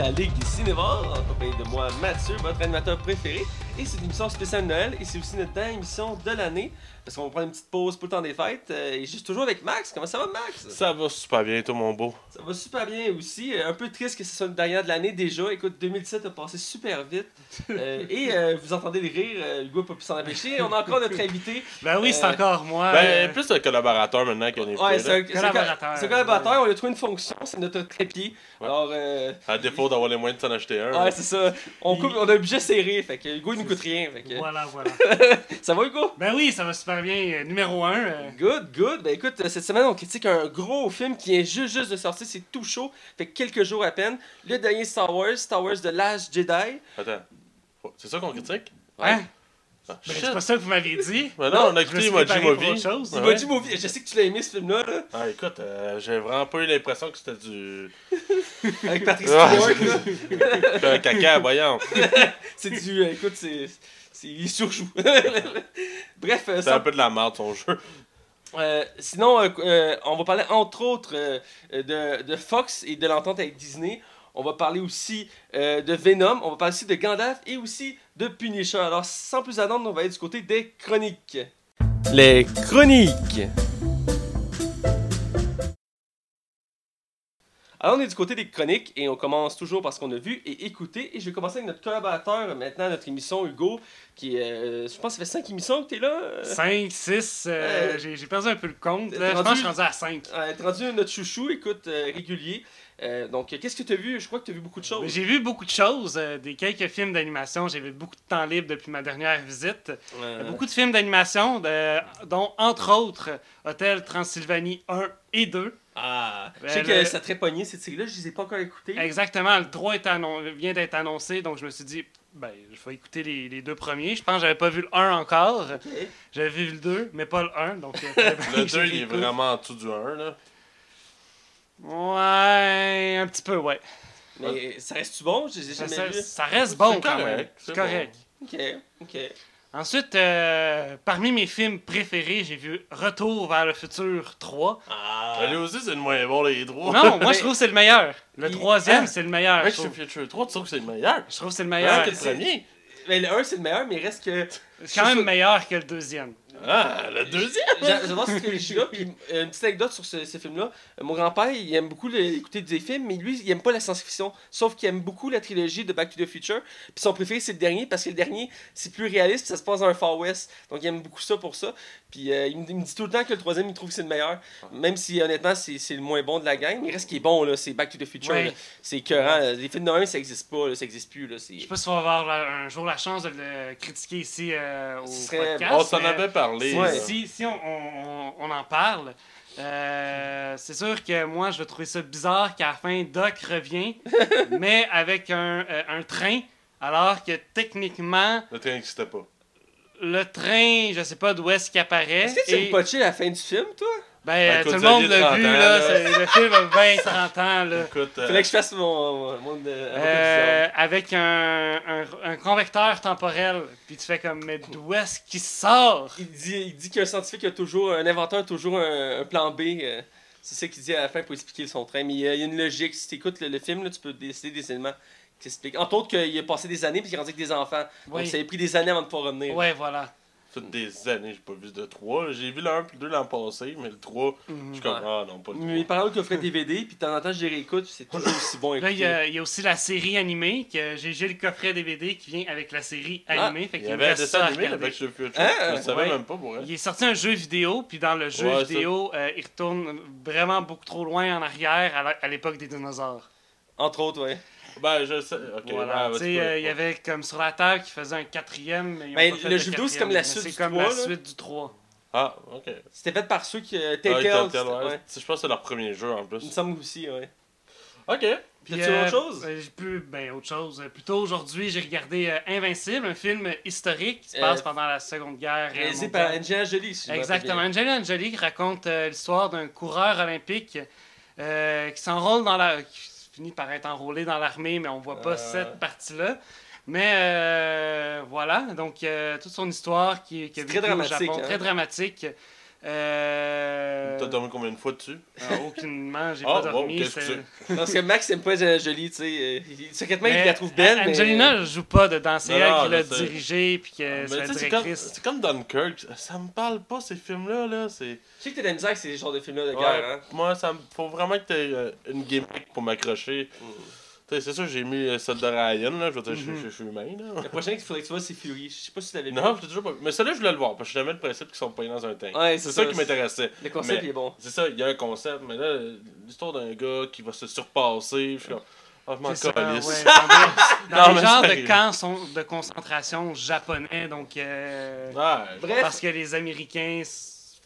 la Ligue Cinévore, en compagnie de moi, Mathieu, votre animateur préféré. Et c'est une émission spéciale Noël, et c'est aussi notre dernière émission de l'année, parce qu'on va prendre une petite pause pour le temps des fêtes. euh, et je suis toujours avec Max. Comment ça va, Max? Ça va super bien, toi, mon beau. Ça va super bien aussi. Euh, Un peu triste que ce soit une dernière de l'année déjà. Écoute, 2017 a passé super vite. Euh, et euh, vous entendez les rires, euh, Hugo n'a pas pu s'en empêcher. On a encore notre invité. Ben oui, c'est Euh, encore moi. Ben, plus de collaborateurs maintenant qu'on est Ouais, plus, c'est un c'est un Collaborateur. c'est un collaborateur. On lui a trouvé une fonction, c'est notre trépied. Ouais. Alors, euh, À défaut d'avoir les moyens de s'en acheter un. ouais, c'est ça. On, coupe, on a un budget serré. Fait que Hugo, il nous coûte rien. Fait que... Voilà, voilà. Ça va, Hugo? ben oui, ça va super bien. Euh, Numéro 1. Good, good. Ben écoute, euh, cette semaine, on critique un gros film qui est juste, juste de sortir. C'est tout chaud. Fait que quelques jours à peine. Le dernier Star Wars, Star Wars The Last Jedi. Attends. C'est ça qu'on critique? Hein? Ah, Ben, c'est pas ça que vous m'aviez dit. Ben non, on a écouté Emoji Movie. dit Movie. Je sais que tu l'as aimé ce film-là, là, Ah, écoute, euh, j'ai vraiment pas eu l'impression que c'était du. avec Patrick Ah. Stewart. là. un caca, voyons. C'est du. euh, écoute, c'est. Il surjoue. Bref, euh, C'est un peu de la merde, son jeu. euh, sinon, euh, euh, on va parler entre autres de, de Fox et de l'entente avec Disney. On va parler aussi euh, de Venom. On va parler aussi de Gandalf et aussi de Punisher. Alors, sans plus attendre, on va aller du côté des chroniques. Les chroniques. Alors, on est du côté des chroniques et on commence toujours par ce qu'on a vu et écouté. Et je vais commencer avec notre collaborateur maintenant notre émission, Hugo, qui est, euh, je pense que ça fait 5 émissions que tu es là. euh. 5, 6. Euh, j'ai j'ai perdu un peu le compte. t'es là. Je pense que je suis rendu à 5. Euh, t'es rendu notre chouchou, écoute, régulier. Euh, donc, qu'est-ce que tu as vu? Je crois que tu as vu beaucoup de choses. J'ai vu beaucoup de choses, euh, des quelques films d'animation. J'ai eu beaucoup de temps libre depuis ma dernière visite. Euh, Beaucoup de films d'animation, dont entre autres Hôtel Transylvanie 1 et 2. Ah, je Ben, sais le- que ça te pogné cette série-là, je les ai pas encore écoutés. Exactement, le 3 est annon- vient d'être annoncé, donc je me suis dit, ben, je vais écouter les, les deux premiers. Je pense que j'avais pas vu le 1 encore. J'avais vu le 2, mais pas le 1. Donc, Le je 2, il est vraiment en dessous du 1, là. Ouais, un petit peu, ouais. Mais ça reste-tu bon? Je les ai Ça, jamais ça- vus. ça reste bon C'est quand correct, même. c'est C'est correct. Ok, ok. Ensuite, euh, parmi mes films préférés, j'ai vu Retour vers le futur 3. Ah. Lui aussi, c'est le moins bon, les trois. Non, moi je trouve que c'est le meilleur. Le Il- troisième, Ah. c'est le meilleur. Mec, Je je trouve, Future 3, tu trouves que c'est le meilleur? je trouve que c'est le Meilleur que le premier. Mais le 1, c'est le meilleur, mais il reste que. C'est quand même meilleur que le deuxième. Ah, le deuxième! J'a- J'adore cette trilogie-là. Puis euh, une petite anecdote sur ce, ce film-là. Euh, Mon grand-père, il aime beaucoup le- écouter des films, mais lui, il aime pas la science-fiction. Sauf qu'il aime beaucoup la trilogie de Back to the Future. Puis son préféré, c'est le dernier, parce que le dernier, c'est plus réaliste, ça se passe dans un Far West. Donc il aime beaucoup ça pour ça. Puis euh, il, me, il me dit tout le temps que le troisième, il trouve que c'est le meilleur. Même si honnêtement, c'est c'est le moins bon de la gang. Mais il reste qui est bon, là, c'est Back to the Future. C'est écœurant. là. Les films de même, ça existe pas, là, ça existe plus. Là. C'est- Je sais pas si on va avoir la- un jour la chance de le critiquer ici euh, au serait- podcast. On s'en mais avait parlé. Si, Ouais. là. si, si on, on- on en parle, euh, c'est sûr que moi, je vais trouver ça bizarre qu'à la fin, Doc revient, mais avec un, euh, un train, alors que techniquement, Le train n'existait pas. le train, je sais pas d'où est-ce qu'il apparaît. Est-ce que tu et- potcher la fin du film, toi? Ben, Ben, tout le monde l'a 30 vu, ans, là. Le film a 20-30 ans, là. Écoute, euh, Fallait que je fasse mon. mon, mon- Euh, avec un, un, un convecteur temporel, puis tu fais comme, mais d'où est-ce qu'il sort? Il dit, il dit qu'un scientifique a toujours, un inventeur a toujours un, un plan B. euh, c'est ça qu'il dit à la fin pour expliquer son train. Mais il y a, il y a une logique. Si tu écoutes le, le film, là, tu peux décider des éléments qui expliquent. Entre autres, qu'il a passé des années puis qu'il a rendu avec des enfants. Oui. Donc ça a pris des années avant de pouvoir revenir. Ouais, voilà. Ça fait des années, j'ai pas vu de 3. J'ai vu le 1 puis le 2 l'an passé, mais le 3, je suis comme, ah non, pas le 3. Mais par exemple, coffret DVD, puis de temps en temps, je les réécoute, puis c'est toujours aussi bon Là, il y, a, il y a aussi la série animée, que j'ai le coffret DVD qui vient avec la série Ah, animée. fait Il y avait un dessin animé, the Future. Hein? Je savais Ouais. même pas pour elle. Il est sorti un jeu vidéo, puis dans le jeu Ouais, vidéo, euh, il retourne vraiment beaucoup trop loin en arrière à l'époque des dinosaures. Entre autres, ouais. Ben, je sais. Ok, voilà. ouais, tu sais, tu euh, il y avait comme sur la Terre qui faisait un quatrième. Mais Ben, le vidéo, c'est comme la suite C'est du comme 3, la là. suite du 3. Ah, ok. C'était fait par ceux qui. Euh, Ah, Telltale, Telltale, c'était- ouais. ouais. Je pense que c'est leur premier jeu en Il me plus. semble aussi, ouais. Ok. Puis T'as-tu autre chose? euh, j'ai plus, ben, autre chose. Euh, Plutôt aujourd'hui, j'ai regardé euh, Invincible, un film historique qui se Euh, passe pendant la Seconde Guerre euh, Réalisé par Angelina Jolie, si Exactement. Angelina Jolie qui raconte euh, l'histoire d'un coureur olympique euh, qui s'enrôle dans la. qui finit par être enrôlé dans l'armée, mais on voit pas Euh. cette partie-là. Mais euh, voilà, donc euh, toute son histoire qui, qui a C'est vécu très au dramatique, Japon, hein. très dramatique. Euh... T'as dormi combien de fois dessus? ah, aucunement, j'ai Ah, pas dormi. c'est- c'est Parce que Max aime pas Angelina Jolie, tu sais. euh, il- Secrètement, il Mais la trouve belle. mais- Angelina joue pas dedans, c'est Non, elle qui l'a je sais. dirigé puis que Mais c'est la directrice. c'est comme Dunkirk, ça me parle pas ces films-là, là, c'est... Je sais que t'as de la misère avec ces genres de films-là de Ouais, guerre, hein. Moi, ça me... faut vraiment que t'aies euh, une gimmick pour m'accrocher. Sais, C'est sûr, j'ai mis euh, celle de Ryan, là, je veux dire, je- Mhm. je je suis humain, là. Le prochain qu'il faudrait que tu vois, c'est Fury. Je sais pas si tu l'avais vu. Non, je l'ai toujours pas Mais celui-là, je voulais le voir, parce que j'aimais le principe qu'ils sont payés dans un tank. Ouais, c'est ça qui m'intéressait. Le concept, Mais- il est bon. C'est ça, il y a un concept, mais là, l'histoire d'un gars qui va se surpasser, je suis comme... Ah, je m'en C'est ça, calisse. ouais, dans Non, mais genres de camps sont- de concentration japonais, donc euh, Ouais, Bref. parce que les Américains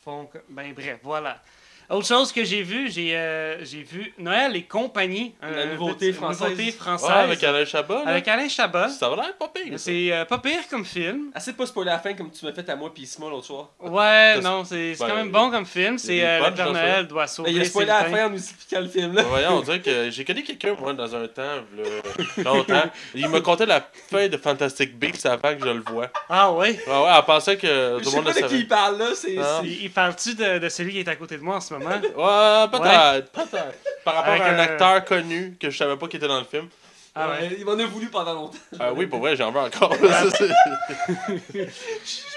font... que- Ben bref, voilà. Autre chose que j'ai vu, j'ai euh, j'ai vu Noël et compagnie. La un nouveauté petit- française. nouveauté Ouais, avec Alain Chabat, là. Avec Alain Chabat. Ça va l'air pas pire, ça. C'est euh, pas pire comme film. Assez de pas spoiler la fin comme tu m'as fait à moi puis Simon l'autre soir. Ouais, non, c'est c'est ben, quand même bon comme film. C'est euh, le Père. Noël doit Mais sauver il a spoilé à la fin en nous expliquant le film là. Voyons, on dirait que j'ai connu quelqu'un, moi, dans un temps, là, longtemps. Il m'a conté la fin de Fantastic Beasts avant que je le voie. Ah ouais? Ah ouais, elle pensait que Je tout le sais monde pas le de qui savait. il parle là, c'est. Ah. c'est- Il, il parle-tu de, de celui qui est à côté de moi en ce moment? Ouais, peut-être, peut-être. Par rapport Avec à un un- acteur connu que je savais pas qui était dans le film. Ah ouais. Ouais, Il m'en a voulu pendant longtemps. Ah oui, pour vrai, j'en veux encore. Ça, c'est-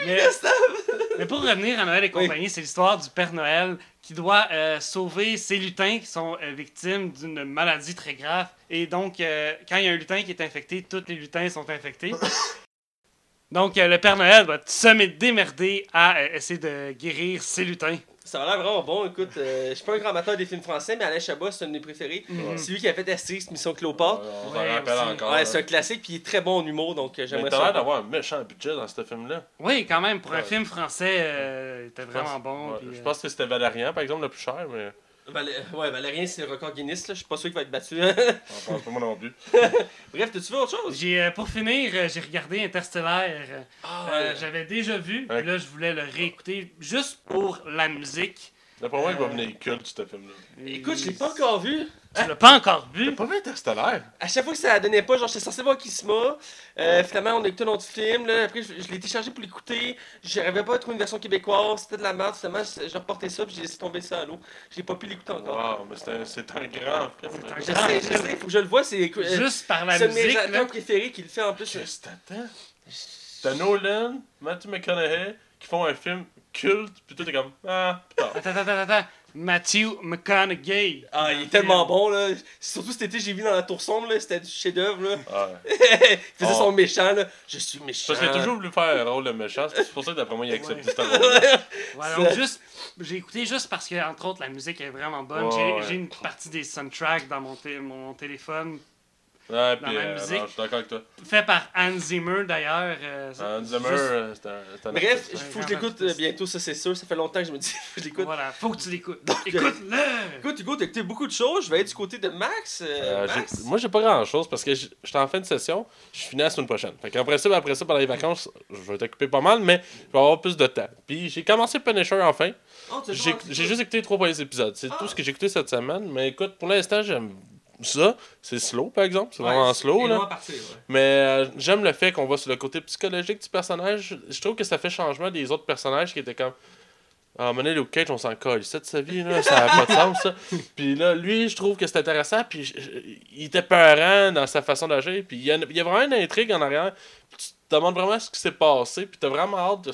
Mais, mais pour revenir à Noël et compagnie, c'est l'histoire du Père Noël qui doit euh, sauver ses lutins qui sont euh, victimes d'une maladie très grave. Et donc, euh, quand il y a un lutin qui est infecté, tous les lutins sont infectés. Donc, euh, le Père Noël va se mettre démerder à euh, essayer de guérir ses lutins. Ça a l'air vraiment bon. Écoute, euh, je suis pas un grand amateur des films français, mais Alain Chabat, c'est un de mes préférés. Mhm. C'est lui qui a fait Astérix, Mission Cléopâtre. on Ouais, s'en rappelle aussi. encore. Ouais, là. c'est un classique, puis il est très bon en humour, donc euh, j'aimerais t'as l'air ça. d'avoir un méchant budget dans ce film-là. Oui, quand même, pour un film français, euh, il était vraiment bon. ouais, puis, Je euh, pense que c'était Valérian, par exemple, le plus cher, mais. Valé- Ouais, Valérien, c'est le record Guinness, là. Je suis pas sûr qu'il va être battu. Je pense pas moi non plus. Bref, t'as-tu vu autre chose? J'ai, euh, pour finir, euh, j'ai regardé Interstellaire. euh, Ah, Euh, J'avais déjà vu, Ouais. puis là je voulais le réécouter juste pour la musique. D'après moi, il va venir culte, ce film-là. Écoute, je l'ai pas encore vu. Tu l'as pas encore T'as vu? pas vu Interstellaire? À chaque fois que ça la donnait pas, genre j'étais censé voir Kisma. Euh, finalement, on a écouté un autre film. Là. Après, je, je l'ai téléchargé pour l'écouter. J'arrivais pas à trouver une version québécoise. C'était de la merde. Finalement, j'ai reporté ça puis j'ai laissé tomber ça à l'eau. J'ai pas pu l'écouter encore. Wow, mais c'est un, c'est un grand film. C'est un Je grand sais, je sais, faut que je le vois. C'est euh, Juste par la c'est mes musique. acteurs Là. préférés qui le fait en plus. Qu'est-ce que t'attends? T'as Nolan, Matthew McConaughey qui font un film culte, pis toi t'es comme Ah, putain. Attends, attends, attends. Matthew McConaughey. Ah, il est tellement bon là. Surtout cet été, j'ai vu dans la tour sombre là. C'était du chef-d'œuvre là. Ouais. il faisait Oh. son méchant là. Je suis méchant. Parce qu'il a toujours voulu faire un rôle de méchant, c'est pour ça que d'après moi il a accepté Ouais. ce rôle. Voilà, juste, j'ai écouté juste parce que, entre autres, la musique est vraiment bonne. J'ai, ouais. j'ai une partie des soundtracks dans mon téléphone, Ouais, la euh, musique. non, je suis d'accord avec toi. fait par Hans Zimmer d'ailleurs. euh, Hans Zimmer, euh, c'est un, un Bref, il faut que je l'écoute bientôt, ça c'est sûr. Ça fait longtemps que je me dis, faut que je l'écoute. Voilà, faut que tu l'écoutes. Écoute-le! Écoute, Hugo, t'as écouté beaucoup de choses. Je vais être du côté de Max. euh, Euh, Max? moi, j'ai pas grand chose parce que j'étais en fin de session. Je finis la semaine prochaine. Fait qu'après ça, après ça, pendant les vacances, je vais t'occuper pas mal, mais je vais avoir plus de temps. Puis j'ai commencé Punisher enfin. Oh, J'ai juste écouté les trois premiers épisodes. C'est Ah. tout ce que j'ai écouté cette semaine. Mais écoute, pour l'instant, j'aime ça. C'est slow, par exemple. C'est Ouais, vraiment slow. Là. partir, ouais. Mais euh, j'aime le fait qu'on va sur le côté psychologique du personnage. Je trouve que ça fait changement des autres personnages qui étaient comme. Ah, donné, Luke Cage, on s'en colle. C'est de sa vie, là. Ça n'a pas de sens, ça. Puis là, lui, je trouve que c'est intéressant. Puis je- je- il était peurant dans sa façon d'agir. Puis il y, a, il y a vraiment une intrigue en arrière. Puis tu te demandes vraiment ce qui s'est passé. Puis t'as vraiment hâte de,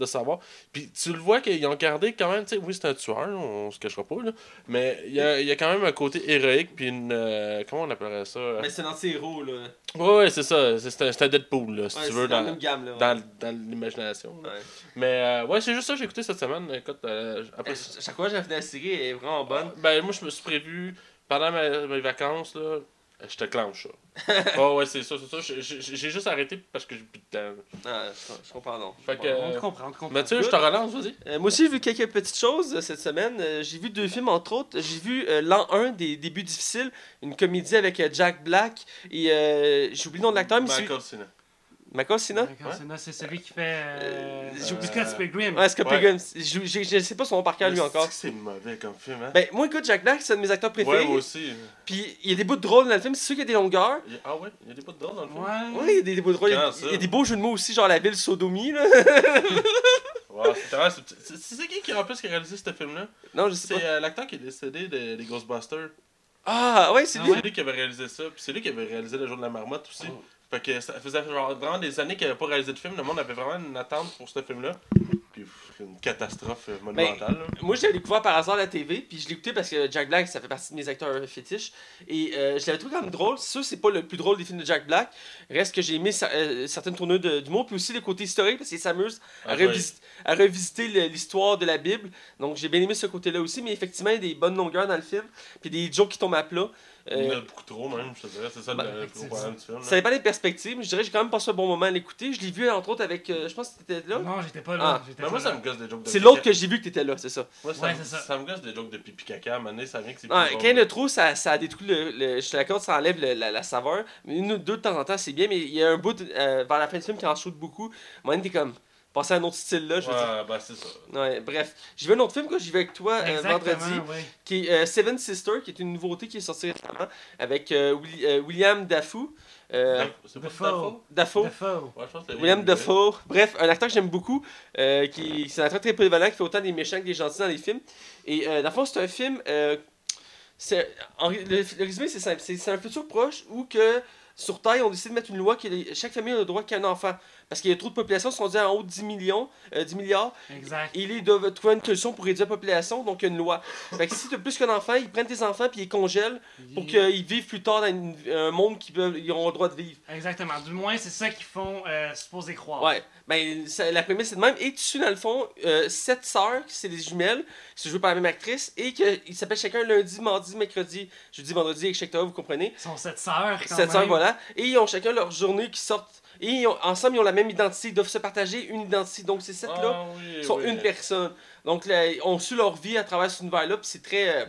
de savoir. Puis tu le vois qu'ils ont gardé quand même. Tu sais, oui, c'est un tueur, on se cachera pas, là. Mais il y a, y a quand même un côté héroïque. Puis une. euh, comment on appellerait ça? Mais c'est un anti-héros, là. Ouais, Ouais, c'est ça. C'est un, un Deadpool, là, si tu veux, dans dans, même gamme, là. ouais. dans, dans l'imagination. Ouais. Mais euh, ouais, c'est juste ça que j'ai écouté cette semaine. Écoute, euh, après Euh, Chaque fois que j'ai fini la série, elle est vraiment bonne. Ben, moi, je me suis prévu, pendant ma- mes vacances, là, je te clenche ça. oh, ouais, c'est ça, c'est ça. J'ai- juste arrêté parce que j'ai plus de temps. Ah, je, je comprends, non. Fait que, On te comprend, on te comprend. Mathieu, je te relance, vas-y. Euh, moi aussi, j'ai vu quelques petites choses euh, cette semaine. Euh, j'ai vu deux films, entre autres. J'ai vu euh, L'an 1 des débuts difficiles, une comédie avec euh, Jack Black et euh, j'ai oublié le nom de l'acteur, mais c'est. Michael Cena? Michael Cena D'accord, c'est- C'est celui qui fait. Euh, j'ai oublié- Scott Pilgrim. Ouais, Scott. Pilgrim. Je, je, je sais pas son nom par cœur, lui, encore. c'est C'est mauvais comme film, hein? Ben, moi, écoute, Jack Black, c'est un de mes acteurs préférés. ouais, moi aussi. Puis il y a des bouts de drôles dans le film, c'est sûr qu'il y a des longueurs. Ah ouais, il y a des bouts de drôle dans le film? Ouais. Il y a des, bouts de drôles. Il y a- Quand ça? il y a des beaux jeux de mots aussi, genre la ville Sodomie, là. Ouais, c'est c'est- c'est- c'est c'est qui qui en plus qui a réalisé ce film-là? Non, je sais C'est pas. euh, l'acteur qui est décédé de- des Ghostbusters. Ah, ouais, c'est Ah lui. C'est lui qui avait réalisé ça. Puis c'est lui qui avait réalisé Le jour de la marmotte aussi. Fait que ça faisait vraiment des années qu'il n'avait pas réalisé de film. Le monde avait vraiment une attente pour ce film-là. Puis une catastrophe monumentale. là. Moi, je l'avais découvert par hasard à la TV, puis je l'ai écouté parce que Jack Black, ça fait partie de mes acteurs fétiches. Et euh, je l'avais trouvé quand même drôle. C'est sûr, c'est pas le plus drôle des films de Jack Black. Reste que j'ai aimé euh, certaines tournures d'humour, puis aussi le côté historique, parce qu'il s'amuse à, Ah, à revisiter l'histoire de la Bible. Donc, j'ai bien aimé ce côté-là aussi, mais effectivement, il y a des bonnes longueurs dans le film, puis des jokes qui tombent à plat. Il y en a beaucoup trop, même, je te dirais. C'est ça le, plus gros problème du film. là. ça dépend des perspectives, mais je dirais que j'ai quand même passé un bon moment à l'écouter. Je l'ai vu, entre autres, avec. euh, je pense que t'étais là. Non, j'étais pas là. Ah. j'étais Mais pas moi, ça là. me gosse des jokes de C'est pipi l'autre que j'ai vu que t'étais là, c'est ça. Moi, ça, Ouais, me- c'est ça. ça me gosse des jokes de pipi caca. À un moment donné, ça vient que c'est Ouais, drôle. quand il y en a trop, ça, ça détruit le, le- Je te l'accorde, ça enlève le- la, la saveur. Mais une ou deux de temps en temps, c'est bien. Mais il y a un bout euh, vers la fin du film qui en shoot beaucoup. Moi, t'es comme. Passer à un autre style là, je veux dire. Ouais, ben c'est ça. Ouais, bref. J'ai vu un autre film que j'y vais avec toi euh, vendredi. Ouais. Qui est euh, Seven Sisters, qui est une nouveauté qui est sortie récemment. Avec euh, Willi- euh, William Dafoe. Euh, Dafoe. Dafoe? Dafoe? Ouais, William. Dafoe. Bref, un acteur que j'aime beaucoup. euh, qui C'est un acteur très polyvalent qui fait autant des méchants que des gentils dans les films. Et euh, dans le fond, c'est un film. euh, c'est- en ré- le, le résumé, c'est simple. C'est c'est un futur proche où que. Sur Terre, on décide de mettre une loi que chaque famille a le droit qu'il y ait un enfant. Parce qu'il y a trop de population, ils sont dit en haut de 10 millions, euh, 10 milliards. Exact. Et ils doivent trouver une solution pour réduire la population, donc il y a une loi. Fait que si tu as plus qu'un enfant, ils prennent tes enfants puis ils les congèlent pour qu'ils vivent plus tard dans une- un monde qu'ils ils auront le droit de vivre. Exactement. Du moins, c'est ça qu'ils font euh, supposer croire. Ouais, ben ça- la prémisse c'est de même. Et tu suis dans le fond euh, sept sœurs, c'est des jumelles, qui sont jouées par la même actrice, et qu'ils s'appellent chacun lundi, mardi, mercredi, jeudi, vendredi, etc. Vous comprenez Ils sont sept sœurs. quand Sept sœurs, voilà. Et ils ont chacun leur journée qui sortent. Et ont- ensemble, ils ont la même identité, ils doivent se partager une identité. Donc ces sept-là Ah, oui, sont oui. une personne. Donc là, ils ont su leur vie à travers cet univers-là, puis c'est très. euh,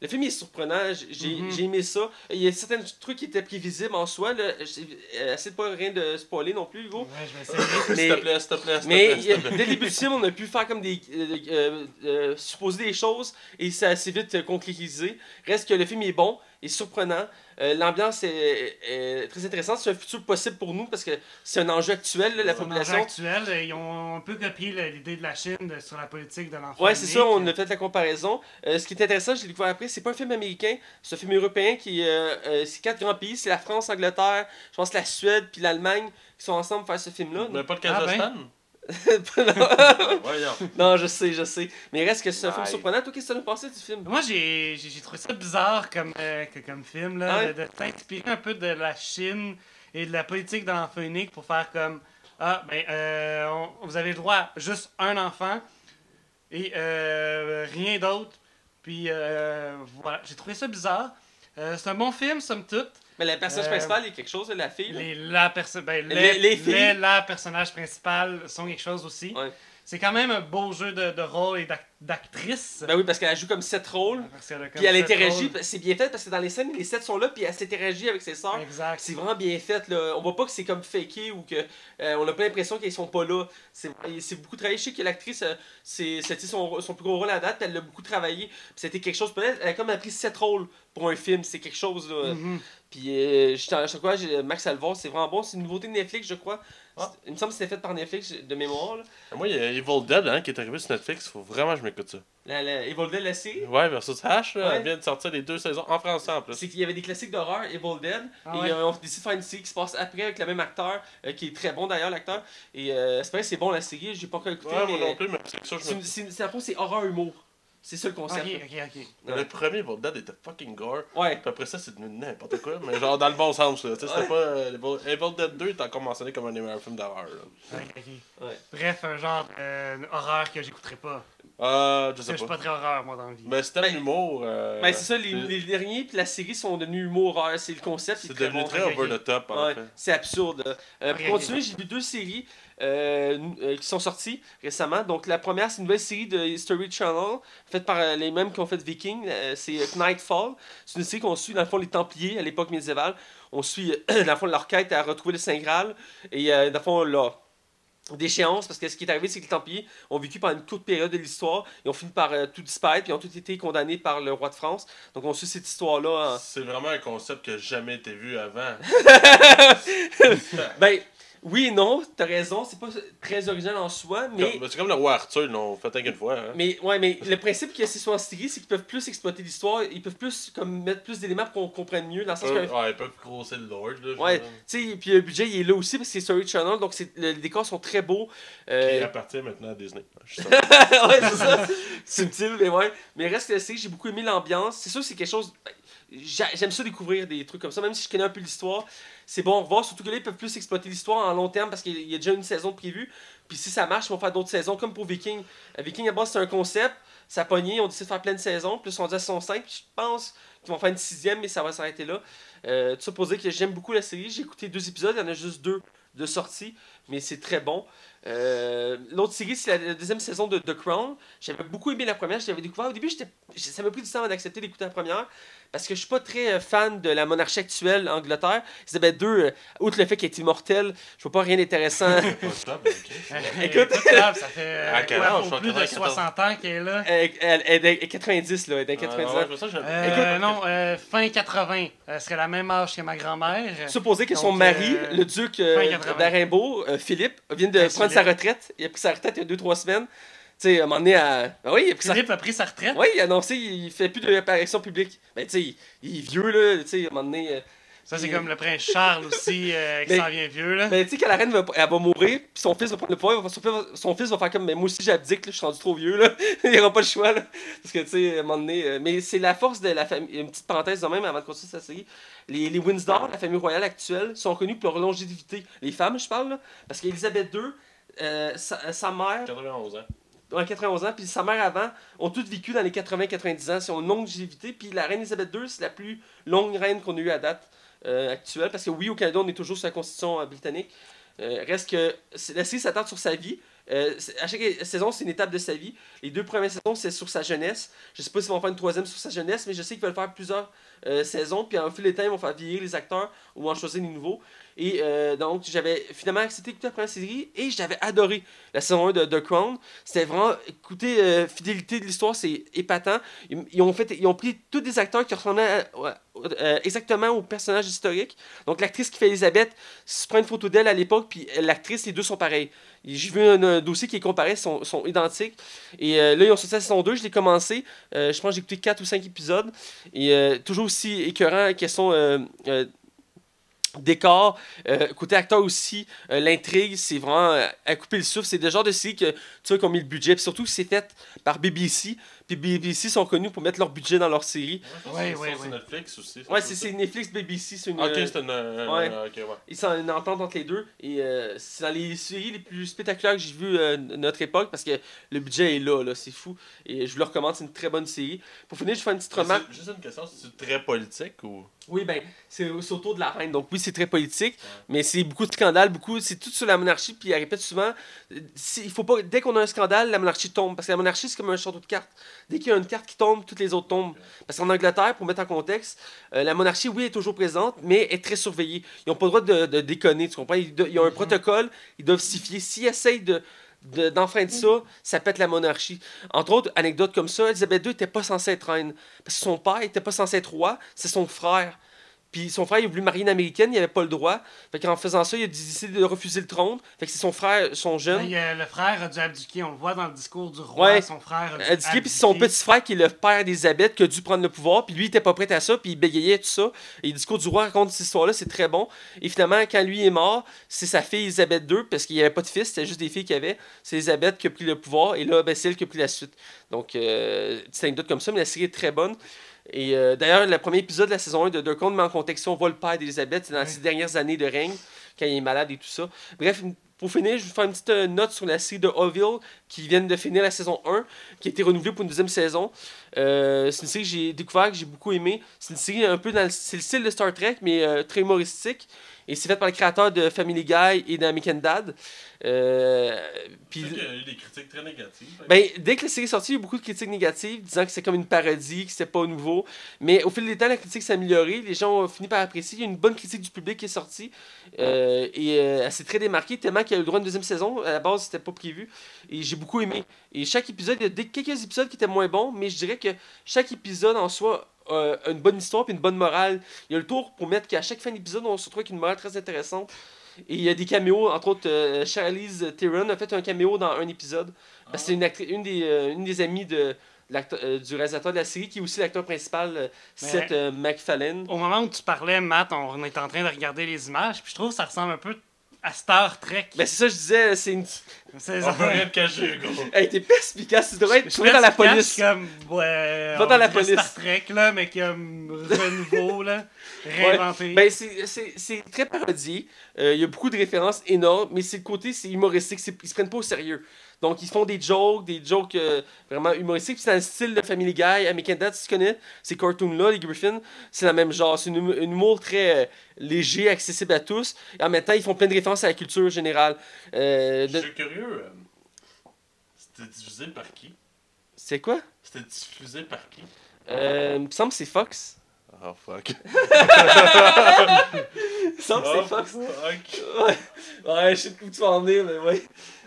Le film est surprenant, j'ai j'ai aimé ça. Il y a certains trucs qui étaient prévisibles en soi. Là. Euh, Essaie de pas rien de spoiler non plus, Hugo. Ouais, je vais essayer. S'il Mais- te plaît, s'il te plaît, te Mais plaît, plaît. dès le début du film, on a pu faire comme des. euh, euh, euh, supposer des choses et ça a assez vite concrétisé. Reste que le film est bon et surprenant. Euh, L'ambiance est, est très intéressante. C'est un futur possible pour nous parce que c'est un enjeu actuel, là, la Son enjeu population. actuel, ils ont un peu copié l'idée de la Chine de- sur la politique de l'enfant. Ouais, c'est ça, on a fait la comparaison. Euh, ce qui est intéressant, je l'ai découvert après, c'est pas un film américain, c'est un film européen qui. euh, euh, c'est quatre grands pays, c'est la France, l'Angleterre, je pense la Suède, puis l'Allemagne qui sont ensemble pour faire ce film-là. Mais pas le Ah, ben. Non, je sais, je sais. Mais reste que c'est un film surprenant. Toi, qu'est-ce que tu as pensé du film? Moi, j'ai trouvé ça bizarre comme, euh, comme film, là, Ouais? de, de t'inspirer un peu de la Chine et de la politique l'enfant unique pour faire comme Ah, ben, euh, on- vous avez le droit à juste un enfant et euh, rien d'autre. Puis euh, voilà, j'ai trouvé ça bizarre. C'est un bon film, somme toute. Mais la personnage Euh, est quelque chose, la fille. là? Les, la perso- ben, les, Les- les filles? les- la personnage principal sont quelque chose aussi. Ouais. C'est quand même un beau jeu de, de rôle et d'ac- d'actrice. Ben oui, parce qu'elle joue comme sept rôles. Puis elle interagit, c'est bien fait parce que dans les scènes, les sept sont là, puis elle s'interagit avec ses sœurs. Exact. C'est vraiment bien fait. Là. On voit pas que c'est comme faké ou que euh, on a pas l'impression qu'ils sont pas là. C'est beaucoup travaillé. Je sais que l'actrice, euh, c'était son, son plus gros rôle à date, puis elle l'a beaucoup travaillé. Puis C'était quelque chose. Peut-être elle a comme appris sept rôles pour un film. C'est quelque chose. Là. Mhm. Puis euh, je je crois, Max Alvor, c'est vraiment bon. C'est une nouveauté de Netflix, je crois. Ah. Il me semble que c'était fait par Netflix de mémoire. Là. Moi, il y a Evil Dead hein, qui est arrivé sur Netflix. Faut vraiment que je m'écoute ça. La, la Evil Dead, la série? Ouais, versus H, là, Ouais. elle vient de sortir les deux saisons en français en plus. C'est qu'il y avait des classiques d'horreur, Evil Dead, Ah et ouais. euh, on décide de faire une série qui se passe après avec le même acteur, euh, qui est très bon d'ailleurs, l'acteur. Et euh, c'est vrai que c'est bon la série, j'ai pas encore écouté, Ouais, moi non plus, mais c'est ça que je me c'est, c'est, en fond, c'est horreur humour. C'est ça le concept. ok, ok. là. Le premier Evil Dead était fucking gore. Ouais. Puis après ça, c'est devenu n'importe quoi, mais genre dans le bon sens. Là. Tu sais, C'était Ouais. pas. euh, Evil- Dead 2 est encore mentionné comme un des meilleurs films d'horreur. là. Ok, ok. Ouais. Bref, un genre euh, horreur que j'écouterai pas. Euh, je sais je suis pas. pas très horreur, moi, dans la vie. Mais c'était Ben, l'humour. Euh, Ben, c'est ça, les, derniers puis la série sont devenus humour horreur. C'est le concept. C'est devenu bon. très ok, over the top en Ouais, fait. c'est absurde. Euh, pour continuer, j'ai vu deux séries qui sont sorties récemment. Donc, la première, c'est une nouvelle série de History Channel, faite par euh, les mêmes qui ont fait Viking. Euh, c'est euh, Nightfall. C'est une série qu'on suit, dans le fond, les Templiers à l'époque médiévale. On suit, euh, dans le fond, leur quête à retrouver le Saint Graal. Et, euh, dans le fond, leur déchéance, parce que ce qui est arrivé, c'est que les Templiers ont vécu pendant une courte période de l'histoire. Ils ont fini par euh, tout disparaître, puis ont tous été condamnés par le roi de France. Donc, on suit cette histoire-là. en- C'est vraiment un concept qui a jamais été vu avant. ben, Oui et non, t'as raison, c'est pas très original en soi, mais. C'est comme le roi Arthur, l'ont fait une fois. Hein. Mais ouais, mais le principe que c'est soit en série, c'est qu'ils peuvent plus exploiter l'histoire, ils peuvent plus comme mettre plus d'éléments pour qu'on comprenne mieux, dans le sens Euh, que. ouais, ils peuvent grossir le Lord. Là, Ouais, tu sais, puis le budget il est là aussi parce que c'est Story Channel, donc le- les décors sont très beaux. Euh, Qui appartient maintenant à Disney. Je ouais, c'est ça. Subtil, mais ouais. Mais reste que c'est, j'ai beaucoup aimé l'ambiance. C'est sûr, c'est quelque chose. j'a- J'aime ça découvrir des trucs comme ça, même si je connais un peu l'histoire. C'est bon à revoir, surtout que là, ils peuvent plus exploiter l'histoire en long terme parce qu'il y a déjà une saison prévue. Puis si ça marche, ils vont faire d'autres saisons, comme pour Viking. Euh, Viking, à base, c'est un concept. Ça pogné, on décide de faire plein de saisons. Plus on dit à saison 5. Puis je pense qu'ils vont faire une sixième, mais ça va s'arrêter là. Euh, tout ça pour dire que j'aime beaucoup la série. J'ai écouté deux épisodes, il y en a juste deux de sortie, mais c'est très bon. Euh, L'autre série, c'est la, la deuxième saison de The Crown. J'avais beaucoup aimé la première, je l'avais découvert. Au début, j'étais, ça m'a pris du temps d'accepter d'écouter la première, parce que je suis pas très euh, fan de la monarchie actuelle en Angleterre. Isabelle II, euh, outre le fait qu'elle est immortelle, je vois pas rien d'intéressant. Pas ça, mais ok. Écoute. Ça fait euh, À quel âge, plus de 94? 60 ans qu'elle est là. elle, elle- elle est 90, là, elle est Ah, 90 ouais, ans. je vois ça, je- Euh, Écoute, non, euh, fin 80. Elle serait la même âge que ma grand-mère. Supposé que son mari, euh, le duc fin euh, 80. d'Arimbaud, euh, Philippe, vient de prendre sa retraite. Il a pris sa retraite il y a 2-3 semaines. Tu sais, à un moment donné, à... ben oui, il a pris sa Philippe a pris sa retraite? Oui, il a annoncé il fait plus d'apparition publique. Ben, tu sais, il, il est vieux, là. Tu sais, à un moment donné. Euh, Ça, c'est comme le prince Charles aussi, euh, qui s'en vient vieux. Là. Ben, tu sais, quand la reine va, elle va mourir, puis son fils va prendre le pouvoir, son, fils va- son fils va faire comme, mais moi aussi j'abdique, là, je suis rendu trop vieux, là. il aura pas le choix, là. Parce que, tu sais, à un moment donné. euh, mais c'est la force de la famille. Une petite parenthèse de même avant de continuer sa série. Les, les Windsor, la famille royale actuelle, sont connus pour leur longévité. Les femmes, je parle, là. Parce qu'Elisabeth II, euh, sa, sa mère. 91 ans. Ouais, 91 ans, puis sa mère avant ont toutes vécu dans les 80-90 ans. C'est une longévité, puis la reine Elisabeth II, c'est la plus longue reine qu'on a eue à date euh, actuelle, parce que oui, au Canada, on est toujours sur la constitution euh, britannique. Euh, reste que la série s'attarde sur sa vie. Euh, à chaque saison, c'est une étape de sa vie. Les deux premières saisons, c'est sur sa jeunesse. Je sais pas s'ils vont faire une troisième sur sa jeunesse, mais je sais qu'ils veulent faire plusieurs euh, saisons. Puis en fil des temps, ils vont faire vieillir les acteurs ou en choisir des nouveaux. Et euh, donc, j'avais finalement accepté d'écouter la première série et j'avais adoré la saison 1 de The Crown. C'était vraiment, écoutez, euh, fidélité de l'histoire, c'est épatant. Ils, ont fait, ils ont pris tous des acteurs qui ressemblaient euh, exactement au personnage historique. Donc, l'actrice qui fait Elisabeth, si tu prends une photo d'elle à l'époque, puis l'actrice, les deux sont pareils. J'ai vu un, dossier qui est comparé, sont, sont identiques. Et là, ils ont sorti la saison 2, je l'ai commencé. Je pense que j'ai écouté 4 ou 5 épisodes. Et toujours aussi écœurant, question décor. Euh, côté acteur aussi, euh, l'intrigue, c'est vraiment euh, à couper le souffle. C'est le genre de série que tu vois qu'on met le budget. Surtout c'est fait par BBC. Puis BBC sont connus pour mettre leur budget dans leur série. Ouais, Ouais, ouais, C'est ouais. Netflix aussi. Ouais, c'est Netflix, BBC. C'est une, Ok, euh, c'est une. euh, ouais. euh, ok, ouais. ils sont une entente entre les deux. Et euh, c'est dans les séries les plus spectaculaires que j'ai vues euh, de notre époque parce que le budget est là, là c'est fou. Et je vous le recommande, c'est une très bonne série. Pour finir, je fais une petite remarque. Juste une question, c'est très politique ou? Oui, ben, c'est autour de la reine. Donc, oui, c'est très politique, mais c'est beaucoup de scandales, beaucoup. C'est tout sur la monarchie, puis elle répète souvent euh, il faut pas. Dès qu'on a un scandale, la monarchie tombe. Parce que la monarchie, c'est comme un château de cartes. Dès qu'il y a une carte qui tombe, toutes les autres tombent. Parce qu'en Angleterre, pour mettre en contexte, euh, la monarchie, oui, est toujours présente, mais est très surveillée. Ils n'ont pas le droit de, de déconner, tu comprends? Ils, ont un protocole, ils doivent s'y fier. S'ils essayent de. de- d'enfreindre ça, ça pète la monarchie. Entre autres, anecdote comme ça, Elisabeth II n'était pas censée être reine. Parce que son père n'était pas censé être roi, c'est son frère. Puis son frère, il voulu marier une américaine, il avait pas le droit. Fait qu'en faisant ça, il a décidé de refuser le trône. Fait que c'est son frère, son jeune. Ben, euh, le frère a dû abdiquer, on le voit dans le discours du roi, Ouais. son frère a dû puis c'est son abdiquer. petit frère qui est le père d'Elisabeth qui a dû prendre le pouvoir, puis lui il était pas prêt à ça, puis il bégayait tout ça. Et le discours du roi raconte cette histoire-là, c'est très bon. Et finalement, quand lui est mort, c'est sa fille Elisabeth II, parce qu'il n'y avait pas de fils, c'était juste des filles qu'il y avait. C'est Elisabeth qui a pris le pouvoir, et là, ben, c'est elle qui a pris la suite. Donc, euh, petite anecdote comme ça, mais la série est très bonne. Et euh, d'ailleurs, le premier épisode de la saison 1 de The Crown met en contexte, on voit le père d'Elisabeth, dans ses dernières années de règne, quand il est malade et tout ça. Bref, pour finir, je vais vous faire une petite euh, note sur la série de Orville qui vient de finir la saison 1, qui a été renouvelée pour une deuxième saison. Euh, c'est une série que j'ai découvert, que j'ai beaucoup aimé. C'est une série un peu dans le, style de Star Trek, mais euh, très humoristique. Et c'est fait par le créateur de Family Guy et d'American Dad. Euh, puis, qu'il y a eu des critiques très négatives. ben, dès que la série est sortie, il y a eu beaucoup de critiques négatives, disant que c'est comme une parodie, que c'était pas nouveau. Mais au fil des temps, la critique s'est améliorée. Les gens ont fini par apprécier. Il y a une bonne critique du public qui est sortie. Euh, et euh, elle s'est très démarquée, tellement qu'il y a eu le droit à une deuxième saison. À la base, c'était pas prévu. Et j'ai beaucoup aimé. Et chaque épisode, il y a quelques épisodes qui étaient moins bons, mais je dirais que chaque épisode en soi a une bonne histoire et une bonne morale. Il y a le tour pour mettre qu'à chaque fin d'épisode, on se retrouve avec une morale très intéressante. Et il y a des caméos, entre autres, euh, Charlize Theron a fait un caméo dans un épisode. C'est une, des, euh, une des amies de, euh, du réalisateur de la série, qui est aussi l'acteur principal, euh, Seth euh, MacFarlane. Au moment où tu parlais, Matt, on est en train de regarder les images, puis je trouve que ça ressemble un peu à Star Trek. Ben c'est ça, je disais, c'est une. C'est On peut rien te cacher, gros. Hey, t'es perspicace, tu devrais être trouvé dans la police. Comme, ouais, Va on dans la police. Star Trek, là, mais comme renouveau, là, réinventé. Ben, c'est- c'est c'est très parodié. Euh, Il y a beaucoup de références énormes, mais c'est le côté, c'est humoristique. c'est- Ils se prennent pas au sérieux. Donc, ils font des jokes, des jokes euh, vraiment humoristiques. Puis c'est dans le style de Family Guy, American Dad, si tu connais. Ces cartoons-là, les Griffins, c'est la même genre. C'est une un humour très euh, léger, accessible à tous. Et en même temps, ils font plein de références à la culture générale. Euh, Je suis curieux. C'était diffusé par qui? C'est quoi? C'était diffusé par qui? Euh, Il me semble que c'est Fox. Oh fuck. Il me semble que Oh, c'est Fox. fuck. Ouais, ouais, je sais où tu vas en venir, mais ouais.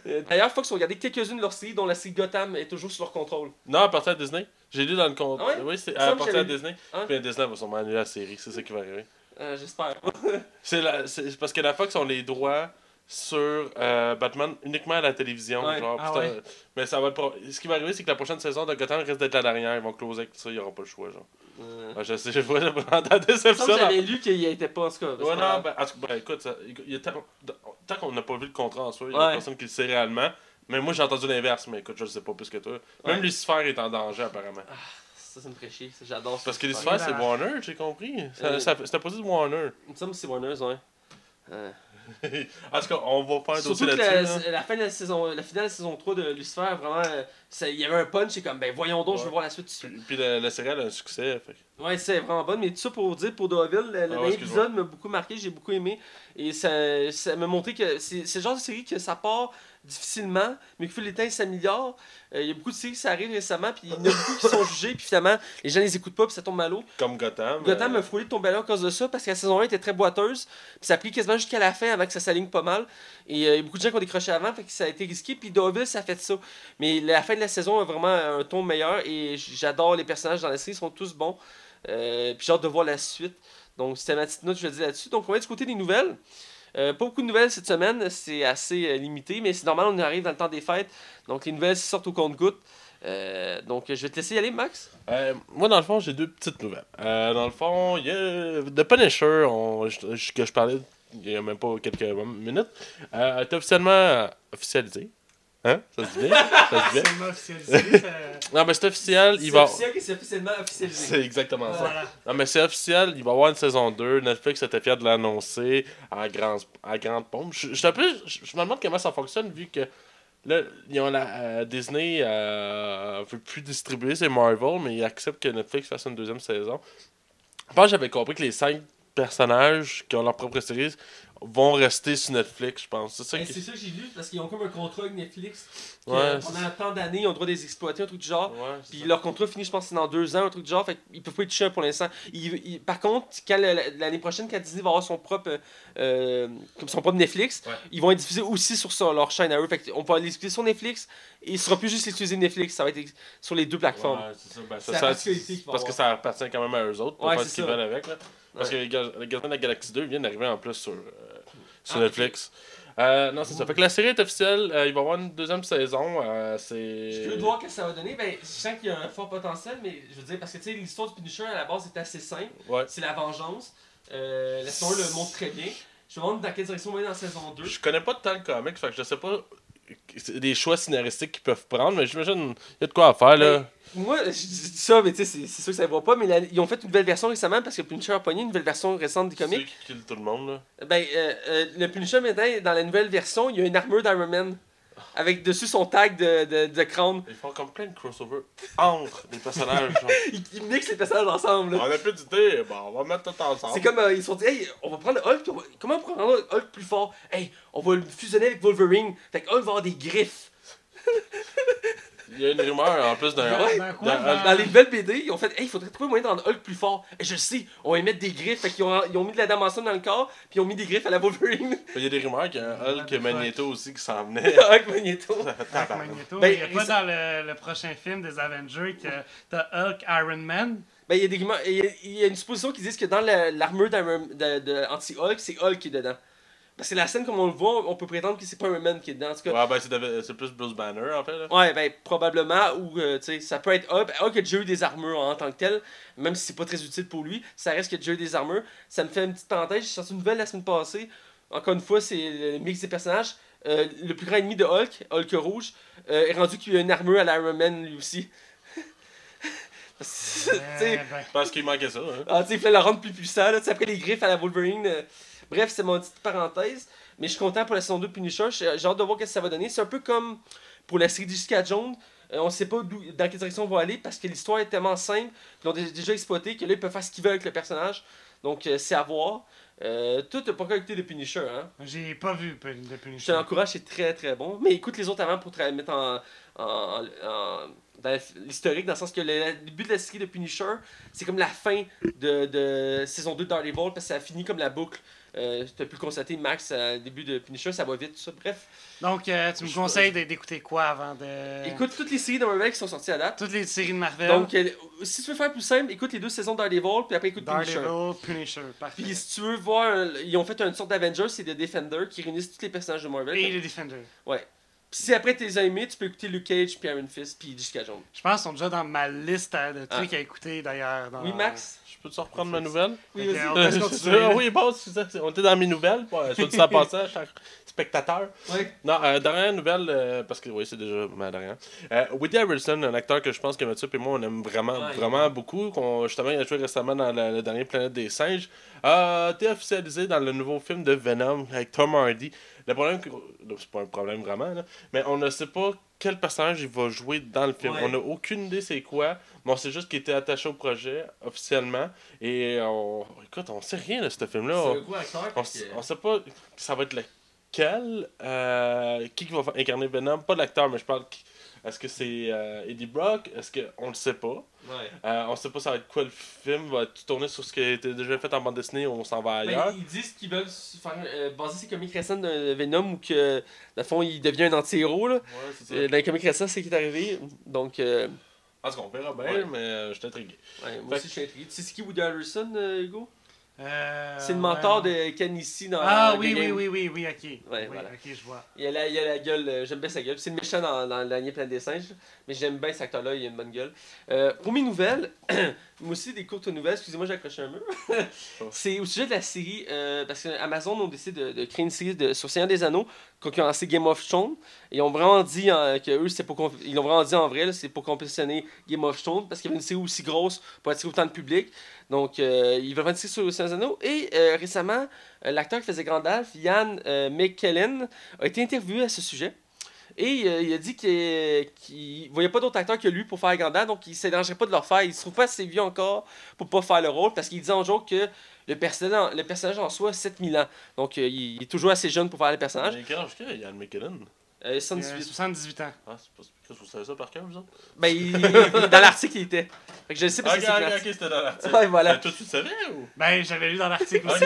Euh, D'ailleurs, Fox ont regardé quelques-unes de leurs séries, dont la série Gotham est toujours sous leur contrôle. Non, à partir de Disney. J'ai lu dans le compte. Ah ouais? Oui, c'est à partir de Disney. Ah. Puis Disney va sûrement annuler la série, c'est ça qui va arriver. Euh, J'espère. C'est la- c'est c'est parce que la Fox ont les droits sur euh, Batman uniquement à la télévision. Ouais. Genre, Ah putain, ouais. Mais ça va être pro- Ce qui va arriver, c'est que la prochaine saison de Gotham risque d'être la dernière. Ils vont closer avec ça, ils n'auront pas le choix. Genre. Euh, Ouais, je sais, je vois semble déception. j'avais lu qu'il était pas en tout cas. Ouais, pas non, ben, en tout cas, ben, écoute, ça- il tant, tant qu'on n'a pas vu le contrat en soi, il y a Ouais. personne qui le sait réellement. Mais moi, j'ai entendu l'inverse, mais écoute, je le sais pas plus que toi. Même. Lucifer est en danger, apparemment. Ça, ça me ferait chier. J'adore. Parce que Lucifer. C'est. Warner, j'ai compris. Euh. C'était posé de Warner. Il me semble que c'est Warner, ouais. Euh, en tout cas, on va faire un dossier que la, là-dessus. là. la fin de la saison, la finale de la saison 3 de Lucifer, vraiment, euh, il y avait un punch, c'est comme, ben voyons donc, je veux voir la suite. Puis, puis la, la série elle a un succès. Fait. Ouais, c'est vraiment bon, mais tout ça pour dire, pour Deauville, le, Ah ouais, épisode m'a beaucoup marqué, j'ai beaucoup aimé. Et ça ça m'a montré que c'est le genre de série que ça part difficilement, mais que des temps, il s'améliore. Euh, Il y a beaucoup de séries qui ça arrive récemment, puis il y en a beaucoup qui sont jugées, puis finalement, les gens les écoutent pas, puis ça tombe à l'eau. Comme Gotham. Gotham euh, m'a frôlé de tomber à l'eau à cause de ça, parce que la saison 1 était très boiteuse, puis ça a pris quasiment jusqu'à la fin avant que ça s'aligne pas mal. Et euh, il y a beaucoup de gens qui ont décroché avant, fait que ça a été risqué, puis Deauville, ça a fait ça. Mais la fin de la saison a vraiment un ton meilleur, et j'adore les personnages dans la série, ils sont tous bons. Euh, puis j'ai hâte de voir la suite. Donc c'était ma petite note, je le dis là-dessus. Donc on va être du côté des nouvelles. Euh, pas beaucoup de nouvelles cette semaine, c'est assez euh, limité, mais c'est normal, on arrive dans le temps des fêtes. Donc les nouvelles sortent au compte-gouttes. Euh, donc je vais te laisser y aller, Max. Moi, dans le fond, j'ai deux petites nouvelles. Dans le fond, il y a The Punisher, on- que je parlais il y a même pas quelques minutes, est officiellement officialisé. Hein? Ça se dit? Bien? Ça se dit? Bien? C'est officialisé. ça- Non, mais c'est officiel. Il C'est va... officiel que c'est officiellement officialisé. C'est exactement ça. Voilà. Non, mais c'est officiel, il va y avoir une saison 2. Netflix était fier de l'annoncer à, grand, à grande pompe. Je, je, suis un peu- je- je me demande comment ça fonctionne vu que là, ils ont la, euh, Disney euh, veut plus distribuer, c'est Marvel, mais ils acceptent que Netflix fasse une deuxième saison. Je pense que j'avais compris que les cinq personnages qui ont leur propre série vont rester sur Netflix, je pense. C'est ça Ben, c'est ça que j'ai vu parce qu'ils ont comme un contrat avec Netflix. que Ouais, pendant tant d'années, ils ont le droit de les exploiter, un truc du genre. Ouais, Puis ça. leur contrat finit, je pense, c'est dans deux ans, un truc du genre. Fait qu'ils peuvent pas être touchés pour l'instant. Par contre, quand l'année prochaine, quand Disney va avoir son propre, euh, comme son propre Netflix, Ouais. ils vont être diffusés aussi sur leur chaîne à eux. Fait qu'on va les utiliser sur Netflix et il sera plus juste l'exclusivité Netflix. Ça va être sur les deux plateformes. Ouais, c'est ça. Ben, ça, parce que ça appartient quand même à eux autres pour Ouais, faire ce qu'ils veulent avec. Là. Parce Ouais. que les Gardiens de la Galaxie 2 viennent d'arriver en plus sur, euh, sur Ah, Netflix. Euh, non, c'est ça. Fait que la série est officielle. euh, il va y avoir une deuxième saison. euh, c'est. Je veux voir ce que ça va donner. Ben, je sens qu'il y a un fort potentiel, mais je veux dire, parce que tu sais, l'histoire du Punisher à la base est assez simple. Ouais. C'est la vengeance. La saison 1 le montre très bien. Je me demande dans quelle direction on va aller dans la saison 2. Je connais pas tant le comics, fait que je sais pas des choix scénaristiques qu'ils peuvent prendre, mais j'imagine il y a de quoi à faire là. Moi, je dis ça, mais tu sais, c'est c'est sûr que ça ne va pas. Mais la- ils ont fait une nouvelle version récemment parce que Punisher a pogné une nouvelle version récente des C'est comics. eux qui tout le monde là. Ben, euh, euh, le Punisher maintenant, dans la nouvelle version, il y a une armure d'Iron Man. Avec dessus son tag de, de, de crâne. Ils font comme plein de crossovers entre les personnages. genre. Ils, ils mixent les personnages ensemble. là. on a plus d'idées, bon, on va mettre tout ensemble. C'est comme, euh, ils se sont dit, hey, on va prendre le Hulk, puis on va- comment on peut rendre le Hulk plus fort? Hey, on va le fusionner avec Wolverine. Fait que Hulk va avoir des griffes. Il y a une rumeur en plus d'un Ouais. Dans quoi, Dans- dans- Dans les nouvelles BD, ils ont fait, hey, il faudrait trouver moyen de rendre Hulk plus fort. Et je sais, on va y mettre des griffes. Fait qu'ils ont, ils ont mis de la damascène dans le corps, puis ils ont mis des griffes à la Wolverine. Il y a des rumeurs qu'il y a un Hulk Ouais. Magneto aussi qui s'en venait. Hulk Magneto. Avec Magneto. Ben, il n'y a pas ça- dans le, le prochain film des Avengers que t'as Hulk Iron Man? Ben, il y a des rumeurs- il y a, il y a une supposition qui disent que dans la- l'armure d'Iron- de, de anti-Hulk, c'est Hulk qui est dedans. Parce que la scène, comme on le voit, on peut prétendre que c'est pas Iron Man qui est dedans. En tout cas, Ouais, ben c'est c'est plus Bruce Banner en fait. Là. Ouais, ben probablement, ou euh, tu sais, ça peut être Hulk. Hulk a déjà eu des armures en tant que tel, même si c'est pas très utile pour lui, ça reste qu'il a déjà eu des armures. Ça me fait une petite parenthèse, j'ai sorti une nouvelle la semaine passée. Encore une fois, c'est le mix des personnages. Euh, le plus grand ennemi de Hulk, Hulk rouge, euh, est rendu qu'il a une armure à l'Iron Man lui aussi. Parce que, tu sais, ben, Parce qu'il manquait ça. Hein. ah, tu sais, il fallait le rendre plus puissant, là, après les griffes à la Wolverine. Bref, c'est mon petite parenthèse. Mais je suis content pour la saison 2 de Punisher. J'ai hâte de voir ce que ça va donner. C'est un peu comme pour la série Jessica Jones. Euh, on sait pas dans quelle direction on va aller parce que l'histoire est tellement simple. Ils l'ont dé- déjà exploité que là, ils peuvent faire ce qu'ils veulent avec le personnage. Donc, euh, c'est à voir. Euh, toi, t'as pas de Punisher, hein? j'ai pas vu de Je Punisher. te l'encourage, c'est très très bon. Mais écoute les autres avant pour te mettre en, en- en- dans l'historique, dans le sens que le, le début de la série de Punisher, c'est comme la fin de, de saison 2 de Daredevil, parce que ça finit comme la boucle. Euh, tu as pu le constater, Max, le début de Punisher, ça va vite, tout ça. Bref, Donc, euh, tu me Je- conseilles d'écouter quoi avant de. écoute toutes les séries de Marvel qui sont sorties à date. Toutes les séries de Marvel. Donc, euh, si tu veux faire plus simple, écoute les deux saisons de Daredevil, puis après écoute Punisher. Daredevil, Punisher, parfait. Puis si tu veux voir, ils ont fait une sorte d'Avengers, c'est des Defenders qui réunissent tous les personnages de Marvel. Et les Defenders. Ouais. Puis si après t'es aimé, tu peux écouter Luke Cage, puis Iron Fist, puis Jessica Jones. Je pense qu'ils sont déjà dans ma liste de trucs Ah. à écouter d'ailleurs. dans- Oui, Max? Je peux te reprendre ma nouvelle? Oui, vas-y. Ah oui, bon, c'est ça, c'est- on était dans mes nouvelles. Pour, soit dit en passant, cher spectateur. Ouais. Non, euh, dernière nouvelle, euh, parce que oui, c'est déjà ma dernière. Euh, Woody Harrelson, un acteur que je pense que Mathieu et moi, on aime vraiment, Ouais. vraiment beaucoup. justement, il a joué récemment dans le dernier Planète des Singes. A été officialisé dans le nouveau film de Venom avec Tom Hardy. Le problème, c'est pas un problème vraiment, là, mais on ne sait pas quel personnage il va jouer dans le film. Ouais. On n'a aucune idée c'est quoi, mais on sait juste qu'il était attaché au projet officiellement. Et on, écoute, on sait rien de ce film-là. C'est On- on, que- sait pas ça va être lequel. Euh, qui va incarner Venom Pas l'acteur, mais je parle. Est-ce que c'est euh, Eddie Brock? Est-ce que on le sait pas Ouais. euh, On sait pas ça va être quoi le film. Va être tourné sur ce qui a été déjà fait en bande dessinée ou on s'en va Ben, ailleurs ils disent qu'ils veulent faire euh, baser ses comics récents de Venom ou que, dans le fond, il devient un anti-héros. Là. Ouais. Euh, Dans les comics récents, c'est ce qui est arrivé. Donc, euh, En tout cas, on verra bien, Ouais. mais je suis intrigué. ouais, moi Fait aussi, je suis intrigué. Tu sais, c'est qui Woody Harrelson, Hugo? Euh, C'est le mentor ouais. de Ken ici dans Ah oui, oui, oui, oui, oui, ok. Ouais, oui, voilà. ok, je vois. Il a la, il a la gueule, euh, j'aime bien sa gueule. C'est le méchant dans, dans dernier Plan des singes, mais j'aime bien cet acteur-là, il a une bonne gueule. Euh, pour mes nouvelles, moi aussi des courtes nouvelles, excusez-moi, j'ai accroché un mur. c'est au sujet de la série, euh, parce que Amazon ont décidé de, de créer une série de, sur Seigneur des Anneaux, qui ont lancé Game of Thrones. Ils ont vraiment dit euh, que eux, c'est pour ils l'ont vraiment dit en vrai, c'est pour compétitionner Game of Thrones, parce qu'il y avait une série aussi grosse pour attirer autant de public. Donc, euh, ils veulent faire une série sur Seigneur des Anneaux. Et euh, récemment, euh, l'acteur qui faisait Gandalf, Ian McKellen, a été interviewé à ce sujet. Et euh, il a dit qu'il qu'il voyait pas d'autres acteurs que lui pour faire Gandalf, donc il ne s'élancerait pas de leur faire. Il se trouve pas assez vieux encore pour pas faire le rôle, parce qu'il dit en jour que le personnage, le personnage en soi a 7000 ans. Donc euh, il, il est toujours assez jeune pour faire le personnage. Mais quel âge qu'il a, Yann McKellen? Euh, Il a 78. 78 ans. Ah, c'est pas. Qu'est-ce que vous savez ça par cœur, vous autres? Ben, il- dans l'article, il était. Fait que je le sais parce Ok, que c'est ok, c'était dans l'article. Ouais, voilà. Mais toi, tu le savais ou? Ben, j'avais lu dans l'article aussi.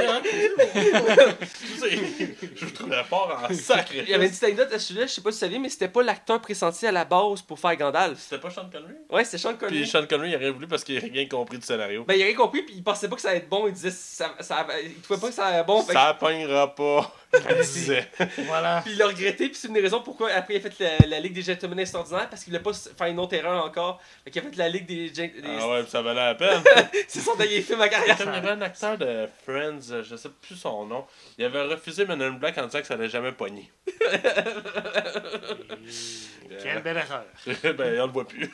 Tu je vous trouvais fort en sacré. Il y avait une petite anecdote à ce sujet, je sais pas si vous saviez, mais c'était pas l'acteur pressenti à la base pour faire Gandalf. C'était pas Sean Connery? Ouais, c'était Sean Connery. Puis Sean Connery, il aurait voulu parce qu'il a rien compris du scénario. Ben, il a rien compris, puis il pensait pas que ça allait être bon. Il disait, ça, ça, il trouvait pas que ça allait être bon. fait que- Ça pognera pas. Voilà. Puis il l'a regretté, puis c'est une des raisons pourquoi après il a fait la, la Ligue des Gentlemen Extraordinaires, parce qu'il voulait pas faire une autre erreur encore. Fait qu'il a fait la Ligue des. Gen- des- Ah ouais, puis ça valait la peine. c'est son dernier film à carrière. Comme il y avait un acteur de Friends, je sais plus son nom, il avait refusé Men in Black en disant que ça allait jamais pogner. Quelle belle erreur. ben, on le voit plus.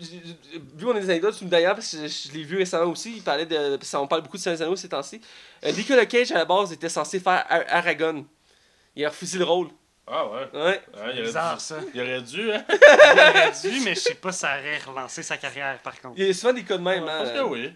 Vu qu'on a des anecdotes, d'ailleurs, parce que je, je l'ai vu récemment aussi, il parlait de. parce qu'on parle beaucoup de Seigneur ces temps-ci. Euh, Nicolas Cage, à la base, était censé faire Ar- Aragon. Il a refusé le rôle. Ah ouais. Ouais. Il, aurait Bizarre, dû, ça. il aurait dû, hein. Il aurait dû, mais je sais pas si ça aurait relancé sa carrière, par contre. Il y a souvent des cas de même. Je hein. pense que oui.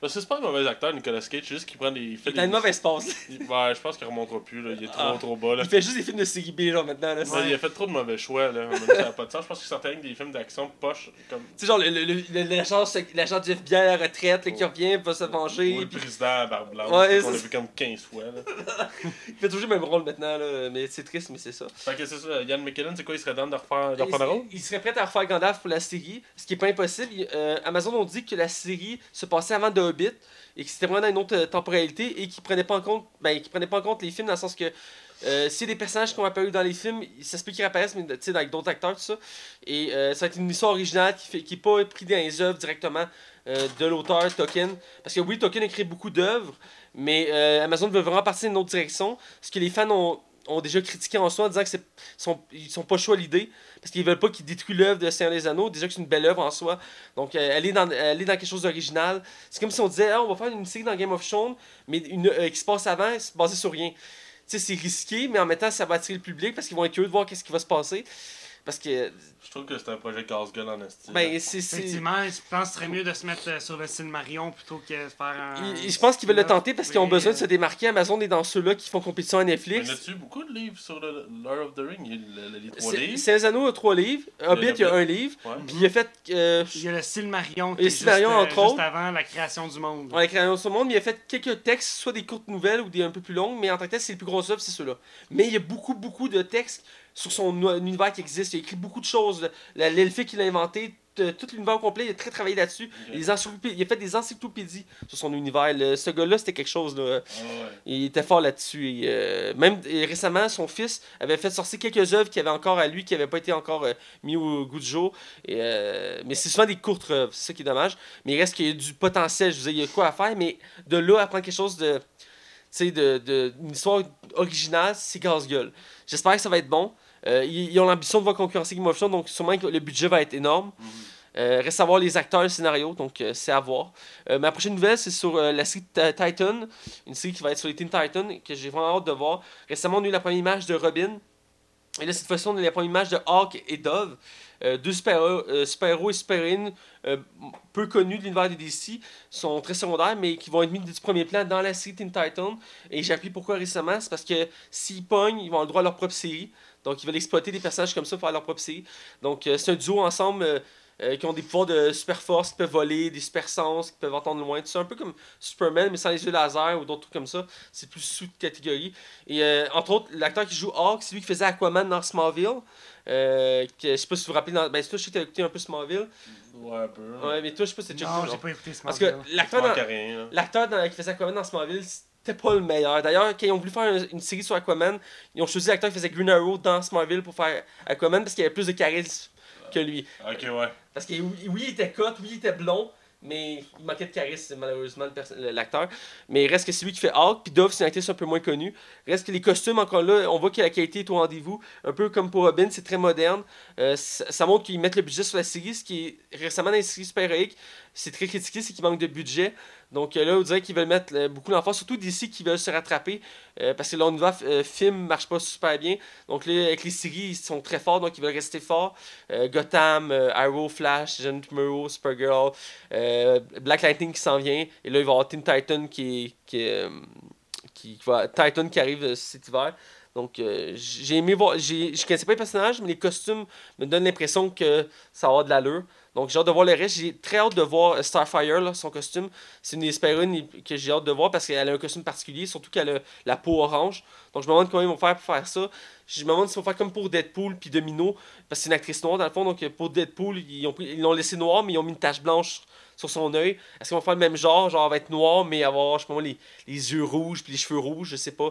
Parce que c'est pas un mauvais acteur, Nicolas Cage, c'est juste qu'il prend des. Il fait Il a une mauvaise passe. il- Ouais, je pense qu'il remontera plus, là. Il est trop, Ah. trop bas, là. Il fait juste des films de série B, genre, maintenant. Là. Ouais, il a fait trop de mauvais choix, là. Ça n'a pas de sens. Je pense qu'il sortait avec des films d'action poche, comme. Tu sais, genre, le- le- le- le- l'agent l'agent du FBI à la retraite, là, qui revient, va se venger. Ou le puis président à barbe blanche, Ouais, qu'on a vu comme 15 fois, là. il fait toujours le même rôle maintenant, là. Mais c'est triste, mais c'est ça. Fait que c'est ça, Yann McKellen, c'est quoi, il serait dans de refaire, de reprendre le rôle? il serait prêt à refaire Gandalf pour la série, ce qui est pas impossible. Euh, Amazon ont dit que la série se passait avant The Hobbit et que c'était vraiment dans une autre euh, temporalité et qui prenait pas en compte ben, qui prenait pas en compte les films dans le sens que euh, a des personnages qui ont apparu dans les films, ça se peut qu'ils réapparaissent, mais tu sais, avec d'autres acteurs, tout ça. Et euh, ça va être une histoire originale qui fait qui pas pris dans les œuvres directement euh, de l'auteur Tolkien. Parce que oui, Tolkien a créé beaucoup d'œuvres, mais euh, Amazon veut vraiment partir dans une autre direction. Ce que les fans ont, ont déjà critiqué en soi en disant c'est sont, ils sont pas chauds à l'idée. Parce qu'ils veulent pas qu'il détruise l'œuvre de Seigneur des Anneaux. Déjà que c'est une belle œuvre en soi. Donc euh, elle, est dans, est dans quelque chose d'original. C'est comme si on disait, ah, on va faire une série dans Game of Thrones, mais une, euh, qui se passe avant, c'est basé sur rien. Tu sais, c'est risqué, mais en même temps, ça va attirer le public parce qu'ils vont être curieux de voir qu'est-ce qui va se passer. Parce que, Je trouve que c'est un projet casse-gueule en esti. ben, c'est. c'est- Effectivement, je pense que ce serait mieux de se mettre euh, sur le Silmarion plutôt que de faire un. Ils- Je pense qu'ils veulent le tenter parce qu'ils ont besoin de se euh, démarquer. Amazon est dans ceux-là qui font compétition à Mais Netflix. as-tu beaucoup de livres sur le Lord of the Ring Il y a le- le- les trois C'est livres. c'est les anneaux a trois livres. Hobbit, il y a un livre. Ouais. Puis il a fait. euh, Il y a le Silmarion qui Le est juste, euh, juste autres. avant la création du monde. On a créé un autre monde, mais il a fait quelques textes, soit des courtes nouvelles ou des un peu plus longues, mais en tant que tel, c'est les plus grosses œuvres, c'est ceux-là. Mais il y a beaucoup, beaucoup de textes sur son univers qui existe. Il a écrit beaucoup de choses. Le- L'elfique qu'il a inventé, tout l'univers au complet, il a très travaillé là-dessus. Il a fait des encyclopédies sur son univers. Le- ce gars-là, c'était quelque chose. Là. Ah ouais. Il était fort là-dessus. Euh, même et récemment, son fils avait fait sortir quelques œuvres qui avaient encore à lui, qui n'avaient pas été encore euh, mis au goût du jour. Et, euh, mais c'est souvent des courtes œuvres, c'est ça qui est dommage. Mais il reste qu'il y a du potentiel, je vous dis, il y a quoi à faire, mais de là à prendre quelque chose de. Tu sais, de, de, une histoire originale, c'est casse-gueule. J'espère que ça va être bon. Euh, ils, ils ont l'ambition de voir concurrencer Game of Thrones, donc sûrement que le budget va être énorme. Mhm. Euh, reste à voir les acteurs, le scénario, donc euh, c'est à voir. Euh, ma prochaine nouvelle, c'est sur la série Ti- Titan, une série qui va être sur les Teen Titans, que j'ai vraiment hâte de voir. Récemment, on a eu la première image de Robin. Et là, cette fois-ci, on a eu la première image de Hawk et Dove, deux super-héros et super-héroïnes peu connus de l'univers des DC, sont très secondaires, mais qui vont être mis du premier plan dans la série Teen Titans. Et j'ai appris pourquoi récemment, c'est parce que s'ils pognent, ils vont avoir le droit à leur propre série. Donc, ils veulent exploiter des personnages comme ça pour faire leur propre série. Donc, euh, c'est un duo ensemble euh, euh, qui ont des pouvoirs de super force, qui peuvent voler, des super sens, qui peuvent entendre loin. C'est un peu comme Superman, mais sans les yeux laser ou d'autres trucs comme ça. C'est plus sous catégorie. Et euh, entre autres, l'acteur qui joue Hawk, c'est lui qui faisait Aquaman dans Smallville. Euh, que, je sais pas si vous vous rappelez. Dans... Ben, toi, je sais que t'as écouté un peu Smallville. Ouais, un peu. Ouais, mais toi, je sais pas si t'as Non, écouté, j'ai pas écouté ce Parce que Smallville. l'acteur dans... dans- qui faisait Aquaman dans Smallville, c'était pas le meilleur. D'ailleurs, quand ils ont voulu faire un- une série sur Aquaman, ils ont choisi l'acteur qui faisait Green Arrow dans Smallville pour faire Aquaman parce qu'il avait plus de charisme que lui. Ok, ouais. Parce que oui, il était cut, oui, il était blond, mais il manquait de charisme, malheureusement, l'acteur. Mais reste que c'est lui qui fait Hulk, puis Dove, c'est une actrice un peu moins connue. Reste que les costumes, encore là, on voit que la qualité est au rendez-vous. Un peu comme pour Robin, c'est très moderne. Euh, ça, ça montre qu'ils mettent le budget sur la série, ce qui est récemment dans les séries super-héroïques, c'est très critiqué, c'est qu'il manque de budget. Donc euh, là, on dirait qu'ils veulent mettre euh, beaucoup d'enfants, surtout d'ici qui veulent se rattraper, euh, parce que leur univers euh, film marche pas super bien. Donc là, avec les séries, ils sont très forts, donc ils veulent rester forts. Gotham, Arrow, Flash, Jeanne Tomorrow, Supergirl, Black Lightning qui s'en vient, et là, il va y avoir Teen Titan qui, qui, qui, va, Titan qui arrive cet hiver. Donc, j'ai aimé voir. Je connaissais pas les personnages, mais les costumes me donnent l'impression que ça va de l'allure. Donc, j'ai hâte de voir le reste. J'ai très hâte de voir Starfire, là, son costume. C'est une des super-héroïnes que j'ai hâte de voir parce qu'elle a un costume particulier, surtout qu'elle a la peau orange. Donc, je me demande comment ils vont faire pour faire ça. Je me demande s'ils vont faire comme pour Deadpool puis Domino, parce que c'est une actrice noire dans le fond. Donc, pour Deadpool, ils l'ont laissé noir, mais ils ont mis une tache blanche sur son œil. Est-ce qu'ils vont faire le même genre Genre, elle va être noire, mais avoir, je sais les, les yeux rouges puis les cheveux rouges, je sais pas.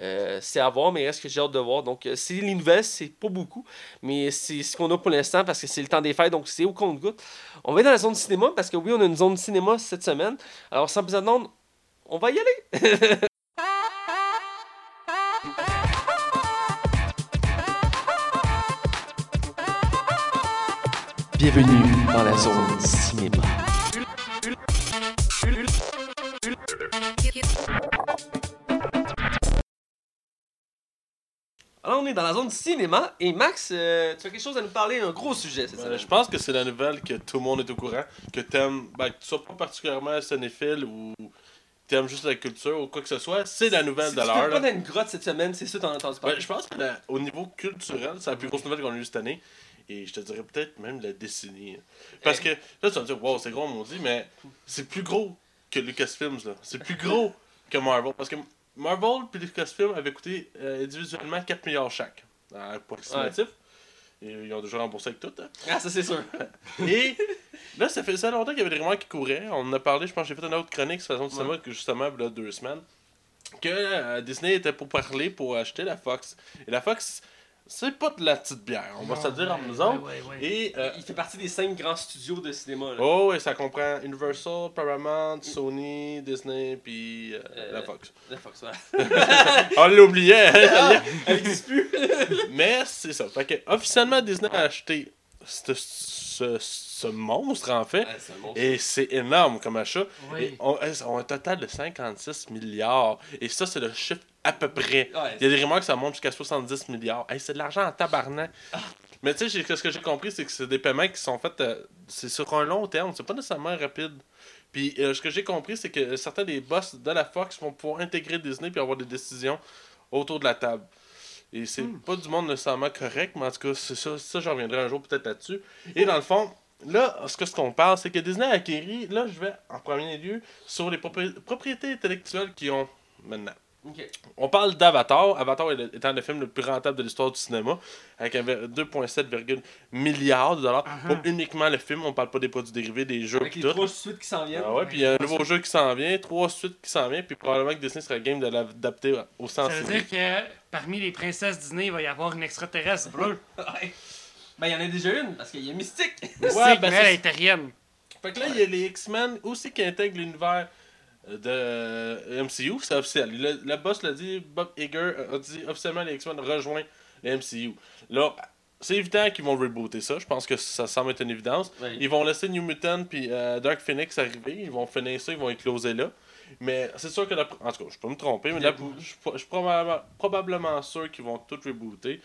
Euh, c'est à voir, mais reste que j'ai hâte de voir. Donc, euh, c'est les nouvelles, c'est pas beaucoup, mais c'est ce qu'on a pour l'instant parce que c'est le temps des fêtes, donc c'est au compte-goutte. On va aller dans la zone cinéma parce que oui, on a une zone cinéma cette semaine. Alors, sans plus attendre, on va y aller. Bienvenue dans la zone cinéma. Alors, on est dans la zone cinéma et Max, euh, tu as quelque chose à nous parler, un gros sujet cette Ben, semaine. je pense que c'est la nouvelle que tout le monde est au courant. Que t'aimes, ben, que tu sois pas particulièrement cinéphile ou t'aimes juste la culture ou quoi que ce soit, c'est la nouvelle Si de tu l'heure. fais pas là. dans une grotte cette semaine, c'est ça t'en as entendu parler? Ben, je pense que la- au niveau culturel, c'est la plus grosse nouvelle qu'on a eue cette année. Et je te dirais peut-être même la décennie. Parce que là, tu vas me dire, wow, c'est gros, on dit, mais c'est plus gros que Lucasfilms. là. C'est plus gros que Marvel. Parce que Marvel et Lucasfilms avaient coûté euh, individuellement 4 milliards chaque, euh, approximatif. Ils ont déjà remboursé avec tout. hein. Ah, ça, c'est sûr. Et là, ça faisait longtemps qu'il y avait des rumeurs qui couraient. On en a parlé, je pense que j'ai fait une autre chronique sur façon de cinéma que justement, il y a deux semaines. Que euh, Disney était pour parler pour acheter la Fox. Et la Fox, c'est pas de la petite bière, on va se le dire entre nous autres. Ouais, ouais, ouais. Et. euh, Il fait partie des cinq grands studios de cinéma. Là. Oh, et ça comprend Universal, Paramount, Sony, Disney, puis euh, Euh, la Fox. La Fox, ouais. On l'oubliait, hein, est. Elle existe plus. Mais c'est ça. Fait que, officiellement, Disney a acheté ce, ce, ce monstre, en fait. Ah, monstre. Et c'est énorme comme achat. Oui. Et on, elles ont un total de 56 milliards. Et ça, c'est le chiffre à peu près. Ouais, Il y a des rumeurs que ça monte jusqu'à 70 milliards. Hey, c'est de l'argent en tabarnak. Mais tu sais, ce que j'ai compris, c'est que c'est des paiements qui sont faits. euh, c'est sur un long terme. C'est pas nécessairement rapide. Puis euh, ce que j'ai compris, c'est que certains des boss de la Fox vont pouvoir intégrer Disney puis avoir des décisions autour de la table. Et c'est pas du monde nécessairement correct, mais en tout cas, c'est ça, ça j'en reviendrai un jour peut-être là-dessus. Et dans le fond, là, ce que ce qu'on parle, c'est que Disney a acquéri, là, je vais en premier lieu sur les propri- propriétés intellectuelles qu'ils ont maintenant. On parle d'Avatar. Avatar étant le film le plus rentable de l'histoire du cinéma, avec un ver- 2,7 milliards de dollars pour uniquement le film. On parle pas des produits dérivés, des jeux Avec les tout. trois suites qui s'en viennent. Ah ouais, puis il y a un nouveau jeu qui s'en vient, trois suites qui s'en viennent, puis probablement que Disney sera game de l'adapter au sens Ça veut dire que parmi les princesses Disney, il va y avoir une extraterrestre bleue. Ouais. Ben, il y en a déjà une, parce qu'il y a Mystique. Ouais, ben, mais c'est- elle est terrienne. Fait que là, il y a les X-Men aussi qui intègrent l'univers de euh, MCU, c'est officiel. Le, le boss l'a dit, Bob Iger a dit officiellement les X-Men rejoignent le MCU. Là, c'est évident qu'ils vont rebooter ça, je pense que ça semble être une évidence. Ils vont laisser New Mutant puis euh, Dark Phoenix arriver, ils vont finir ça, ils vont écloser là. Mais c'est sûr que, la- en tout cas, je peux me tromper, mais je pas- je suis probablement, probablement sûr qu'ils vont tout rebooter.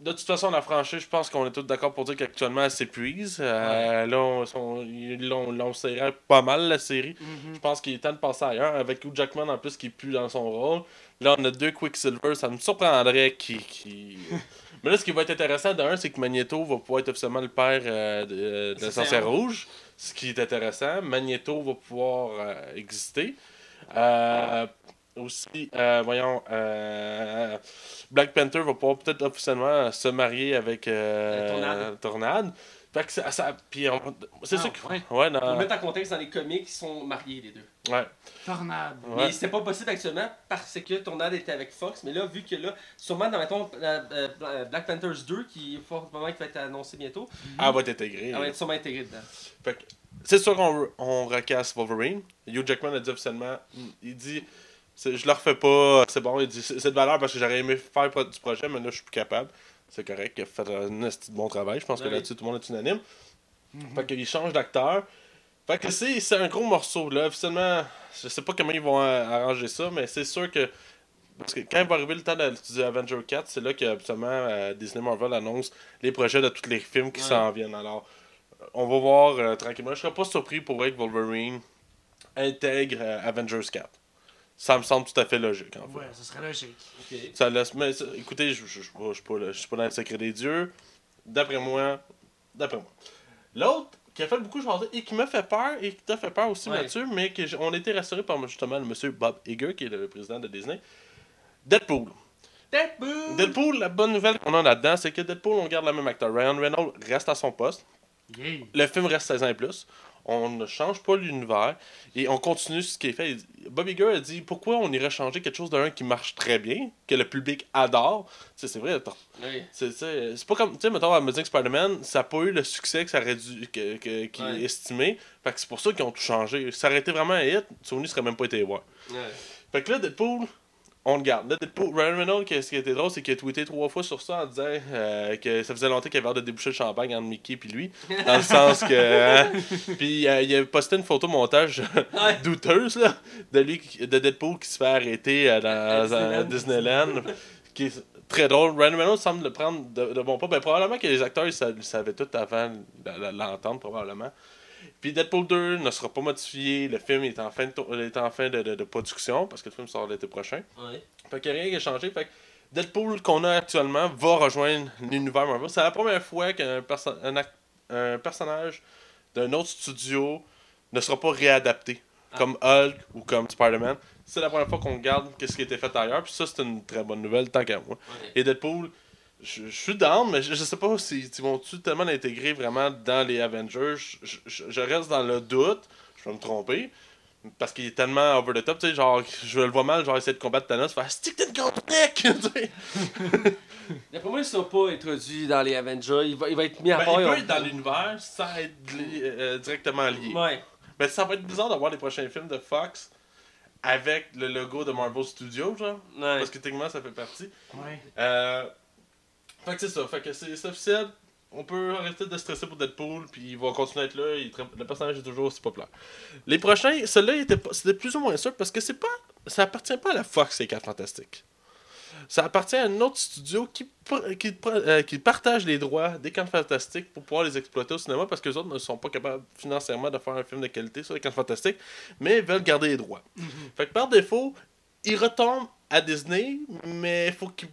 De toute façon, la franchise, je pense qu'on est tous d'accord pour dire qu'actuellement, elle s'épuise. Euh, Là, on, on- serré pas mal, la série. Mhm. Je pense qu'il est temps de passer ailleurs. Avec Hugh Jackman, en plus, qui est plus dans son rôle. Là, on a deux Quicksilver. Ça me surprendrait qui... qui... Mais là, ce qui va être intéressant, d'un, c'est que Magneto va pouvoir être officiellement le père euh, de, de la sorcière rouge. Ce qui est intéressant. Magneto va pouvoir euh, exister. Euh, aussi, euh, voyons, euh, Black Panther va pouvoir peut-être officiellement se marier avec euh, Tornade. Tornade. Fait que ça, ça- puis on- c'est Ah, ça que ouais. ouais, Pour mettre en contexte, dans les comics, ils sont mariés, les deux. ouais, Tornade. ouais. Mais c'était pas possible actuellement parce que Tornade était avec Fox. Mais là, vu que là, sûrement dans mettons, euh, euh, Black Panthers 2, qui est fortement qui va être annoncé bientôt, Elle va être intégrée. elle va être sûrement intégrée dedans. Fait que, c'est sûr qu'on on recasse Wolverine. Hugh Jackman a dit officiellement, il dit, je le refais pas, c'est bon, il dit, c'est de valeur parce que j'aurais aimé faire du projet, mais là, je suis plus capable. C'est correct, il a fait un bon travail, je pense que Oui. là-dessus, tout le monde est unanime. Fait qu'il change d'acteur. Fait que c'est c'est un gros morceau, là. Officiellement, je sais pas comment ils vont euh, arranger ça, mais c'est sûr que. Parce que quand il va arriver le temps de- du Avenger 4, c'est là que euh, Disney Marvel annonce les projets de tous les films qui Ouais. s'en viennent. Alors, on va voir euh, tranquillement. Je serais pas surpris pour vrai que Wolverine intègre euh, Avengers 4. Ça me semble tout à fait logique, en fait. Ouais, ce serait logique. Ça laisse. Mais ça- écoutez, je je- je suis pas- je suis pas, là- je suis pas dans le secret des dieux. D'après moi. D'après moi. L'autre qui a fait beaucoup jaser et qui m'a fait peur et qui t'a fait peur aussi, Ouais. Mathieu, mais que on a été rassuré par justement le monsieur Bob Iger, qui est le président de Disney. Deadpool. Deadpool! Deadpool, la bonne nouvelle qu'on a là-dedans, c'est que Deadpool, on garde le même acteur. Ryan Reynolds reste à son poste. Yeah. Le film reste 16 ans et plus. On ne change pas l'univers et on continue ce qui est fait. Il dit- Bob Iger a dit pourquoi on irait changer quelque chose d'un qui marche très bien, que le public adore? C'est vrai, t'as- Oui. c'est c'est- c'est pas comme, tu sais, mettons, Amazing Spider-Man, ça n'a pas eu le succès que ça aurait dû, que, que- est estimé. Fait que c'est pour ça qu'ils ont tout changé. Ça aurait été vraiment un hit, Sony serait même pas été voir. Ouais. Fait que là, Deadpool, on le garde. Là, Deadpool, Ryan Reynolds, ce qui était drôle, c'est qu'il a tweeté trois fois sur ça en disant euh, que ça faisait longtemps qu'il avait hâte de déboucher le champagne entre Mickey et lui. Dans le sens que. hein, puis euh, il a posté une photo montage Ouais. douteuse là, de lui, de Deadpool qui se fait arrêter euh, dans À à Disneyland. qui est très drôle. Ryan Reynolds semble le prendre de, de bon pas. Ben, probablement que les acteurs ils sa- ils savaient tout avant l'entendre, probablement. Puis Deadpool 2 ne sera pas modifié. Le film est en fin de, est en fin de, de- de production parce que le film sort l'été prochain. Ouais. Fait a rien a changé. Fait que Deadpool qu'on a actuellement va rejoindre l'univers Marvel. C'est la première fois qu'un perso- un un personnage d'un autre studio ne sera pas réadapté. Ah. Comme Hulk ou comme Spider-Man. C'est la première fois qu'on regarde ce qui a été fait ailleurs. Puis ça, c'est une très bonne nouvelle, tant qu'à moi. Ouais. Et Deadpool, je, je suis down, mais je, je sais pas si ils vont-tu tellement l'intégrer vraiment dans les Avengers. Je, je- je reste dans le doute, je vais me tromper. Parce qu'il est tellement over the top, tu sais, genre, je le vois mal, genre, essayer de combattre Thanos, faire stick to the contre neck, tu sais. D'après moi, ils sont pas introduits dans les Avengers. Il va, il va être mis à Ben, part. il peut être dans l'univers sans être li- euh, directement lié. Ouais. Mais ça va être bizarre d'avoir les prochains films de Fox avec le logo de Marvel Studios, genre. Ouais. Parce que techniquement, ça fait partie. Ouais. Euh, fait que c'est ça. Fait que c'est officiel. On peut arrêter de stresser pour Deadpool, puis il va continuer à être là. il le personnage est toujours aussi populaire. Les prochains, pas- c'était plus ou moins sûr parce que c'est pas, ça appartient pas à la Fox, les 4 Fantastiques. Ça appartient à un autre studio qui, qui, euh, qui partage les droits des 4 Fantastiques pour pouvoir les exploiter au cinéma parce que les autres ne sont pas capables financièrement de faire un film de qualité sur les 4 Fantastiques, mais ils veulent garder les droits. Fait que par défaut, ils retombent à Disney, mais il faut qu'il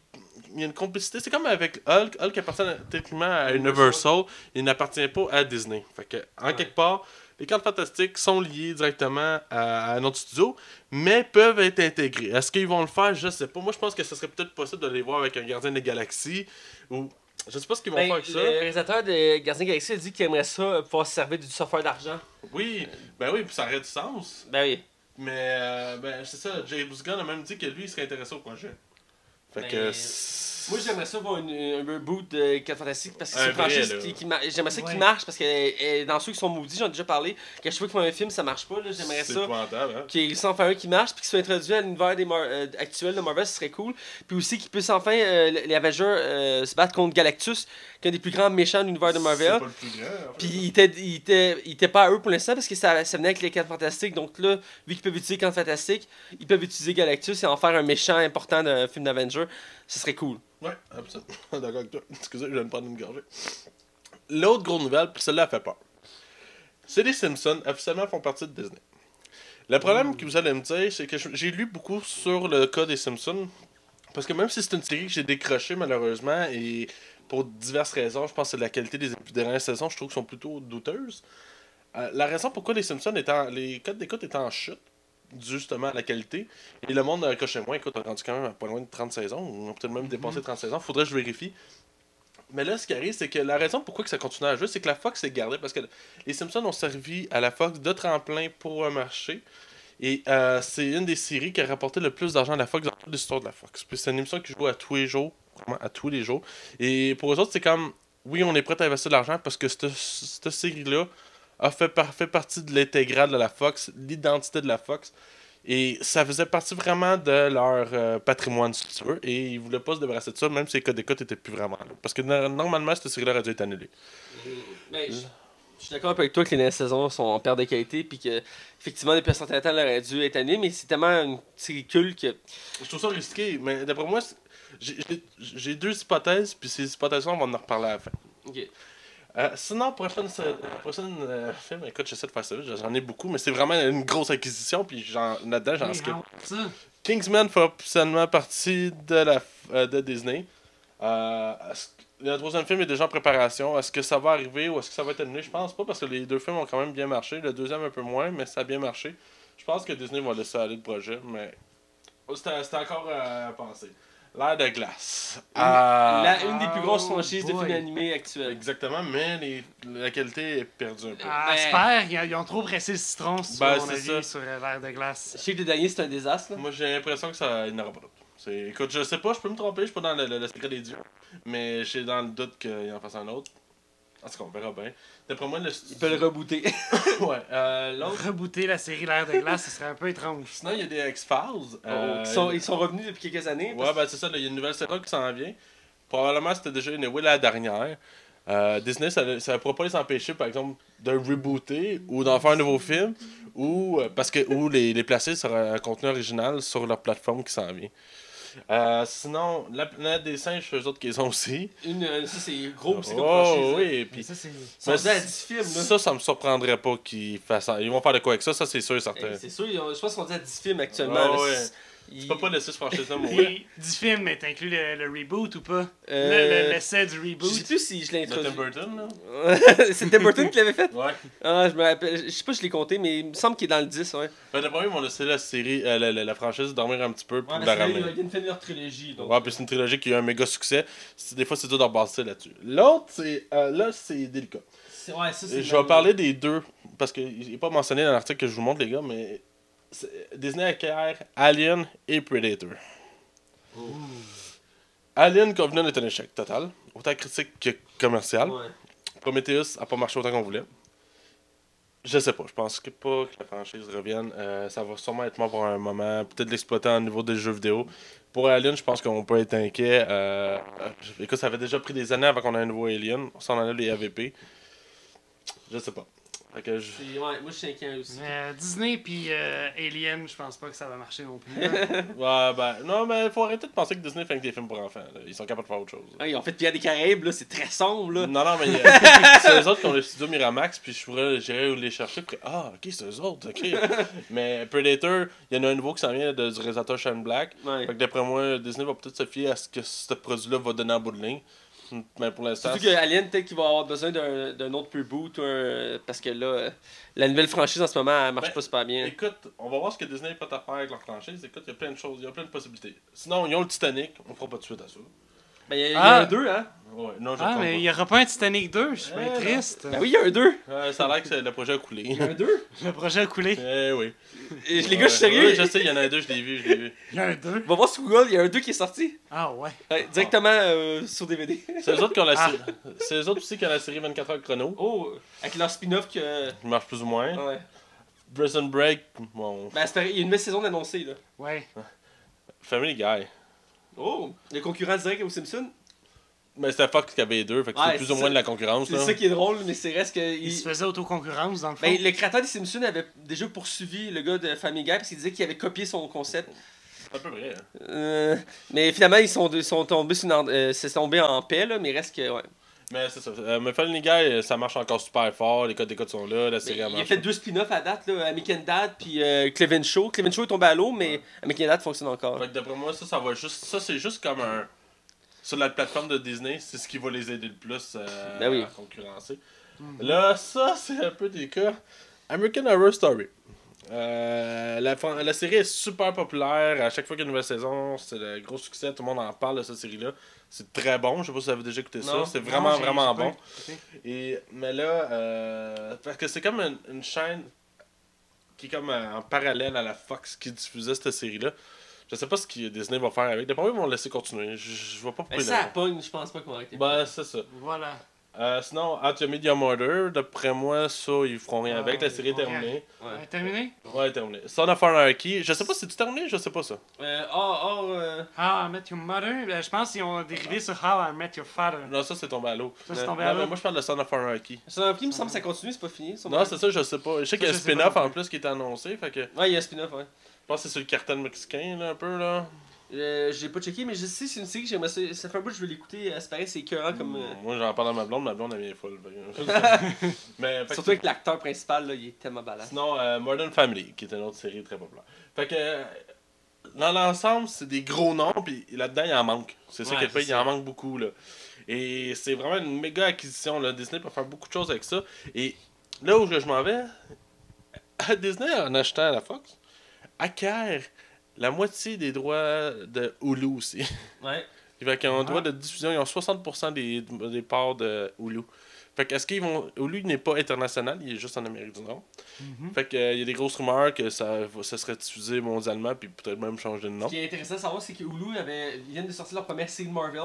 il y a une complicité. C'est comme avec Hulk. Hulk appartient techniquement à Universal. Il n'appartient pas à Disney. Fait que, en quelque part, les cartes fantastiques sont liées directement à, à notre studio, mais peuvent être intégrés. Est-ce qu'ils vont le faire? Je sais pas. Moi, je pense que ce serait peut-être possible de les voir avec un gardien des galaxies. Ou. Je sais pas ce qu'ils vont Ben, faire avec ça. le réalisateur de Gardien Galaxy a dit qu'il aimerait ça euh, pouvoir se servir du software d'argent. Oui, ben oui, puis ça aurait du sens. Ben oui. Mais, euh, ben, c'est ça. James Gunn a même dit que lui, il serait intéressé au projet. Fait que. Moi, j'aimerais ça voir une- un reboot de 4 Fantastiques parce que c'est Un une franchise qui, J'aimerais ça Ouais. qu'il marche parce que euh, dans ceux qui sont maudits, j'en ai déjà parlé. Qu'à chaque fois qu'ils font un film, ça marche pas. là, J'aimerais ça. hein. Qu'ils s'en fassent un qui marche puis qu'il soit introduit à l'univers des Mar- euh, actuel de Marvel, ce serait cool. Puis aussi qu'ils puissent enfin, euh, les Avengers, euh, se battre contre Galactus, qui est un des plus grands méchants de l'univers de C'est Marvel. pas le plus grand. en fait. Puis il était, il, était, il était pas à eux pour l'instant parce que ça, ça venait avec les 4 fantastiques. Donc là, vu qu'ils peuvent utiliser 4 fantastiques, ils peuvent utiliser Galactus et en faire un méchant important d'un film d'Avenger. Ce serait cool. Ouais, absolument. D'accord avec toi. Excusez, je viens de prendre une gorgée. L'autre grosse nouvelle, puis celle-là fait peur. C'est les Simpsons, officiellement font partie de Disney. Le problème que vous allez me dire, c'est que j'ai lu beaucoup sur le cas des Simpsons. Parce que même si c'est une série que j'ai décrochée malheureusement, et pour diverses raisons, je pense que c'est la qualité des dernières saisons, je trouve qu'elles sont plutôt douteuses. Euh, la raison pourquoi les Simpsons étaient en- les codes d'écoute étaient en chute, justement à la qualité, et le monde accrochait moins, écoute, on est rendu quand même pas loin de 30 saisons, on a peut-être même dépassé 30 saisons, faudrait que je vérifie. Mais là, ce qui arrive, c'est que la raison pourquoi que ça continue à jouer, c'est que la Fox s'est gardée, parce que les Simpsons ont servi à la Fox de tremplin pour un marché. Et euh, c'est une des séries qui a rapporté le plus d'argent à la Fox dans toute l'histoire de la Fox. Puis c'est une émission qui joue à tous les jours, vraiment à tous les jours. Et pour eux autres, c'est comme, oui, on est prêt à investir de l'argent parce que cette série-là a fait, par- fait partie de l'intégrale de la Fox, l'identité de la Fox. Et ça faisait partie vraiment de leur euh, patrimoine, si tu veux. Et ils voulaient pas se débarrasser de ça, même si les codes d'écoute étaient plus vraiment là. Parce que no- normalement, cette série-là aurait dû être annulée. Ben, je, suis d'accord avec toi que les dernières saisons sont en perte de qualité. Puis que, effectivement, depuis un certain temps, elle aurait dû être annulée. Mais c'est tellement une série culte que. Je trouve ça risqué, mais d'après moi, j'ai deux hypothèses, puis ces hypothèses-là, on va en reparler à la fin. Ok. Euh, sinon, prochaine euh, film, écoute, j'essaie de faire ça j'en ai beaucoup, mais c'est vraiment une grosse acquisition, puis là-dedans, j'en skip. Kingsman fait officiellement partie de, la, euh, de Disney. Euh, le troisième film est déjà en préparation. Est-ce que ça va arriver ou est-ce que ça va être annulé? Je pense pas parce que les deux films ont quand même bien marché. Le deuxième un peu moins, mais ça a bien marché. Je pense que Disney va laisser aller le projet, mais c'était c'était encore à penser. L'air de glace. Ah, La- une des plus grosses Oh franchises de films animés actuels. Exactement, mais les- la qualité est perdue un peu. Ah, Ben- J'espère, ils, ils ont trop pressé le citron, sur Ben, mon c'est avis, ça. sur euh, l'air de glace. Je sais que le dernier, c'est un désastre. Là. Moi, j'ai l'impression que ça il n'y en aura pas Écoute, je sais pas, je peux me tromper, je suis pas dans le, le- le secret des dieux. Mais j'ai dans le doute qu'il en fasse un autre. En tout cas, on verra bien. D'après moi, le Ils peuvent le rebooter. ouais. Euh, L'autre. Rebooter la série L'air de glace, ce serait un peu étrange. Sinon, il y a des X-Files. Euh, ils, sont, ils sont revenus depuis quelques années. Ouais, ben c'est ça, il y a une nouvelle saison qui s'en vient. Probablement, c'était déjà une oui la dernière. Euh, Disney, ça ne pourra pas les empêcher, par exemple, de rebooter ou d'en faire un nouveau film, ou parce que ou les, les placer sur un contenu original sur leur plateforme qui s'en vient. Euh, sinon, la planète des singes, eux autres qu'ils ont aussi. Une, euh, ça, c'est gros aussi comme Oh oui, puis ça, c'est... Ils sont Mais rendus à 10 films. Là. ça, ça me surprendrait pas qu'ils fassent ça. Ils vont faire de quoi avec ça, ça c'est sûr certain. Eh, C'est sûr, ils ont- je pense qu'on dit à 10 films actuellement. Ah là. ouais. C'est- Il- Tu peux pas laisser ce franchise-là mourir. Du film, est inclus le, le reboot ou pas? Euh, Le- le- L'essai du Je reboot. sais plus si je l'ai De Tim introduit. Burton, là. C'est Tim Burton qui l'avait fait? Ouais. Ah, je me rappelle. Je sais pas si je l'ai compté, mais il me semble qu'il est dans le 10, ouais. Ben, d'abord, ils vont laisser la série, euh, la, la, la franchise dormir un petit peu pour Ouais, la ramener. ils viennent de finir leur trilogie. Donc, Ouais, puis c'est une trilogie qui a eu un méga succès. Des fois, c'est dur d'en passer là-dessus. L'autre, c'est. euh, là, c'est délicat. c'est- ouais, ça, c'est Je vais parler des deux, parce qu'il n'est pas mentionné dans l'article que je vous montre, les gars, mais. Disney acquiert Alien et Predator. Alien Covenant est un échec total, autant critique que commercial. Ouais. Prometheus a pas marché autant qu'on voulait. Je sais pas, je pense que pas que la franchise revienne. Euh, ça va sûrement être mort pour un moment. Peut-être l'exploiter au niveau des jeux vidéo. Pour Alien, je pense qu'on peut être inquiet. Euh, écoute, ça avait déjà pris des années avant qu'on ait un nouveau Alien. On s'en allait les AVP. Je sais pas. Fait que je- C'est- Ouais, moi je suis inquiet aussi. Euh, Disney puis euh, Alien, je pense pas que ça va marcher non plus. là. Ouais, ben, non, mais faut arrêter de penser que Disney fait que des films pour enfants. là. Ils sont capables de faire autre chose. Ouais, ils ont fait Pierre des Caraïbes, là, c'est très sombre, là. Non, non, mais euh, c'est eux autres qui ont le studio Miramax, puis je pourrais j'irais les chercher. Puis, ah, ok, c'est eux autres, ok. mais Predator, il y en a un nouveau qui s'en vient de, du réalisateur Shane Black. Ouais. Fait que d'après moi, Disney va peut-être se fier à ce que ce produit-là va donner en bout de ligne. Mais pour l'instant. Surtout que Alien, peut-être qu'il va avoir besoin d'un d'un autre reboot, ou un- parce que là, la nouvelle franchise en ce moment, elle marche Ben, pas super bien. Écoute, on va voir ce que Disney peut faire avec leur franchise. Écoute, il y a plein de choses, il y a plein de possibilités. Sinon, ils ont le Titanic, on fera pas de suite à ça. Ben, il y, a- il y a Ah. un 2, hein? Ouais, non, je Ah, mais il y aura pas un Titanic 2, je suis bien Eh, triste. Ben oui, il y a un 2. Ouais, ça a l'air que c'est- le projet a coulé. Il y a un 2. Le projet a coulé. Eh oui. Et les gars, je suis sérieux? je sais, il y en a un deux, je l'ai vu, je l'ai vu. Il y a un 2. Va voir sur Google, il y a un 2 qui est sorti. Ah ouais. Ouais, directement euh, sur DVD. C'est eux autres qui ont la Ah. série. C'est eux autres aussi qui ont la série 24 heures chrono. Oh, avec leur spin-off que. Qui marche plus ou moins. Ouais. Prison Break, bon. Ben, il y a une nouvelle saison d'annoncée, là. Ouais. Family Guy. Oh, le concurrent direct aux Simpsons. Mais c'était Fox qui avait les deux, fait que Ouais, c'est plus ou moins de la concurrence. C'est ça qui est drôle, mais c'est reste que. Il il- se faisait autoconcurrence dans le fond. Ben, le créateur des Simpsons avait déjà poursuivi le gars de Family Guy parce qu'il disait qu'il avait copié son concept. C'est un peu vrai. Hein. Euh, mais finalement, ils sont, ils sont tombés sur une en- euh, c'est tombé en paix, là, mais reste que. Ouais. Mais c'est ça. Euh, mais Family Guy, euh, ça marche encore super fort. Les codes des codes sont là. La série il a fait deux spin-offs à date, là, American Dad puis euh, Clevin Show. Clevin Show est tombé à l'eau, mais American Dad fonctionne encore. Fait que d'après moi, ça, ça va juste. Ça, c'est juste comme un. Sur la plateforme de Disney, c'est ce qui va les aider le plus euh, Ben oui. à concurrencer. Là, ça, c'est un peu des cas. American Horror Story. Euh, la, la série est super populaire. À chaque fois qu'il y a une nouvelle saison, c'est le gros succès. Tout le monde en parle de cette série-là. C'est très bon. Je sais pas si vous avez déjà écouté ça. C'est vraiment, vraiment bon. Et, mais là, euh, parce que c'est comme une, une chaîne qui est comme euh, en parallèle à la Fox qui diffusait cette série-là. Je sais pas ce que Disney va faire avec. D'après moi, ils vont le laisser continuer. Je, je vois pas pourquoi Mais ils ça le- pogne, je pense pas qu'on va arrêter. Ben, c'est ça. Voilà. Euh, sinon, At Your Medium Order, d'après moi, ça, ils feront rien Ah, avec. La série est terminée. Ouais. Euh, terminé? Ouais, terminée. Son of Anarchy, je sais pas si c'est terminé, je sais pas ça. Euh, or, or, euh, How I Met Your Mother? Euh, je pense qu'ils ont dérivé sur How I Met Your Father. Non, ça, c'est tombé à l'eau. Ça, c'est tombé à l'eau. moi, je parle de Son of Anarchy. ça a pris, il me semble que ça continue, c'est pas fini. Non, c'est ça, je sais pas. Je sais qu'il y a un spin-off en plus. qui est annoncé, fait que Ouais, il y a un spin-off, ouais. Pense que c'est sur le cartel mexicain, là, un peu, là. Euh, j'ai pas checké, mais je sais, c'est une série que j'aimerais ça. Ça fait un bout que je veux l'écouter. euh, C'est pareil, c'est écœurant comme. euh, Moi, j'en parle à ma blonde, ma blonde, elle vient folle. fait que- mais, fait que Surtout avec l'acteur principal, là, il est tellement balade. Sinon, euh, Modern Family, qui est une autre série très populaire. Fait que, euh, dans l'ensemble, c'est des gros noms, puis là-dedans, il en manque. C'est ça Ouais, qui est le c'est fait, il ça. en manque beaucoup, là. Et c'est vraiment une méga acquisition, là. Disney peut faire beaucoup de choses avec ça. Et là où je m'en vais, Disney, en achetant la Fox, acquiert la moitié des droits de Hulu aussi. Ouais. Fait un Ah. droit de diffusion, ils ont 60% des, des parts de Hulu. Fait que est-ce qu'ils vont. Hulu n'est pas international, il est juste en Amérique du Nord. Mhm. Fait que euh, il y a des grosses rumeurs que ça, ça serait diffusé mondialement, puis peut-être même changer de nom. Ce qui est intéressant de savoir, c'est que Hulu avait, ils viennent de sortir leur première série Marvel,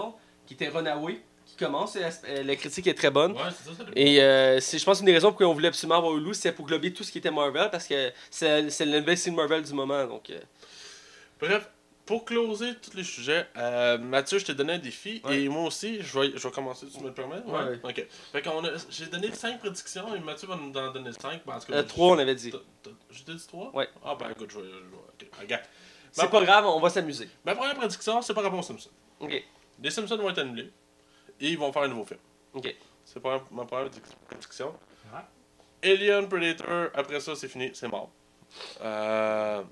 qui était Runaway, qui commence. et la, critique est très bonne. Ouais, c'est ça, Et euh, c'est, je pense, une des raisons pour on voulait absolument avoir Hulu, c'était pour glober tout ce qui était Marvel, parce que c'est, c'est de Marvel du moment. Donc, euh, Bref, pour closer tous les sujets, euh, Mathieu, je t'ai donné un défi, Ouais. et moi aussi, je vais, je vais commencer, tu me le permets? Ouais. Ok. Fait qu'on a, j'ai donné 5 prédictions, et Mathieu va nous en donner 5. Parce que euh, trois, on avait dit. T'ai dit 3 Ouais. Ah, ben écoute, je vais. ok, regarde. C'est Ma- pas grave, on va s'amuser. Ma première prédiction, c'est par rapport aux Simpsons. Ok. Les Simpsons vont être annulés, et ils vont faire un nouveau film. Ok. C'est pas ma première prédiction. Ouais. Alien Predator, après ça, c'est fini, c'est mort. Euh,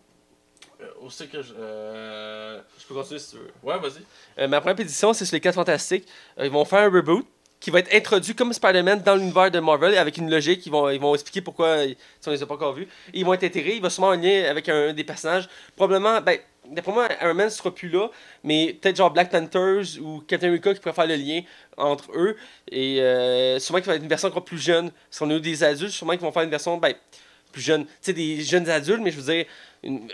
Euh, Où c'est que je. Euh... Je peux continuer si tu veux. Ouais, vas-y. Euh, ma première pétition, c'est sur les 4 Fantastiques. Euh, ils vont faire un reboot qui va être introduit comme Spider-Man dans l'univers de Marvel avec une logique. Ils vont, ils vont expliquer pourquoi, ils- si on les a pas encore vus. Et ils vont être intégrés. Il va sûrement en lien avec un des personnages. Probablement, ben, d'après moi, Iron Man sera plus là, mais peut-être genre Black Panthers ou Captain America qui pourrait faire le lien entre eux. Et euh, sûrement qu'il va être une version encore plus jeune. Qu'on a eu des adultes, sûrement qu'ils vont faire une version, ben, plus jeune. Tu sais, des jeunes adultes, mais je veux dire,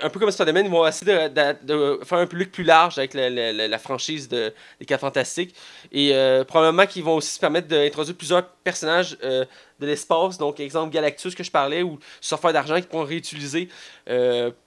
un peu comme Spider-Man, ils vont essayer de, faire un public plus large avec la, la- la- franchise de, des 4 Fantastiques. Et euh, probablement qu'ils vont aussi se permettre d'introduire plusieurs personnages euh, de l'espace. Donc, exemple Galactus que je parlais, ou Surfeur d'argent qu'ils pourront réutiliser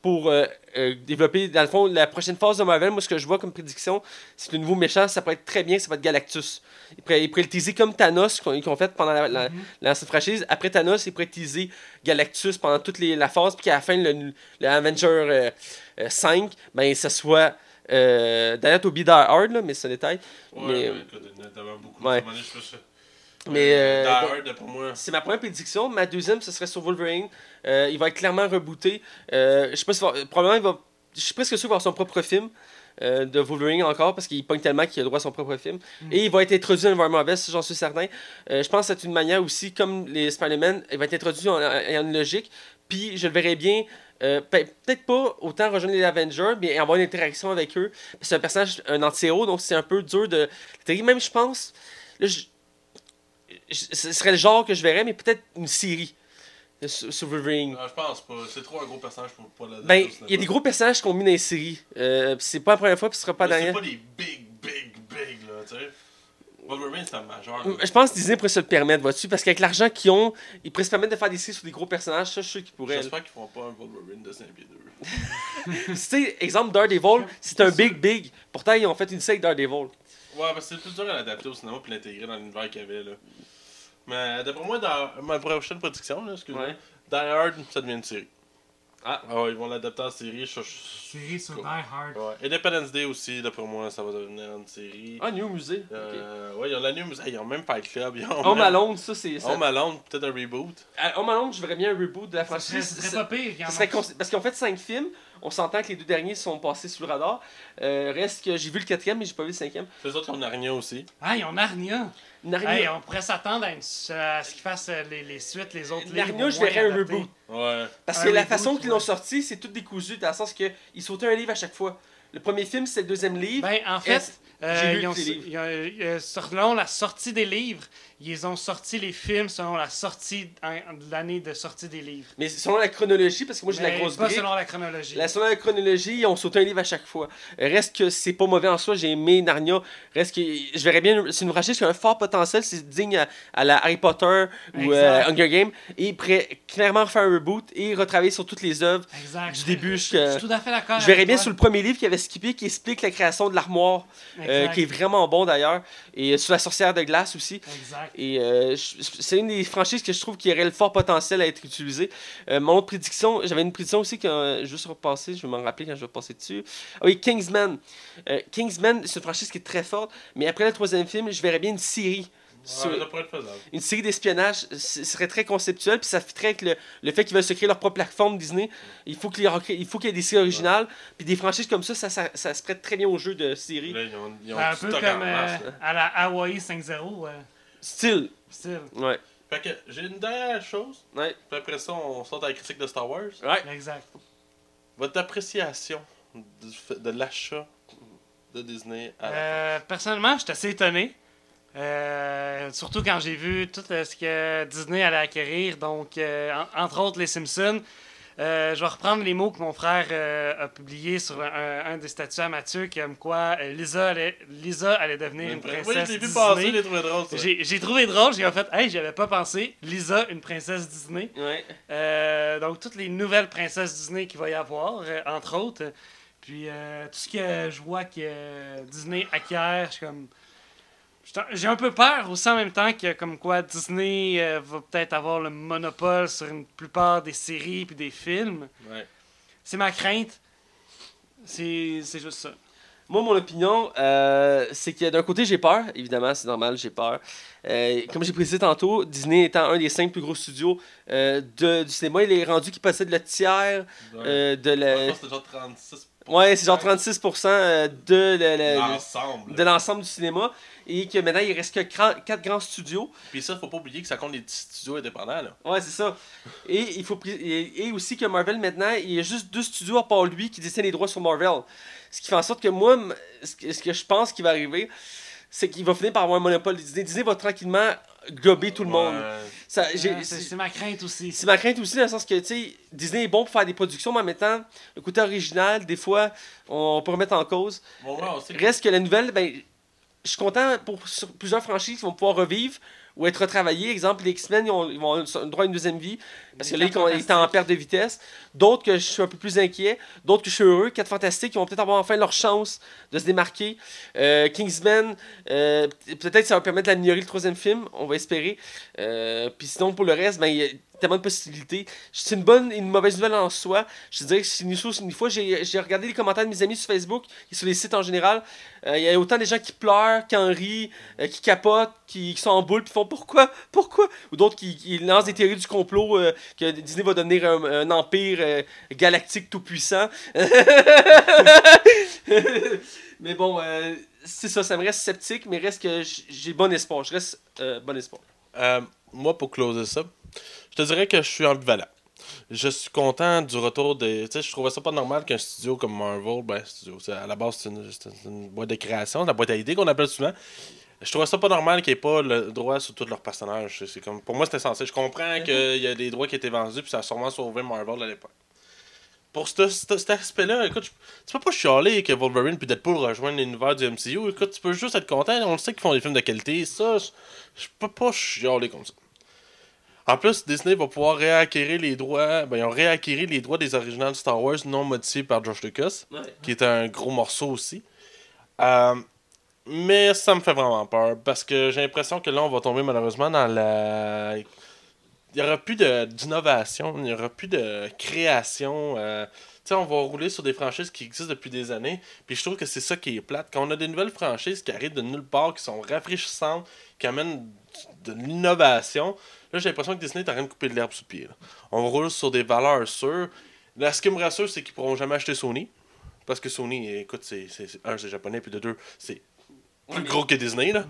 pour euh, euh, développer, dans le fond, la prochaine phase de Marvel. Moi, ce que je vois comme prédiction, c'est que le nouveau méchant, ça pourrait être très bien, ça va être Galactus. Ils pourraient, ils pourraient le teaser comme Thanos qu'on- qu'ils ont fait pendant la, la, la- cette franchise. Après Thanos, ils pourraient teaser Galactus pendant toute les, la phase, puis qu'à la fin, le, le Avenger euh, euh, 5, ben, ce soit. Euh, D'ailleurs, Toby Die Hard, là, mais c'est un détail. Ouais, Mais, euh, il tellement beaucoup. ouais. Mais, euh, bon- pour moi. C'est ma première prédiction. Ma deuxième, ce serait sur Wolverine. Euh, il va être clairement rebooté. Euh, je sais pas si va- probablement il va. Je suis presque sûr qu'il va avoir son propre film euh, de Wolverine encore parce qu'il pogne tellement qu'il a le droit à son propre film. Et il va être introduit dans Marvel, ça, j'en suis certain. Euh, je pense que c'est une manière aussi, comme les Spider-Man, il va être introduit en, en une logique. Puis je le verrais bien. euh, pe- Peut-être pas autant rejoindre les Avengers, mais avoir une interaction avec eux. C'est un personnage, un anti-héros, donc c'est un peu dur de. Même, je pense. Là, ce serait le genre que je verrais, mais peut-être une série Wolverine. Non, je pense pas. C'est trop un gros personnage pour pas l'adapter. Ben, il y a des gros personnages qu'on mis dans les séries. Euh, c'est pas la première fois, puis ce sera pas la C'est pas des big, big, big, là, tu sais. Wolverine, c'est un majeur. Mm, Je pense que Disney pourrait se le permettre, vois-tu, parce qu'avec l'argent qu'ils ont, ils pourraient se permettre de faire des séries sur des gros personnages, ça, je suis sûr qu'ils pourraient. J'espère qu'ils feront pas un Wolverine de 5 pieds 2. Tu sais, exemple, Daredevil, c'est un big, big. Pourtant, ils ont fait une série Daredevil. Ouais, parce que c'est plus dur à l'adapter au cinéma puis l'intégrer dans l'univers qu'il y avait là. Mais d'après moi, dans ma prochaine prédiction, là, excuse-moi, Ouais. Die Hard, ça devient une série. Ah. ouais, ils vont l'adapter en série. Je, je- Série sur Die Hard. Ouais. Independence Day aussi, d'après moi, ça va devenir une série. Ah, New Musée. ok. Euh, ouais, ils ont la News. Hey, ils ont même Fight Club. Ils ont Home même- Alone, ça, c'est. ça- Home Alone, peut-être un reboot. À Home Alone, je verrais bien un reboot de la Ça serait, franchise. ça serait pas pire. Ça serait a- cons- Parce qu'ils ont fait 5 films. On s'entend que les deux derniers sont passés sous le radar. Euh, reste que j'ai vu le quatrième, mais j'ai pas vu le cinquième. Les autres, ils ont Narnia aussi. Ah, ils ont Narnia. Narnia, Hey, on pourrait s'attendre à, une- à ce qu'ils fassent euh, les, les suites, les autres livres. Narnia, je verrais un reboot. Ouais. Parce Un que la reboot, façon qu'ils l'ont sorti, c'est tout décousu, dans le sens que ils sautaient un livre à chaque fois. Le premier film, c'est le deuxième livre. Ben, en fait, euh, j'ai lu ils ont, tous les livres. ils ont- euh, selon la sortie des livres, ils ont sorti les films selon la sortie de l'année de sortie des livres. Mais selon la chronologie, parce que moi j'ai la grosse pas brique. selon la chronologie. La, selon la chronologie, on saute un livre à chaque fois. Reste que c'est pas mauvais en soi, j'ai aimé Narnia. Reste que je verrais bien, c'est une franchise qui a un fort potentiel, c'est digne à, à la Harry Potter ou euh. Hunger Games. Et pourrait clairement faire un reboot et retravailler sur toutes les œuvres du début Je jusqu'à. suis tout à fait d'accord. Je verrais bien toi. sur le premier livre qui avait skippé, qui explique la création de l'armoire, euh, qui est vraiment bon d'ailleurs. Et sur la sorcière de glace aussi. Exact. Et euh, c'est une des franchises que je trouve qui aurait le fort potentiel à être utilisée. Euh, mon autre prédiction, j'avais une prédiction aussi que euh, juste repasser, je vais m'en rappeler quand je vais passer dessus. Ah oui, Kingsman. Euh, Kingsman, c'est une franchise qui est très forte, mais après le troisième film, je verrais bien une série. sur- Ouais, ça pourrait être faisable. une série d'espionnage ce serait très conceptuel, puis ça fitterait avec le, le fait qu'ils veulent se créer leur propre plateforme Disney. Il faut qu'il y, ait- il faut qu'il y ait des séries originales, puis des franchises comme ça, ça, ça, ça se prête très bien au jeu de série. Là, ils ont, ils ont Ben, un peu comme euh, à la Hawaii 5-0. euh, Style. style. Ouais. Fait que j'ai une dernière chose. Ouais. Puis après ça, on sort à la critique de Star Wars. Ouais. Exact. Votre appréciation de l'achat de Disney à la Euh, personnellement, je suis assez étonné. Euh, surtout quand j'ai vu tout euh, ce que Disney allait acquérir, donc euh, en- entre autres les Simpsons. Euh, je vais reprendre les mots que mon frère euh, a publiés sur un, un des statuts à Mathieu, comme quoi euh, Lisa, allait, Lisa allait devenir une Oui, princesse je l'ai vu Disney. passer, je l'ai trouvé drôle. J'ai j'ai trouvé drôle, j'ai en fait, hey, j'avais pas pensé, Lisa, une princesse Disney. Ouais. Donc, toutes les nouvelles princesses Disney qu'il va y avoir, entre autres. Puis, euh, tout ce que je vois que Disney acquiert, je suis comme. J'ai un peu peur aussi en même temps que, comme quoi, Disney euh, va peut-être avoir le monopole sur une plupart des séries puis des films. Ouais. C'est ma crainte. C'est c'est juste ça. Moi, mon opinion, euh, c'est que d'un côté, j'ai peur. Évidemment, c'est normal, j'ai peur. Euh, comme j'ai précisé tantôt, Disney étant un des cinq plus gros studios euh, de, du cinéma, il est rendu qu'il possède le tiers euh, de Je la. pense que c'était genre 36 Ouais, c'est genre 36% euh, de l'ensemble. de l'ensemble du cinéma. Et que maintenant, il reste que 4 grands studios. Puis ça, faut pas oublier que ça compte les petits studios indépendants. Là. Ouais, c'est ça. Et il faut et, et aussi que Marvel maintenant, il y a juste deux studios à part lui qui détiennent les droits sur Marvel. Ce qui fait en sorte que moi, ce que, je pense qui va arriver, c'est qu'il va finir par avoir un monopole de Disney. Disney va tranquillement glober tout le monde. Ouais. C'est ma crainte aussi. c'est ma crainte aussi dans le sens que tu sais Disney est bon pour faire des productions, mais en même temps, le côté original, des fois, on peut remettre en cause. Bon, ouais, on sait que- Reste que la nouvelle, ben, je suis content pour sur plusieurs franchises qui vont pouvoir revivre ou être retravaillées. Exemple, les X-Men, ils, ont- ils vont avoir le droit à une deuxième vie parce que là, ils ils étaient en perte de vitesse. D'autres que je suis un peu plus inquiet. D'autres que je suis heureux. Quatre Fantastiques, qui vont peut-être avoir enfin leur chance de se démarquer. Euh, Kingsman, euh, peut-être ça va permettre d'améliorer le troisième film, on va espérer. Euh, Puis sinon, pour le reste, ben, il y a tellement de possibilités. C'est une bonne et une mauvaise nouvelle en soi. Je dirais que c'est une fois, j'ai regardé les commentaires de mes amis sur Facebook et sur les sites en général. Euh, Il y a autant des gens qui pleurent, qui en rient, euh, qui capotent, qui, sont en boule, puis font pourquoi, pourquoi? Ou d'autres qui, lancent des théories du complot euh, que Disney va devenir un, empire galactique tout puissant. mais bon, c'est ça, ça me reste sceptique, mais reste que j'ai bon espoir. Je reste bon espoir. Moi, pour closer ça, je te dirais que je suis ambivalent. Je suis content du retour des. Tu sais, je trouvais ça pas normal qu'un studio comme Marvel, ben, studio, à la base, c'est une, c'est une boîte de création, la boîte à idées qu'on appelle souvent. Je trouvais ça pas normal qu'il n'y ait pas le droit sur tous leurs personnages. C'est- comme, pour moi, c'était censé. Je comprends qu'il y a des droits qui étaient vendus, puis ça a sûrement sauvé Marvel à l'époque. Pour ce- ce- cet aspect-là, écoute, je- tu peux pas chialer que Wolverine puis Deadpool rejoignent l'univers du MCU. Écoute, tu peux juste être content. On le sait qu'ils font des films de qualité. Ça, je, je peux pas chialer comme ça. En plus, Disney va pouvoir réacquérir les droits. Ben, ils ont réacquéri les droits des originales Star Wars non modifiés par George Lucas, qui est un gros morceau aussi. Euh, mais ça me fait vraiment peur parce que j'ai l'impression que là, on va tomber malheureusement dans la. Il n'y aura plus d'innovation, il n'y aura plus de création. euh, Tu sais, on va rouler sur des franchises qui existent depuis des années. Puis je trouve que c'est ça qui est plate. Quand on a des nouvelles franchises qui arrivent de nulle part, qui sont rafraîchissantes, qui amènent de l'innovation, là j'ai l'impression que Disney est en train de couper de l'herbe sous le pied. là. On roule sur des valeurs sûres. Là, ce qui me rassure, c'est qu'ils pourront jamais acheter Sony. Parce que Sony, écoute, c'est, un, c'est japonais, puis de deux, c'est plus gros que Disney. Là.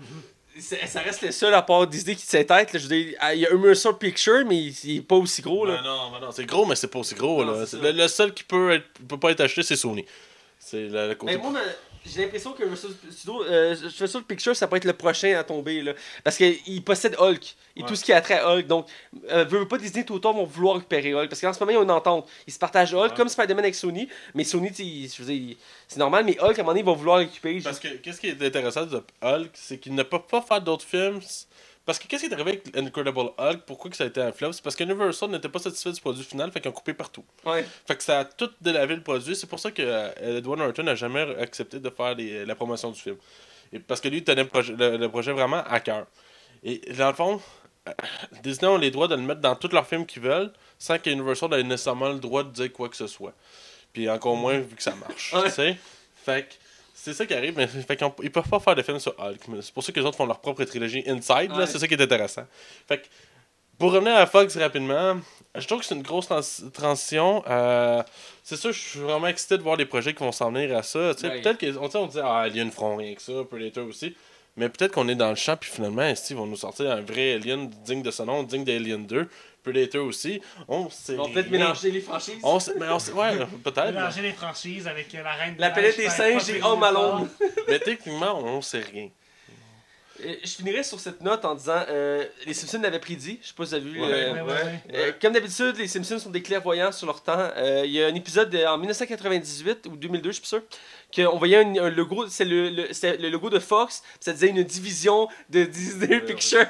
C'est- Ça reste le seul à part Disney qui tête. Là. Je veux dire, ah, il y a Immersive Picture, mais il, il est pas aussi gros. Là. Ben non, ben non, c'est gros, mais c'est pas aussi gros. Non, là. le, le seul qui peut, être, peut pas être acheté, c'est Sony. C'est côté. Moi, ma- j'ai l'impression que Studio, euh, Picture, ça peut être le prochain à tomber. Là. Parce qu'il possède Hulk et Ouais. tout ce qui a trait à Hulk. Donc, euh, veut pas Disney tout autant vont vouloir récupérer Hulk. Parce qu'en ce moment, il y a une entente. Ils se partagent Hulk Ouais. comme Spider-Man avec Sony. Mais Sony, c'est normal, mais Hulk, à un moment donné, il va vouloir récupérer. Parce que qu'est-ce qui est intéressant de Hulk, c'est qu'il ne peut pas faire d'autres films. Parce que qu'est-ce qui est arrivé avec Incredible Hulk? Pourquoi que ça a été un flop? C'est parce que Universal n'était pas satisfait du produit final, fait qu'ils ont coupé partout. Ouais. Fait que ça a tout délavé le produit. C'est pour ça que euh, Edward Norton n'a jamais accepté de faire les- la promotion du film. Et parce que lui, il tenait le projet, le, le projet vraiment à cœur. Et dans le fond, euh, Disney ont les droits de le mettre dans tous leurs films qu'ils veulent, sans que Universal ait nécessairement le droit de dire quoi que ce soit. Puis encore moins vu que ça marche. Ouais. Tu sais Fait que c'est ça qui arrive, mais fait ils peuvent pas faire de films sur Hulk. C'est pour ça que les autres font leur propre trilogie Inside, là, Ouais. c'est ça qui est intéressant. Fait que, pour revenir à Fox rapidement, je trouve que c'est une grosse trans- transition. Euh, c'est sûr, je suis vraiment excité de voir les projets qui vont s'en venir à ça. Ouais. Peut-être qu'on on dit, ah, Alien feront rien que ça, Predator aussi. Mais peut-être qu'on est dans le champ, puis finalement, ils vont nous sortir un vrai Alien digne de ce nom, digne d'Alien 2. Predator aussi. On sait Ils vont peut-être mélanger les franchises. On mais on sait, ouais, peut-être. mais- Mélanger les franchises avec euh, la reine de La planète des singes et Home Alone. Mais techniquement, on sait rien. Euh, Je finirai sur cette note en disant euh, les Simpsons l'avaient prédit. Je sais pas si vous avez vu. Ouais, euh, Ouais, ouais, ouais. euh, comme d'habitude, les Simpsons sont des clairvoyants sur leur temps. Euh, Il y a un épisode de- en 1998 ou 2002, je suis sûr, qu'on voyait un, un logo, c'est le, le- le logo de Fox, ça disait une division de Disney Ouais, Pictures.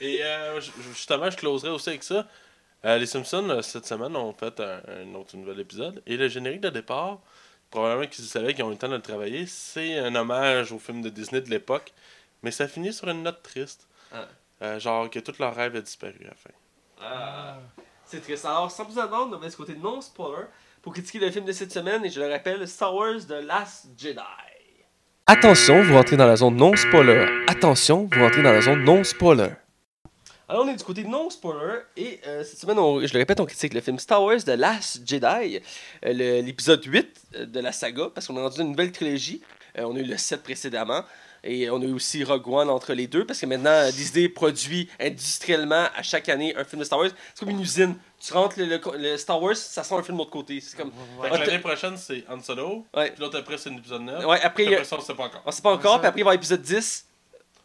Et euh, ju- justement, je closerai aussi avec ça. Euh, les Simpsons, euh, cette semaine, ont fait un, un autre nouvel épisode. Et le générique de départ, probablement qu'ils savaient qu'ils ont eu le temps de le travailler, c'est un hommage au film de Disney de l'époque. Mais ça finit sur une note triste. Ah. Euh, genre que tout leur rêve a disparu à la fin. Ah, c'est triste. Alors, sans plus attendre, on va ce côté non spoiler pour critiquer le film de cette semaine. Et je le rappelle, Star Wars The Last Jedi. Attention, vous rentrez dans la zone non spoiler. Attention, vous rentrez dans la zone non spoiler. Alors, on est du côté non spoiler et euh, cette semaine, on- je le répète, on critique le film Star Wars The Last Jedi, euh, l'épisode 8 euh, de la saga, parce qu'on est rendu une nouvelle trilogie. On a eu le 7 précédemment. Et on a eu aussi Rogue One entre les deux, parce que maintenant, Disney produit industriellement à chaque année un film de Star Wars. C'est comme une usine. Tu rentres le, le- le Star Wars, ça sent un film de l'autre côté. C'est comme. Que t'as- L'année prochaine, c'est Han Solo. Ouais. Puis l'autre après, c'est l'épisode 9. Ouais, après, a- ça, on sait pas encore. on sait pas encore, ça. puis après, il va y avoir épisode 10,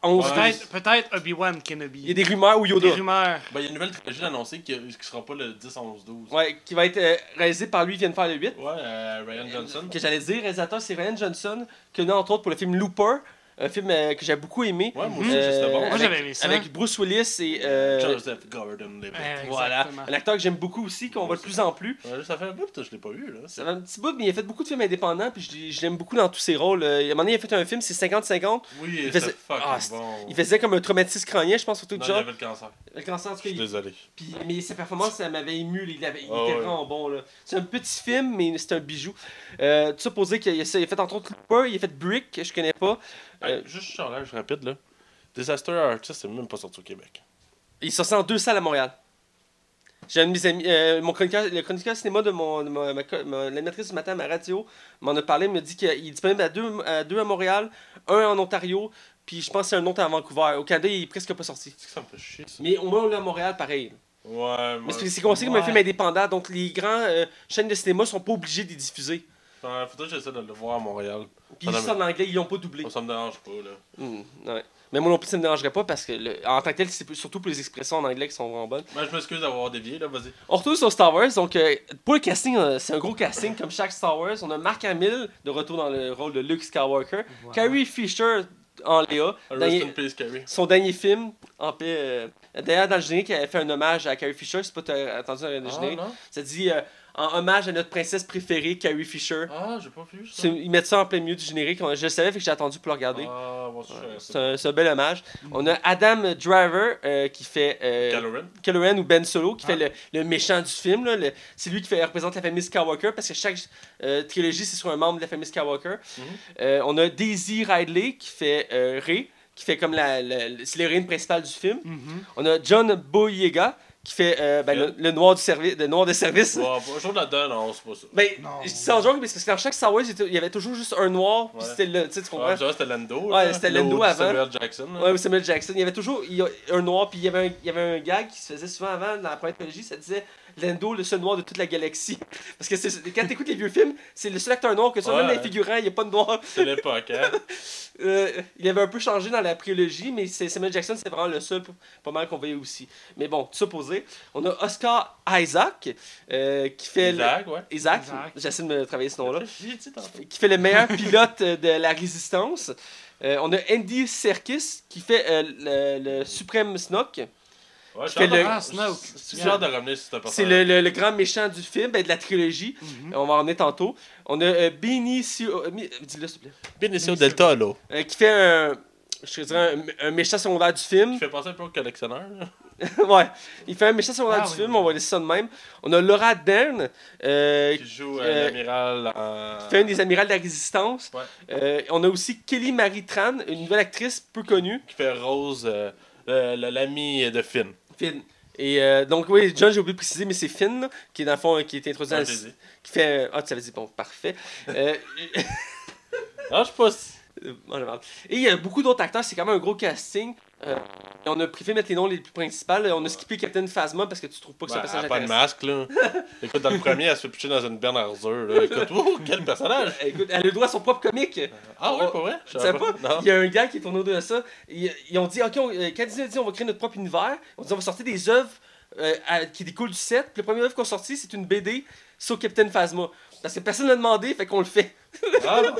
11, Ouais. 12. Peut-être peut-être Obi-Wan Kenobi. Il y a des rumeurs ou Yoda. Des rumeurs. Ben, il y a une nouvelle trilogie annoncée qui, qui sera pas le 10, 11, 12. Ouais, qui va être euh, réalisé par lui, il vient de faire le 8. Ouais, euh, Ryan Johnson. Que j'allais dire, réalisateur, c'est Ryan Johnson, connu entre autres pour le film Looper, un film euh, que j'ai beaucoup aimé. Ouais, moi aussi, Euh, c'était bon. Moi, avec- j'avais aimé ça. Avec Bruce Willis et. euh, Joseph Gordon-Levitt. Ouais, voilà. Un acteur que j'aime beaucoup aussi, qu'on voit de plus en plus. Ouais, ça fait un bout je l'ai pas vu, là. Ça fait un petit bout, mais il a fait beaucoup de films indépendants, puis je, l'ai- je l'aime beaucoup dans tous ses rôles. Euh, À un moment donné, il a fait un film, c'est 50-50. Oui, Il c'est faisait- fucking Ah, bon. Il faisait comme un traumatisme crânien, je pense, surtout de il genre. avait le cancer. Le cancer, en tout Je suis il- désolé. Puis, mais ses performances, ça m'avait ému. Il, avait, il Ah était ouais. vraiment bon. là. C'est un petit film, mais c'est un bijou. Euh, tout ça pour dire qu'il a, il a fait entre autres Looper, il a fait Brick, que je connais pas. Hey, Euh, juste sur l'âge rapide, là. Disaster Artist, c'est même pas sorti au Québec. Il sorti en deux salles à Montréal. J'ai un de mes amis, euh, mon chroniqueur, le chroniqueur cinéma de mon, de ma, ma, ma- l'animatrice du matin à ma radio m'en a parlé, me dit qu'il est disponible à deux, à deux à Montréal, un en Ontario, puis je pense que c'est un autre à Vancouver. Au Canada, il est presque pas sorti. C'est que ça me fait chier, ça. Mais au moins, on l'a à Montréal, pareil. Ouais, moi. c'est considéré comme un Ouais. film indépendant, donc les grands euh, chaînes de cinéma sont pas obligés de les diffuser. Ouais, faudrait que j'essaie de le voir à Montréal. Puis non, juste en anglais, ils l'ont pas doublé. Ça me dérange pas, là. Hmm, ouais. Mais moi non plus, ça me dérangerait pas parce que, le- en tant que tel, c'est surtout pour les expressions en anglais qui sont vraiment bonnes. Ben, je m'excuse d'avoir dévié, là, vas-y. On retourne sur Star Wars. Donc, euh, pour le casting, euh, c'est un gros casting comme chaque Star Wars. On a Mark Hamill de retour dans le rôle de Luke Skywalker. Carrie Fisher en Léa. Rest Dernier- in peace, Carrie. son dernier film, en paix. euh, D'ailleurs, dans le générique, elle a fait un hommage à Carrie Fisher. C'est pas t'as entendu le Ah, générique. non? Ça dit euh, en hommage à notre princesse préférée, Carrie Fisher. Ah, j'ai pas vu ça. Ils mettent ça en plein milieu du générique. Je le savais, fait que j'ai attendu pour le regarder. Ah, bon, C'est un, c'est un bel hommage. On a Adam Driver euh, qui fait euh, Ren ou Ben Solo qui Ah. fait le, le méchant du film. c'est lui qui fait, représente la famille Skywalker parce que chaque euh, trilogie c'est sur un membre de la famille Skywalker. Mhm. Euh, on a Daisy Ridley qui fait Rey, qui fait comme la, la- c'est l'héroïne principale du film. Mhm. On a John Boyega qui fait euh, ben, le, le noir du service, le noir de service. Ouais, trouve là-dedans, non, c'est pas ça. Ben, Non. je dis ça en joke, mais c'est parce que dans chaque Star Wars, il y avait toujours juste un noir, puis Ouais. c'était le. Tu sais, tu comprends? Ouais, c'était Lando. Ouais, c'était Lando avant. Samuel Jackson. là. Ouais, ou Samuel Jackson. Il y avait toujours il y a un noir, puis il y avait un, il y avait un gag qui se faisait souvent avant dans la première trilogie, ça disait Lando, le seul noir de toute la galaxie. Parce que c'est- quand t'écoutes les vieux films, c'est le seul acteur noir que vois, Ouais. même dans les figurants, il n'y a pas de noir. C'est l'époque, hein. Euh, il avait un peu changé dans la prélogie, mais c'est- Samuel Jackson, c'est vraiment le seul, pas mal qu'on voyait aussi. Mais bon, tout ça posé. On a Oscar Isaac, euh, qui fait. le- Isaac, ouais. Isaac, Isaac. j'essaie de me travailler ce nom-là. Qui fait le meilleur pilote de la résistance. Euh, on a Andy Serkis, qui fait euh, le, le suprême Snoke. Ouais, je fait suis hâte le- de- Ah, de ce C'est le, le- le grand méchant du film, ben, de la trilogie. Mhm. On va en revenir tantôt. On a euh, Benicio. euh, mi- Dis-le, s'il te plaît. Benicio del Toro. Euh, qui fait un. Je dirais un, un méchant secondaire du film. Qui fait penser un peu au collectionneur. ouais. Il fait un méchant secondaire Ah du oui. film, on va laisser ça de même. On a Laura Dern, euh, Qui joue l'amiral qui fait un des amirals de la résistance. Ouais. Euh, on a aussi Kelly Marie Tran, une nouvelle actrice peu connue. Qui fait Rose, euh, le- le- l'ami de Finn. Finn. Et euh, donc, oui, John, j'ai oublié de préciser, mais c'est Finn, là, qui est dans le fond, qui est introduit dans dit. qui fait. Ah, tu l'avais dit, bon, parfait. Euh, Ah, je si. Euh, parle. Et il y a beaucoup d'autres acteurs, c'est quand même un gros casting. Euh, et on a préféré mettre les noms les plus principaux. On a skippé Captain Phasma parce que tu trouves pas que c'est Ben, un elle a personnage pas de masque, là. Écoute, dans le premier, elle se fait pitcher dans une berne à rzeur, là. Écoute, oh, quel personnage! Euh, Écoute, elle a le droit à son propre comique. Ah ouais, Oh, pas vrai? Je Tu sais pas? Il y a un gars qui est tourné autour de ça. Ils, ils ont dit, OK, on- euh, quand Disney a dit on va créer notre propre univers, on dit on va sortir des œuvres euh, à- qui découlent du set. Puis le premier œuvre qu'on a sorti, c'est une BD sur Captain Phasma. Parce que personne l'a demandé, fait qu'on le fait. Ah non.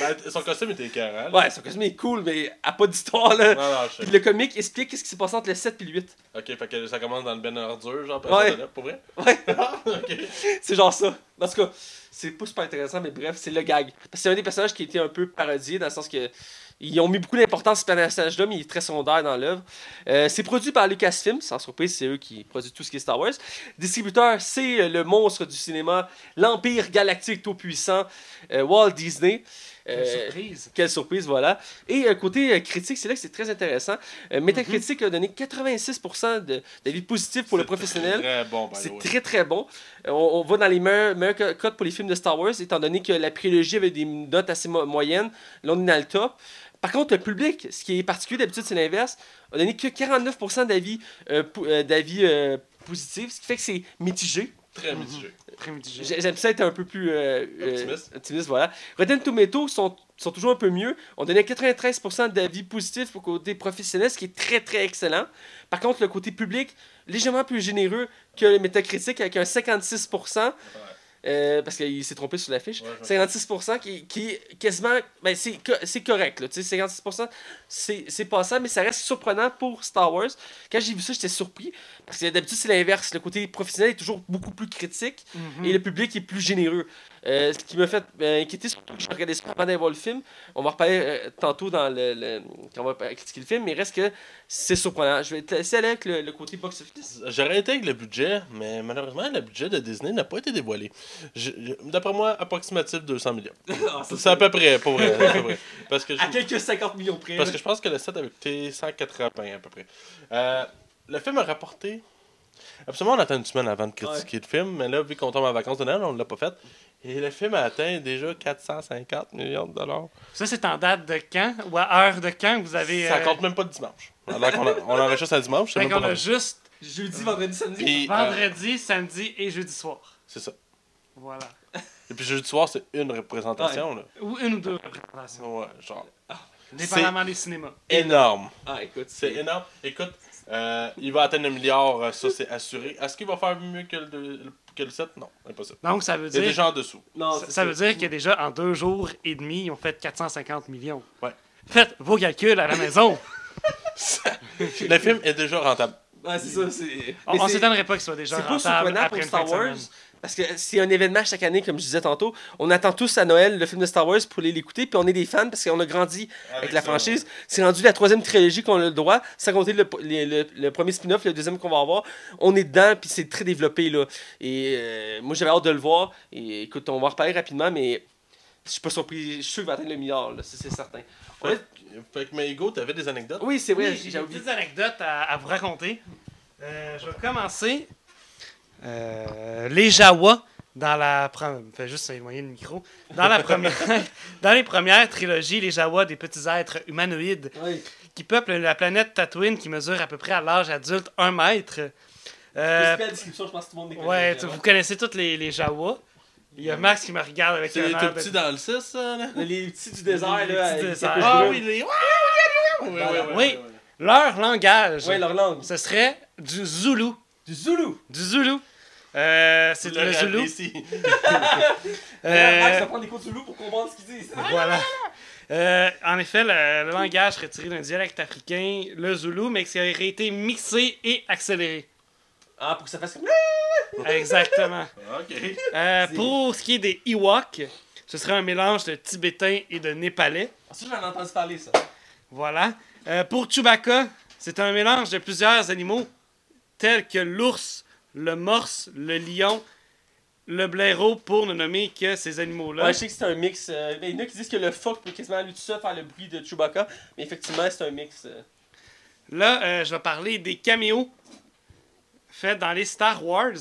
Ben, son costume était écœurant. Ouais, son costume est cool, mais a pas d'histoire là. Non, non, je Puis le comique explique qu'est-ce qui s'est passé entre le 7 et le 8. Ok, fait que ça commence dans le ben ordure, genre, Ouais. là, pour vrai? Ouais. Ah, ok. C'est genre ça. En tout cas, c'est pas super intéressant, mais bref, c'est le gag. Parce que c'est un des personnages qui a été un peu parodié, dans le sens que ils ont mis beaucoup d'importance à ce personnage-là, mais il est très secondaire dans l'œuvre. Euh, c'est produit par Lucasfilm, sans surprise, c'est eux qui produisent tout ce qui est Star Wars. Distributeur, c'est euh, le monstre du cinéma, l'Empire galactique tout puissant, euh, Walt Disney. Euh, Surprise. Quelle surprise, voilà. Et euh, côté euh, critique, c'est là que c'est très intéressant. Metacritic a donné 86% de- d'avis positifs pour le professionnel. Très bon, C'est très très bon. On, on va dans les meilleurs, meilleurs co- codes pour les films de Star Wars, étant donné que la prélogie avait des notes assez mo- moyennes. Là, on est dans le top. Par contre, le public, ce qui est particulier d'habitude, c'est l'inverse, a donné que 49% d'avis euh, euh, euh, positifs, ce qui fait que c'est mitigé. Très mitigé. Très mitigé. J'ai- J'aime ça être un peu plus euh, euh, Optimiste. optimiste, voilà. Rotten Tomatoes sont, sont toujours un peu mieux. On donnait 93% d'avis positifs au côté professionnel, ce qui est très très excellent. Par contre, le côté public, légèrement plus généreux que le Metacritic avec un 56%. Euh, parce qu'il s'est trompé sur l'affiche. Ouais, je 56% qui, qui est quasiment. Ben, c'est c'est correct. Là, tu sais, 56%, c'est c'est passable, mais ça reste surprenant pour Star Wars. Quand j'ai vu ça, j'étais surpris. Parce que d'habitude, c'est l'inverse. Le côté professionnel est toujours beaucoup plus critique Mhm. et le public est plus généreux. Euh, ce qui m'a fait euh, inquiéter, surtout que j'ai regardé ça avant d'aller voir le film. On va reparler euh, tantôt dans le, le- quand on va critiquer le film, mais reste que c'est surprenant. Je vais te laisser aller avec le, le côté box-office. J'aurais été avec le budget, mais malheureusement, le budget de Disney n'a pas été dévoilé. Je- je- D'après moi, approximatif 200 millions. C'est à peu près, pour vrai. à peu près. Parce que je, À quelques 50 millions près. parce que je pense que le set avait coûté 180 à peu près. Euh, le film a rapporté. Absolument, on attend une semaine avant de critiquer le film, mais là, vu qu'on tombe en vacances de Noël, on ne l'a pas fait. Et le film a atteint déjà 450 millions de dollars. Ça, c'est en date de quand? Ou à heure de quand vous avez. Ça euh, compte même pas de dimanche. Alors qu'on a- on enregistre un dimanche, qu'on pas a juste Jeudi, vendredi, samedi. Puis, euh, vendredi, samedi et jeudi soir. c'est ça. Voilà. Et puis jeudi soir, c'est une représentation. Là. Ou une ou deux représentations. Ouais, genre. Dépendamment des cinémas. Énorme. Ah, écoute, C'est énorme. Écoute, euh, il va atteindre un milliard, euh, ça c'est assuré. Est-ce qu'il va faire mieux que le, que le 7 Non, impossible. Donc, ça veut Il y a dire. gens en dessous. Non, Ça, veut dire que déjà, en deux jours et demi, ils ont fait 450 millions. Ouais. Faites vos calculs à la maison. le film est déjà rentable. Ouais, c'est ça. c'est- On, s'étonnerait pas qu'il soit déjà C'est pas rentable surprenant après pour Star Wars. Parce que c'est un événement chaque année, comme je disais tantôt. On attend tous à Noël le film de Star Wars pour aller l'écouter, puis on est des fans parce qu'on a grandi avec, la ça, franchise. C'est rendu la troisième trilogie qu'on a le droit, sans compter le, les- le- le premier spin-off, le deuxième qu'on va avoir. On est dedans, puis c'est très développé. là. Et euh, moi, j'avais hâte de le voir. Et écoute, on va en reparler rapidement, mais je suis pas surpris. Je suis sûr qu'il va atteindre le milliard, là, c'est certain. Fait, que- fait que, mais Hugo, t'avais des anecdotes? Oui, c'est vrai, Oui, j'ai j'ai des anecdotes à, à vous raconter. Euh, je vais commencer. Euh, les Jawa, dans la. juste éloigner le micro. Dans la première. dans les premières trilogies, les Jawa, des petits êtres humanoïdes Oui. qui peuplent la planète Tatooine, qui mesure à peu près à l'âge adulte 1 mètre. Euh, la description, je pense que tout le monde les connaît, ouais, vous connaissez tous les, les Jawa. Il y a Max qui me regarde avec un les air tout de- petits dans le 6, ça, là? Les petits du désert, Les là. petits les capuches Ah oui, les. Oui, oui, oui, Oui. Leur langage, Ouais, leur langue. ce serait du Zulu. Du Zulu. Du Zulu. Euh, c'est le, Zulu. Ici. Euh, Max va prendre des cours de Zulu pour comprendre ce qu'ils disent. voilà. Euh, en effet, le, le langage serait tiré d'un dialecte africain, le Zulu, mais qui aurait été mixé et accéléré. Ah, pour que ça fasse comme. Exactement. Ok. Euh, C'est- pour ce qui est des Ewoks, ce serait un mélange de tibétain et de népalais. Ah, ça, j'en ai entendu parler, ça. Voilà. Euh, pour Chewbacca, c'est un mélange de plusieurs animaux tels que l'ours, le morse, le lion, le blaireau, pour ne nommer que ces animaux-là. Ouais, je sais que c'est un mix. euh, il y en a qui disent que le phoque peut quasiment lui tout seul faire le bruit de Chewbacca. Mais effectivement, c'est un mix. euh. Là, euh, je vais parler des caméos faits dans les Star Wars.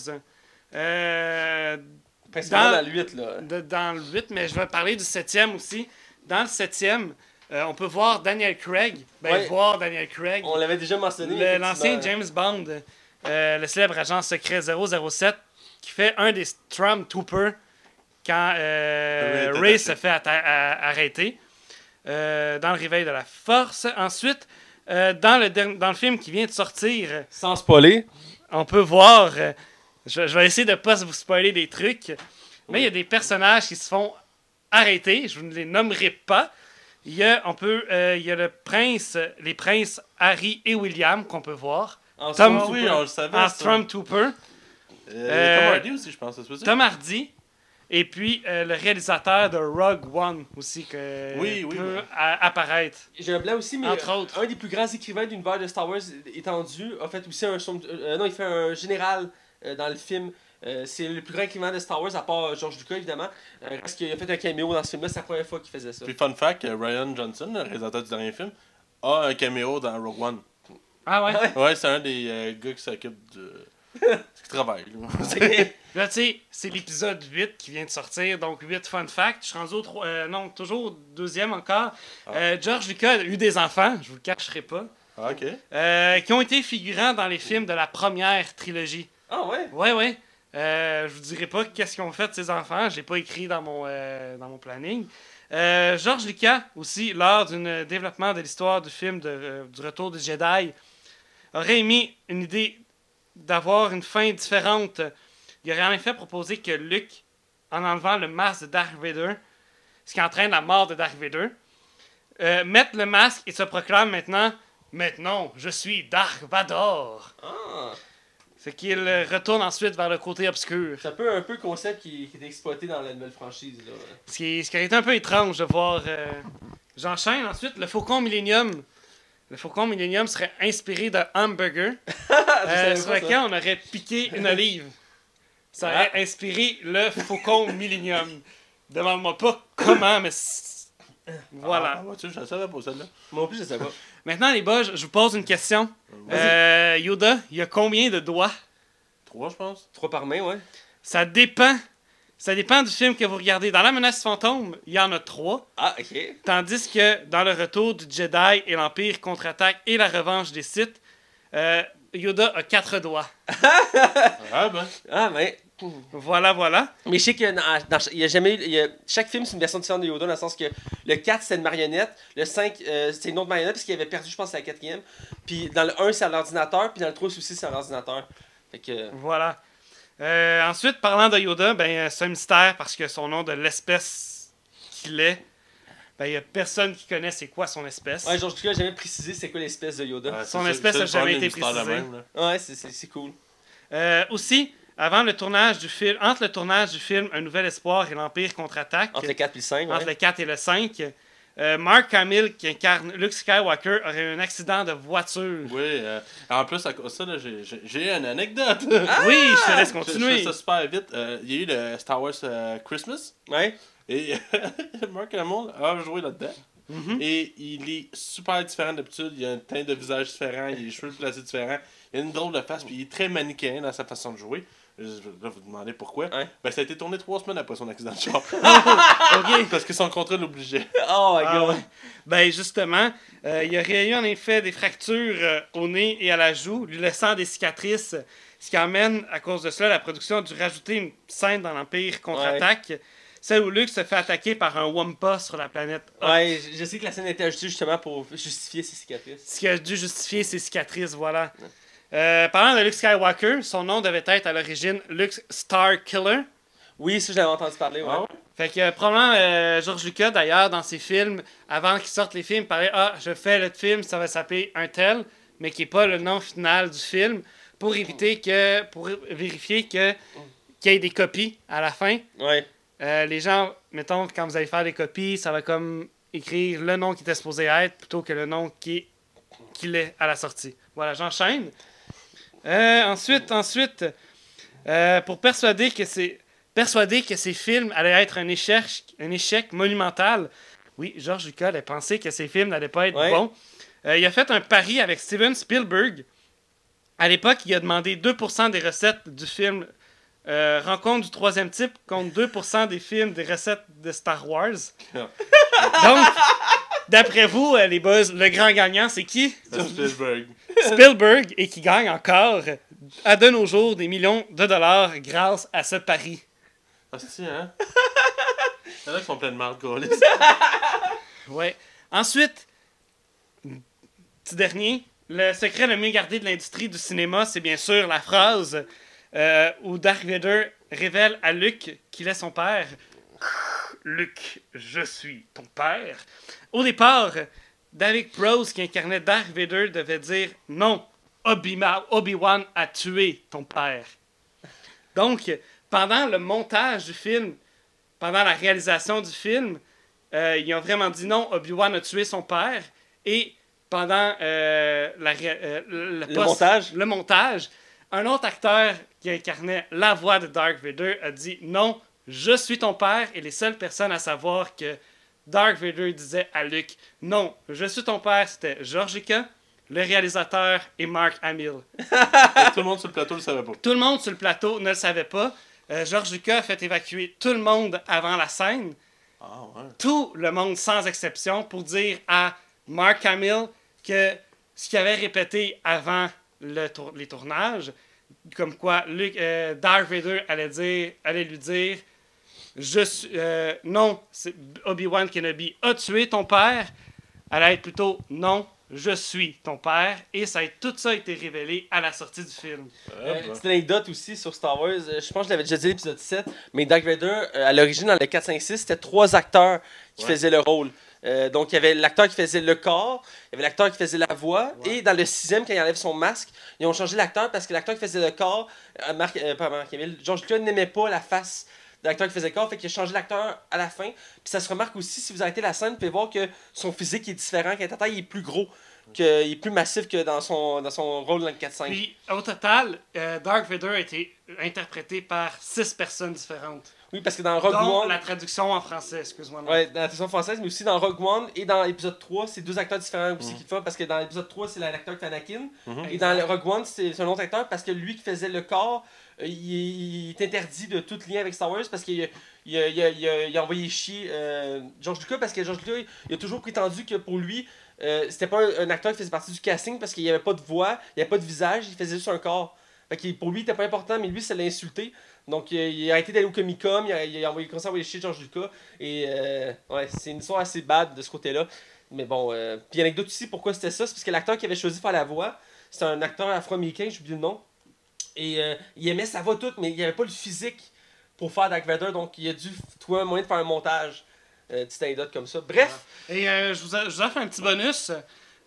Principalement Dans- dans, le 8, là. de- dans le 8, mais je vais parler du 7e aussi. Dans le 7e, euh, on peut voir Daniel Craig. Ben, Ouais. voir Daniel Craig. On l'avait déjà mentionné. L'ancien James Bond, euh, le célèbre agent secret 007, qui fait un des Stormtroopers quand euh, Ray se fait arrêter euh, dans le réveil de la force. Ensuite, dans, le dans le film qui vient de sortir, Sans spoiler. on peut voir. je, je vais essayer de ne pas vous spoiler des trucs. Mais il y a des personnages qui se font arrêter. Je ne les nommerai pas. Il y a, on peut, il y a le prince, les princes Harry et William qu'on peut voir. En Tom- Ah oui, on le savait. En ça. Stormtrooper. Euh, Tom Hardy aussi, je pense. Tom Hardy. Et puis euh, le réalisateur de Rogue One aussi que Oui, oui, peut oui. apparaître. J'ai un blanc aussi, mais Entre euh, autres. un des plus grands écrivains d'univers de Star Wars étendu a fait aussi un. euh, non, il fait un général euh, dans le film Euh, c'est le plus grand écrivain de Star Wars, à part euh, George Lucas, évidemment. Euh, parce qu'il a fait un caméo dans ce film-là, c'est la première fois qu'il faisait ça. Puis fun fact, euh, Ryan Johnson, le réalisateur du dernier film, a un caméo dans Rogue One. Ah ouais? Ouais. Ouais, c'est un des euh, gars qui s'occupe de... qui travaille. là. Là, tu sais, c'est l'épisode 8 qui vient de sortir, donc 8 fun facts. Je suis rendu au tro- euh, non, toujours deuxième encore. Euh, George Lucas a eu des enfants, je vous le cacherai pas, Ah, ok. euh, qui ont été figurants dans les films de la première trilogie. Ah ouais? Ouais, ouais. Euh, je vous dirai pas qu'est-ce qu'ils ont fait ces enfants, je l'ai pas écrit dans mon, euh, dans mon planning. Euh, George Lucas, aussi, lors d'un développement de l'histoire du film de, euh, du Retour du Jedi, aurait émis une idée d'avoir une fin différente. Il aurait en effet proposé que Luke, en enlevant le masque de Darth Vader, ce qui entraîne la mort de Darth Vader, euh, mette le masque et se proclame maintenant Maintenant, je suis Darth Vador. Ah! C'est qu'il retourne ensuite vers le côté obscur. C'est un peu un peu le concept qui, qui est exploité dans la nouvelle franchise. Là. Ce qui, ce qui a été un peu étrange de voir. euh, J'enchaîne ensuite. Le Faucon Millennium. Le Faucon Millennium serait inspiré d'un hamburger Ah, je euh, savais sur ça. lequel on aurait piqué une olive. Ça aurait inspiré le Faucon Millennium. Demande-moi pas comment, mais voilà. Ah, ouais, tu sais, je savais pas celle-là. Moi non plus, je sais pas. Maintenant, les boys, je vous pose une question. Euh, Yoda, il y a combien de doigts? Trois, je pense. Trois par main, ouais. Ça dépend. Ça dépend du film que vous regardez. Dans La menace fantôme, il y en a trois. Ah, ok. Tandis que dans le retour du Jedi et l'Empire contre-attaque et la revanche des Sith, euh, Yoda a quatre doigts. Ah, ben. Ah, mais. Voilà, voilà. Mais je sais que dans, dans- il y a jamais eu- il y a- chaque film, c'est une version différente de Yoda, dans le sens que le 4, c'est une marionnette. Le 5, euh, c'est une autre marionnette, parce qu'il avait perdu, je pense, la quatrième. Puis dans le 1, c'est à l'ordinateur. Puis dans le 3 aussi, c'est à l'ordinateur. Fait que. Voilà. Euh, ensuite, parlant de Yoda, ben, euh, c'est un mystère parce que son nom de l'espèce qu'il est, ben, il n'y a personne qui connaît c'est quoi son espèce. Ouais, George Lucas a jamais précisé c'est quoi l'espèce de Yoda. Ouais, Son espèce c'est a le jamais été du mystère de précisé. même, là. Ouais, c'est- cool. Euh, aussi, avant le tournage du film, entre le tournage du film Un Nouvel Espoir et l'Empire contre-attaque, Entre le 4 et le 5. entre Ouais. le 4 et le 5, euh, Mark Hamill, qui incarne Luke Skywalker, aurait eu un accident de voiture. Oui, euh, en plus, à cause de ça, là, j'ai- une anecdote. Oui, je te laisse Je- Je continuer. fais ça super vite. Euh, Il y a eu le Star Wars euh, Christmas Ouais. et Mark Hamill a joué là-dedans. Mhm. Et il est super différent d'habitude. Il a un teint de visage différent, il a les cheveux placés différents. Il a une drôle de face, puis il est très manichéen dans sa façon de jouer. Je- Là, vous demandez pourquoi. Ben, ça a été tourné trois semaines après son accident de char. Ok. Parce que son contrat l'obligeait. Oh my Ah god. ouais. Ben justement, euh, il y aurait eu en effet des fractures euh, au nez et à la joue, lui laissant des cicatrices, ce qui amène à cause de cela la production a dû rajouter une scène dans l'Empire contre-attaque, celle où Luke se fait attaquer par un Wampa sur la planète Ouais, je, sais que la scène a été ajoutée justement pour justifier ses cicatrices. ce qui a dû justifier ses cicatrices, voilà. Euh, parlant de Luke Skywalker, son nom devait être à l'origine Luke Star Killer. Oui, ça, je l'avais entendu parler, ouais. Ah? Fait que euh, probablement euh, George Lucas d'ailleurs dans ses films, avant qu'ils sortent les films, parlait Ah, je fais le film, ça va s'appeler un tel, mais qui n'est pas le nom final du film, pour éviter que. pour vérifier que qu'il y ait des copies à la fin. Ouais. Euh, les gens, mettons, quand vous allez faire des copies, ça va comme écrire le nom qui était supposé être plutôt que le nom qui qu'il est à la sortie. Voilà, j'enchaîne. Euh, ensuite, ensuite, euh, pour persuader que c'est persuader que ces films allaient être un échec, un échec monumental. Oui, George Lucas a pensé que ces films n'allaient pas être Ouais. bons. Euh, il a fait un pari avec Steven Spielberg. À l'époque, il a demandé 2% des recettes du film euh, Rencontre du troisième type contre 2% des films des recettes de Star Wars. Donc, d'après vous, les buzz, le grand gagnant, c'est qui? C'est Spielberg. Spielberg et qui gagne encore à de nos jours des millions de dollars grâce à ce pari. Ah, c'est hein? Il y en a qui sont pleins de marde. Ouais. Ensuite, petit dernier, le secret le mieux gardé de l'industrie du cinéma, c'est bien sûr la phrase euh, où Darth Vader révèle à Luke qu'il est son père. Luke, je suis ton père. Au départ, David Prose, qui incarnait Darth Vader, devait dire non, Obi-Wan a tué ton père. Donc, pendant le montage du film, pendant la réalisation du film, euh, ils ont vraiment dit non, Obi-Wan a tué son père. Et pendant euh, la euh, le, montage? le montage, Un autre acteur qui incarnait la voix de Dark Vader a dit non, je suis ton père, et les seules personnes à savoir que Dark Vader disait à Luke non, je suis ton père, c'était George Lucas, le réalisateur et Mark Hamill. Tout le monde sur le plateau le savait pas. Tout le monde sur le plateau ne le savait pas. Euh, George Lucas a fait évacuer tout le monde avant la scène, Ah ouais. tout le monde sans exception, pour dire à Mark Hamill que ce qu'il avait répété avant le tour- les tournages, comme quoi Luke, euh, Darth Vader allait, dire, allait lui dire je suis, euh, non, c'est- Obi-Wan Kenobi a tué ton père, allait être plutôt non, je suis ton père, et ça a, tout ça a été révélé à la sortie du film. Ouais, Euh, bah. petite anecdote aussi sur Star Wars, euh, je pense que je l'avais déjà dit l'épisode 7, mais Dark Vader, euh, à l'origine, dans le 4, 5, 6, c'était trois acteurs qui Ouais. faisaient le rôle. Euh, donc, il y avait l'acteur qui faisait le corps, il y avait l'acteur qui faisait la voix, Ouais. et dans le sixième, quand il enlève son masque, ils ont changé l'acteur parce que l'acteur qui faisait le corps, euh, Marc, euh, pas Marc Hamill, George Lucas n'aimait pas la face de l'acteur qui faisait le corps, fait qu'il a changé l'acteur à la fin. Puis ça se remarque aussi, si vous arrêtez la scène, vous pouvez voir que son physique est différent, qu'à taille, il est plus gros, qu'il est plus massif que dans son, dans son rôle dans le 4-5. Puis, au total, euh, Dark Vader a été interprété par six personnes différentes. Oui, parce que dans Rogue dont One. la traduction en français, excuse-moi. dans la version française, mais aussi dans Rogue One et dans l'épisode 3, c'est deux acteurs différents aussi Mhm. qui le font parce que dans l'épisode 3, c'est l'acteur qui fait Anakin. Mhm. Et dans Rogue One, c'est un autre acteur parce que lui qui faisait le corps, il, il est interdit de tout lien avec Star Wars parce qu'il a, envoyé chier euh, George Lucas parce que George Lucas, il a toujours prétendu que pour lui, euh, c'était pas un, acteur qui faisait partie du casting parce qu'il n'y avait pas de voix, il n'y avait pas de visage, il faisait juste un corps. Fait pour lui, il était pas important, mais lui, ça l'a insulté. Donc, il a, arrêté d'aller au Comic Con, il a, envoyé, à envoyer chier George Lucas. Et euh, ouais, c'est une histoire assez bad de ce côté-là. Mais bon, euh, puis anecdote aussi, pourquoi c'était ça, c'est parce que l'acteur qui avait choisi de faire la voix, c'était un acteur afro-américain, j'ai oublié le nom. Et euh, il aimait sa voix toute, mais il avait pas le physique pour faire Dark Vader, donc il a dû trouver un moyen de faire un montage. Euh, anecdote comme ça. Bref, Et euh, je, vous, je vous offre un petit bonus.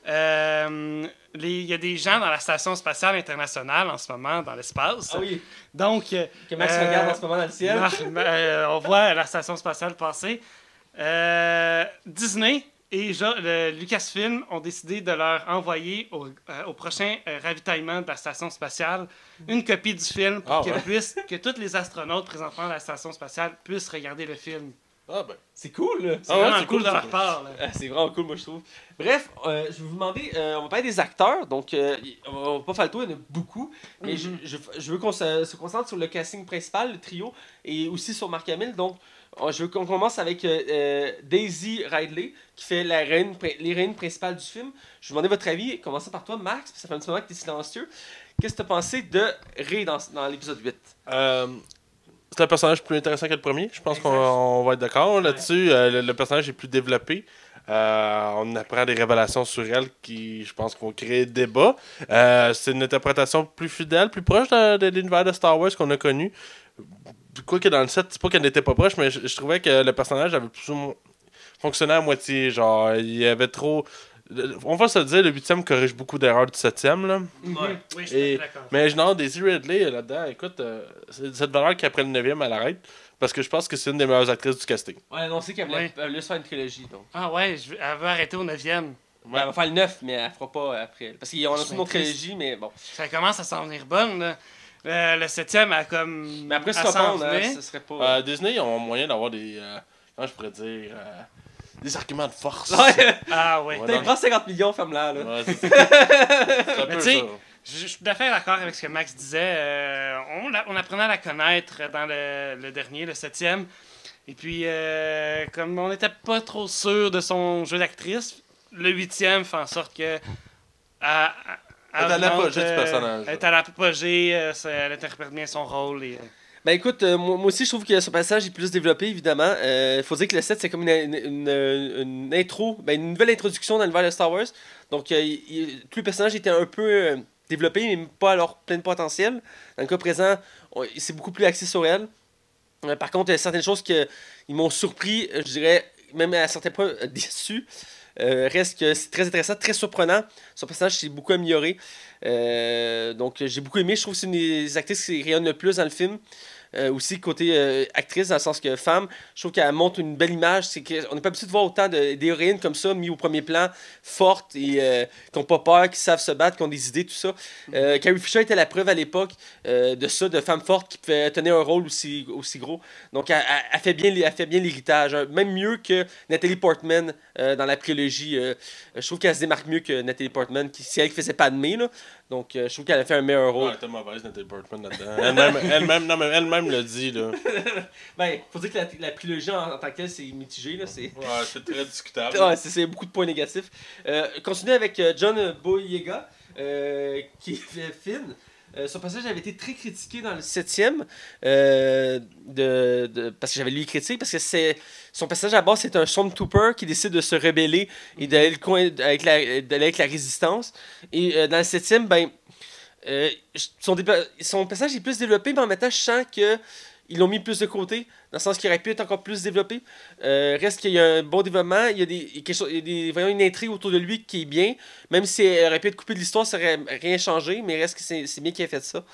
Euh, Il y a des gens dans la Station spatiale internationale en ce moment, dans l'espace. ah oui, Donc, euh, que Max Euh, regarde en ce moment dans le ciel. On voit la Station spatiale passer. Disney et Lucasfilm ont décidé de leur envoyer au, euh, au prochain euh, ravitaillement de la Station spatiale une copie du film pour Ah que, ouais? puisse- que tous les astronautes présentement à la Station spatiale puissent regarder le film. Ah ben. C'est cool. C'est Ah vraiment c'est cool, cool, de leur part. Ah, c'est vraiment cool, moi, je trouve. Bref, euh, je vais vous demander, euh, on va parler des acteurs, donc euh, on va- pas faire le tour, il y en a beaucoup, mais je, je, je veux qu'on se, se concentre sur le casting principal, le trio, et aussi sur Mark Hamill, donc je veux qu'on commence avec euh, euh, Daisy Ridley, qui fait la reine, l'héroïne principale du film. Je vais vous demander votre avis, commençons par toi, Max, ça fait un petit moment que tu es silencieux. Qu'est-ce que tu as pensé de Ray dans, dans l'épisode 8 Euh, c'est un personnage plus intéressant que le premier. Je pense qu'on on va être d'accord là-dessus. Le, le personnage est plus développé. Euh, on apprend des révélations sur elle qui, je pense, vont créer débat. Euh, c'est une interprétation plus fidèle, plus proche de, de l'univers de Star Wars qu'on a connu. Quoi que dans le 7, c'est pas qu'elle n'était pas proche, mais je, je trouvais que le personnage avait plus ou moins fonctionné à moitié. Genre, il y avait trop. On va se le dire, le 8 corrige beaucoup d'erreurs du 7 là. Mhm. Oui, je suis d'accord. Mais non, Daisy Ridley là-dedans, écoute, euh, c'est cette valeur qu'après le 9e, elle arrête. Parce que je pense que c'est une des meilleures actrices du casting. Ouais, annoncé qu'elle voulait, Ouais. faire une trilogie, donc. Ah ouais, je, elle veut arrêter au 9e. Ouais, elle va faire le 9, mais elle fera pas après. Parce qu'ils ont annoncé une autre trilogie, mais bon. Ça commence à s'en venir bonne. là. Euh, le 7e a comme. Mais après, se s'en répondre, hein, ce serait pas. Euh, Disney, ils ont moyen d'avoir des. euh, comment je pourrais dire euh, Des arguments de force. Ouais, Ah ouais. T'as prends 50 millions, ferme-la, là. Ouais, c'est Mais tu sais, ça. Je, suis tout à fait d'accord avec ce que Max disait. Euh, on, la- on apprenait à la connaître dans le, le dernier, le septième. Et puis, euh, comme on n'était pas trop sûr de son jeu d'actrice, le huitième fait en sorte que. à- à- Elle est à l'apogée du euh, personnage, Elle est à l'apogée, euh, elle interprète bien son rôle. Et, euh, Ben écoute, euh, moi, moi aussi je trouve que ce passage est plus développé évidemment. Il faut dire que le 7 c'est comme une, une, une- une intro, ben, une nouvelle introduction dans l'univers de Star Wars. Donc euh, il- tous les personnages étaient un peu euh, développés mais pas à leur plein potentiel. Dans le cas présent, c'est beaucoup plus axé sur elle. Euh, par contre, il y a certaines choses qui m'ont surpris, euh, je dirais, même à certains points euh, déçu. Euh, reste que c'est très intéressant, très surprenant. Son personnage s'est beaucoup amélioré. Euh, donc j'ai beaucoup aimé. Je trouve que c'est une des actrices qui rayonne le plus dans le film. Euh, aussi côté euh, actrice, dans le sens que femme. Je trouve qu'elle montre une belle image. C'est qu'on n'est pas habitué de voir autant de- d'héroïnes comme ça, mis au premier plan, fortes et euh, qui n'ont pas peur, qui savent se battre, qui ont des idées, tout ça. Euh, Carrie Fisher était la preuve à l'époque de ça, de femme forte qui pouvait tenir un rôle aussi, aussi gros. Donc, elle, elle- fait bien, elle fait bien l'héritage. hein. Même mieux que Nathalie Portman dans la prélogie. euh, je trouve qu'elle se démarque mieux que Nathalie Portman, qui, c'est elle qui faisait Padmé, là. Donc, euh, je trouve qu'elle a fait un meilleur rôle. elle était mauvaise, Nathalie Portman, là-dedans. Elle-même, elle-même, non, mais elle-même le dit, là. Ben, faut dire que la, la prélogie en, en tant que telle, c'est mitigé, là. C'est... Ouais, c'est très discutable. Ouais, c'est, c'est beaucoup de points négatifs. Euh, continuez avec euh, John Boyega, euh, qui fait Finn. Euh, son passage avait été très critiqué dans le 7ème, euh, de, de- parce que j'avais lu les critiques, parce que c'est, son passage à base, c'est un Stormtrooper qui décide de se rebeller et d'aller, avec, la, avec la résistance. Et euh, dans le 7ème, ben, euh, son, son passage est plus développé, mais en même temps, je sens que ils l'ont mis plus de côté, dans le sens qu'il aurait pu être encore plus développé. Euh, reste qu'il y a un bon développement, il y a, des, il y a des, une intrigue autour de lui qui est bien. Même si elle aurait pu être coupée de l'histoire, ça aurait rien changé, mais reste que c'est bien qu'il ait fait ça.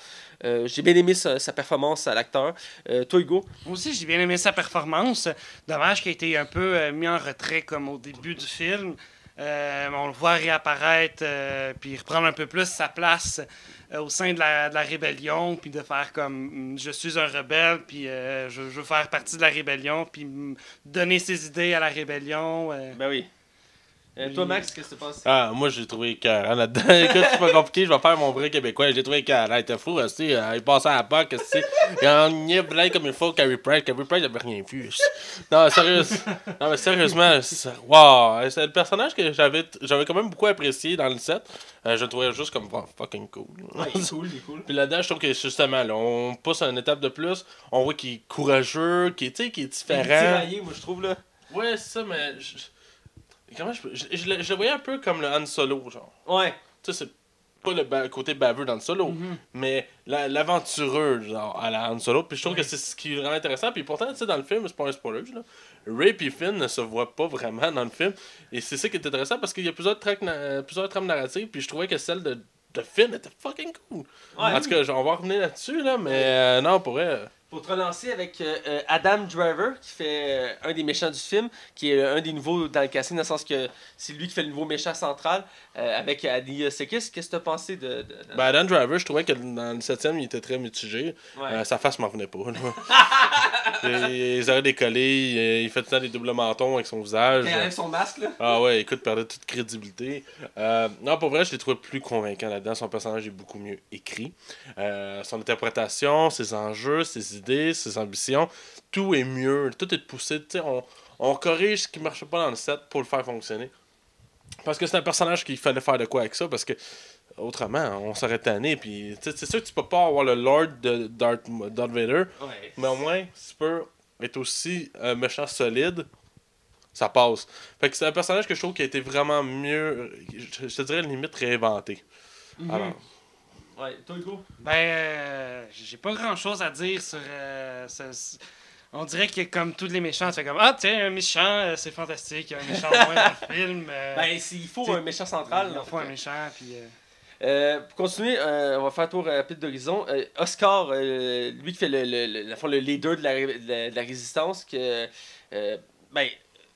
Euh, J'ai bien aimé sa, performance à l'acteur. Euh, toi, Hugo? Moi aussi, j'ai bien aimé sa performance. Dommage qu'il ait été un peu mis en retrait comme au début du film. Euh, on le voit réapparaître, euh, puis reprendre un peu plus sa place euh, au sein de la, rébellion, puis de faire comme mm, je suis un rebelle, puis je, je veux faire partie de la rébellion, puis mm, donner ses idées à la rébellion. Ben oui. Euh, toi. Max, qu'est-ce que tu penses Ah, moi, j'ai trouvé écœurant là-dedans. Écoute, c'est pas compliqué, je vais faire mon vrai québécois. J'ai trouvé écœurant. Il était fou, aussi. il passait à la PAC, aussi. Il en niait comme il faut, Carrie Price. Carrie Price, il avait rien vu. Non, sérieux. Non, mais sérieusement, c'est- wow. C'est le personnage que j'avais j'avais quand même beaucoup apprécié dans le set. Euh, je le trouvais juste comme oh, fucking cool. Ouais, il est cool, il est cool. Puis là-dedans, je trouve que justement, là, on pousse une étape de plus. On voit qu'il est courageux, qu'il est, qu'il est Il est différent. tiraillé, moi, je trouve, là. Ouais, c'est ça, mais. je- Comment je. Je, je le- je le voyais un peu comme le Han Solo, genre. Ouais. Tu sais, c'est pas le ba- côté baveux dans le solo, Mhm. mais la- l'aventureux, genre, à la Han Solo. Puis je trouve Oui. que c'est ce qui est vraiment intéressant. Puis pourtant, tu sais, dans le film, c'est pas un spoiler, là. Ray et Finn ne se voient pas vraiment dans le film. Et c'est ça qui est intéressant parce qu'il y a plusieurs, na- plusieurs trames narratives. Puis je trouvais que celle de, de Finn était fucking cool. Ouais. En tout cas, on va revenir là-dessus, là, mais euh, non, pour vrai. Pour te relancer avec euh, euh, Adam Driver, qui fait euh, un des méchants du film, qui est euh, un des nouveaux dans le casting, dans le sens que c'est lui qui fait le nouveau méchant central, avec Adi Sekis. Qu'est-ce que tu as pensé de. de- de- Ben, Adam Driver, je trouvais que dans le 7 il était très mitigé. Ouais. Sa face m'en venait pas. Les oreilles décollées, il, fait tout le temps des doubles mentons avec son visage. Il enlève son masque, là. Ah ouais, écoute, perdait toute crédibilité. Non, pour vrai, je l'ai trouvé plus convaincant là-dedans. Son personnage est beaucoup mieux écrit. Son interprétation, ses enjeux, ses idées, ses ambitions, tout est mieux. Tout est poussé. On, on corrige ce qui marche pas dans le set pour le faire fonctionner. Parce que c'est un personnage qu'il fallait faire de quoi avec ça, parce que autrement, on serait tanné. Puis, c'est sûr que tu peux pas avoir le Lord de Darth, Darth Vader, Ouais. mais au moins, si tu peux être aussi un méchant solide, ça passe. Fait que c'est un personnage que je trouve qui a été vraiment mieux, je, te dirais limite réinventé. Mhm. Alors, Ouais, toi, Hugo? Ben, euh, j'ai pas grand chose à dire sur. euh, ce- ce- on dirait que comme tous les méchants, tu fais comme Ah, tiens, un méchant, euh, c'est fantastique, un méchant moins dans le film. Ben, c'est- il faut un méchant central. il faut un méchant, puis. euh, pour continuer, euh, on va faire un tour rapide d'horizon. Euh, Oscar, lui qui fait le, le, le, le leader de la, de la, de la résistance, que, ben,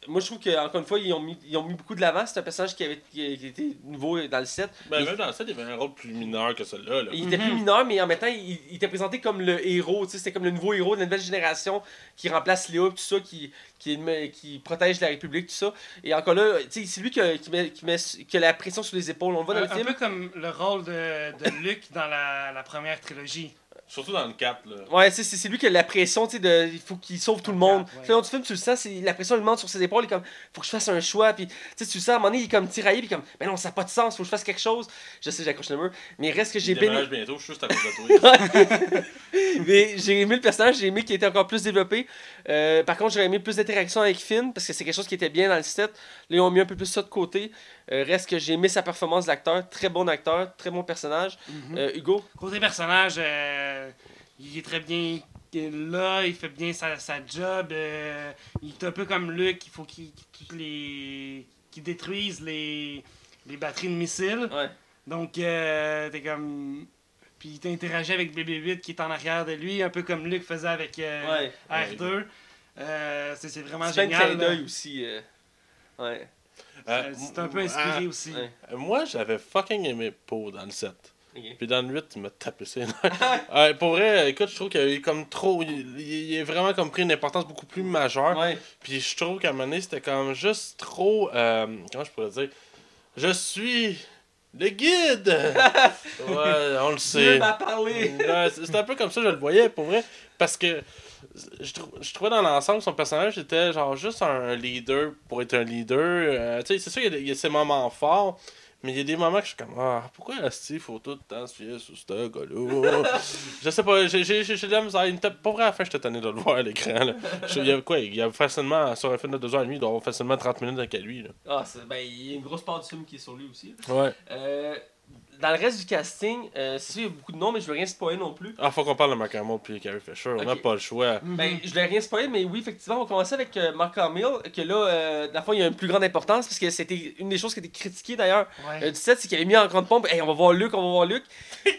moi je trouve qu'encore une fois, ils ont mis, ils ont mis beaucoup de l'avant. C'est un personnage qui, avait, qui, qui était nouveau dans le set. ben, Il- même dans le set, il avait un rôle plus mineur que celui-là. Là. Il était Mhm. plus mineur, mais en même temps, il, il était présenté comme le héros. tu sais, C'était comme le nouveau héros de la nouvelle génération qui remplace Léo, tout ça, qui, qui, qui protège la République, tout ça. Et encore là, tu sais, c'est lui qui, qui, met, qui, met, qui a la pression sur les épaules. On le voit dans un, le un film. peu comme le rôle de, de Luke dans la, la première trilogie. Surtout dans le 4. Là. Ouais, c'est, c'est c'est lui qui a la pression, tu sais, de, il faut qu'il sauve tout le monde. Ouais. Tout le film, tu le sens, c'est, la pression lui monte sur ses épaules, il est comme, faut que je fasse un choix, puis tu sais, tu le sens, à un moment donné, il est comme tiraillé, puis comme, mais non, ça n'a pas de sens, faut que je fasse quelque chose. Je sais, j'accroche le mur, mais reste que j'ai déménage bientôt, je suis juste à cause de toi. mais j'ai aimé le personnage, j'ai aimé qu'il était encore plus développé. Euh, par contre, j'aurais aimé plus d'interaction avec Finn, parce que c'est quelque chose qui était bien dans le set. Là, ils ont mis un peu plus ça de côté. Euh, reste que j'ai aimé sa performance d'acteur, très bon acteur, très bon personnage. Euh, Hugo, Côté personnage, euh, il est très bien là, il fait bien sa, sa job. il est un peu comme Luke, il faut qu'il les détruise les, les batteries de missiles. ouais. Donc, t'es comme. puis il interagit avec BB-8 qui est en arrière de lui, un peu comme Luke faisait avec euh, Ouais. R2. Euh, c'est vraiment C'est génial. là. d'œil aussi. euh. Ouais. Euh, C'est un peu inspiré aussi. ouais. euh, moi, j'avais fucking aimé Poe dans le 7. Ok. Puis dans le 8, il m'a tapé ses nerfs. Pour vrai, écoute, je trouve qu'il a eu comme trop. Il, il- il a vraiment comme pris une importance beaucoup plus majeure. Ouais. Puis je trouve qu'à un moment donné, c'était comme juste trop. euh, comment je pourrais dire? Je suis le guide Ouais, on le sait. m'a parlé. C'est- C'était un peu comme ça, je le voyais pour vrai. Parce que je, trou- je trouvais dans l'ensemble son personnage était genre juste un leader pour être un leader. Euh, tu sais, c'est sûr, il y, a y ces moments forts. Mais il y a des moments que je suis comme, ah, pourquoi il faut tout le temps se fier sur ce gars-là? je sais pas, j'ai de la misère. Il Pas vrai, à la fin, j'étais tanné de le voir à l'écran. Il y a quoi? Il y a facilement, sur un film de 2h30, il doit avoir facilement 30 minutes avec lui. Là. Ah, ben, il y a une grosse part du film qui est sur lui aussi. Ouais. Euh, dans le reste du casting, euh, il y a beaucoup de noms, mais je veux rien spoiler non plus. Ah, faut qu'on parle de Mark Hamill puis Carrie Fisher. On n'a pas le choix. Mhm. Ben, je vais rien spoiler, mais oui, effectivement, on va commencer avec euh, Mark Hamill, que là, euh, dans le fond, il y a une plus grande importance, parce que c'était une des choses qui a été critiquée d'ailleurs Ouais. euh, du set, c'est qu'il avait mis en grande pompe, hey, on va voir Luke, on va voir Luke.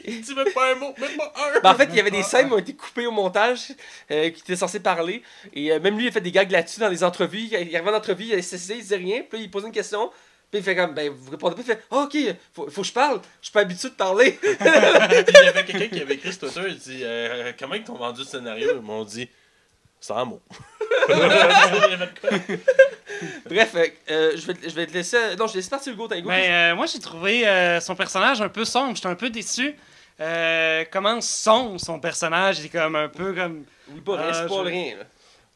Dis même pas un mot, même pas un! Ben, en fait, il y avait des scènes qui ont été coupées au montage, euh, qui étaient censées parler, et euh, même lui, il a fait des gags là-dessus dans les entrevues. Il arrivait en entrevue, il il disait rien, puis là, il posait une question. Puis il fait comme, ben, vous répondez pas, il fait, Ah, ok, faut, faut que je parle, je suis pas habitué de parler. Puis il y avait quelqu'un qui avait écrit sur Twitter, il dit euh, Comment ils t'ont vendu le scénario? Ils m'ont dit Sans mots. Bref, euh, je, vais, te- je vais te laisser. Non, je laisse partir Hugo, t'as Hugo. Ben, euh, moi, j'ai trouvé euh, son personnage un peu sombre. J'étais un peu déçu. Euh, comment sombre son personnage. Il est comme un peu comme. Oublie pas, euh, je- rien. là.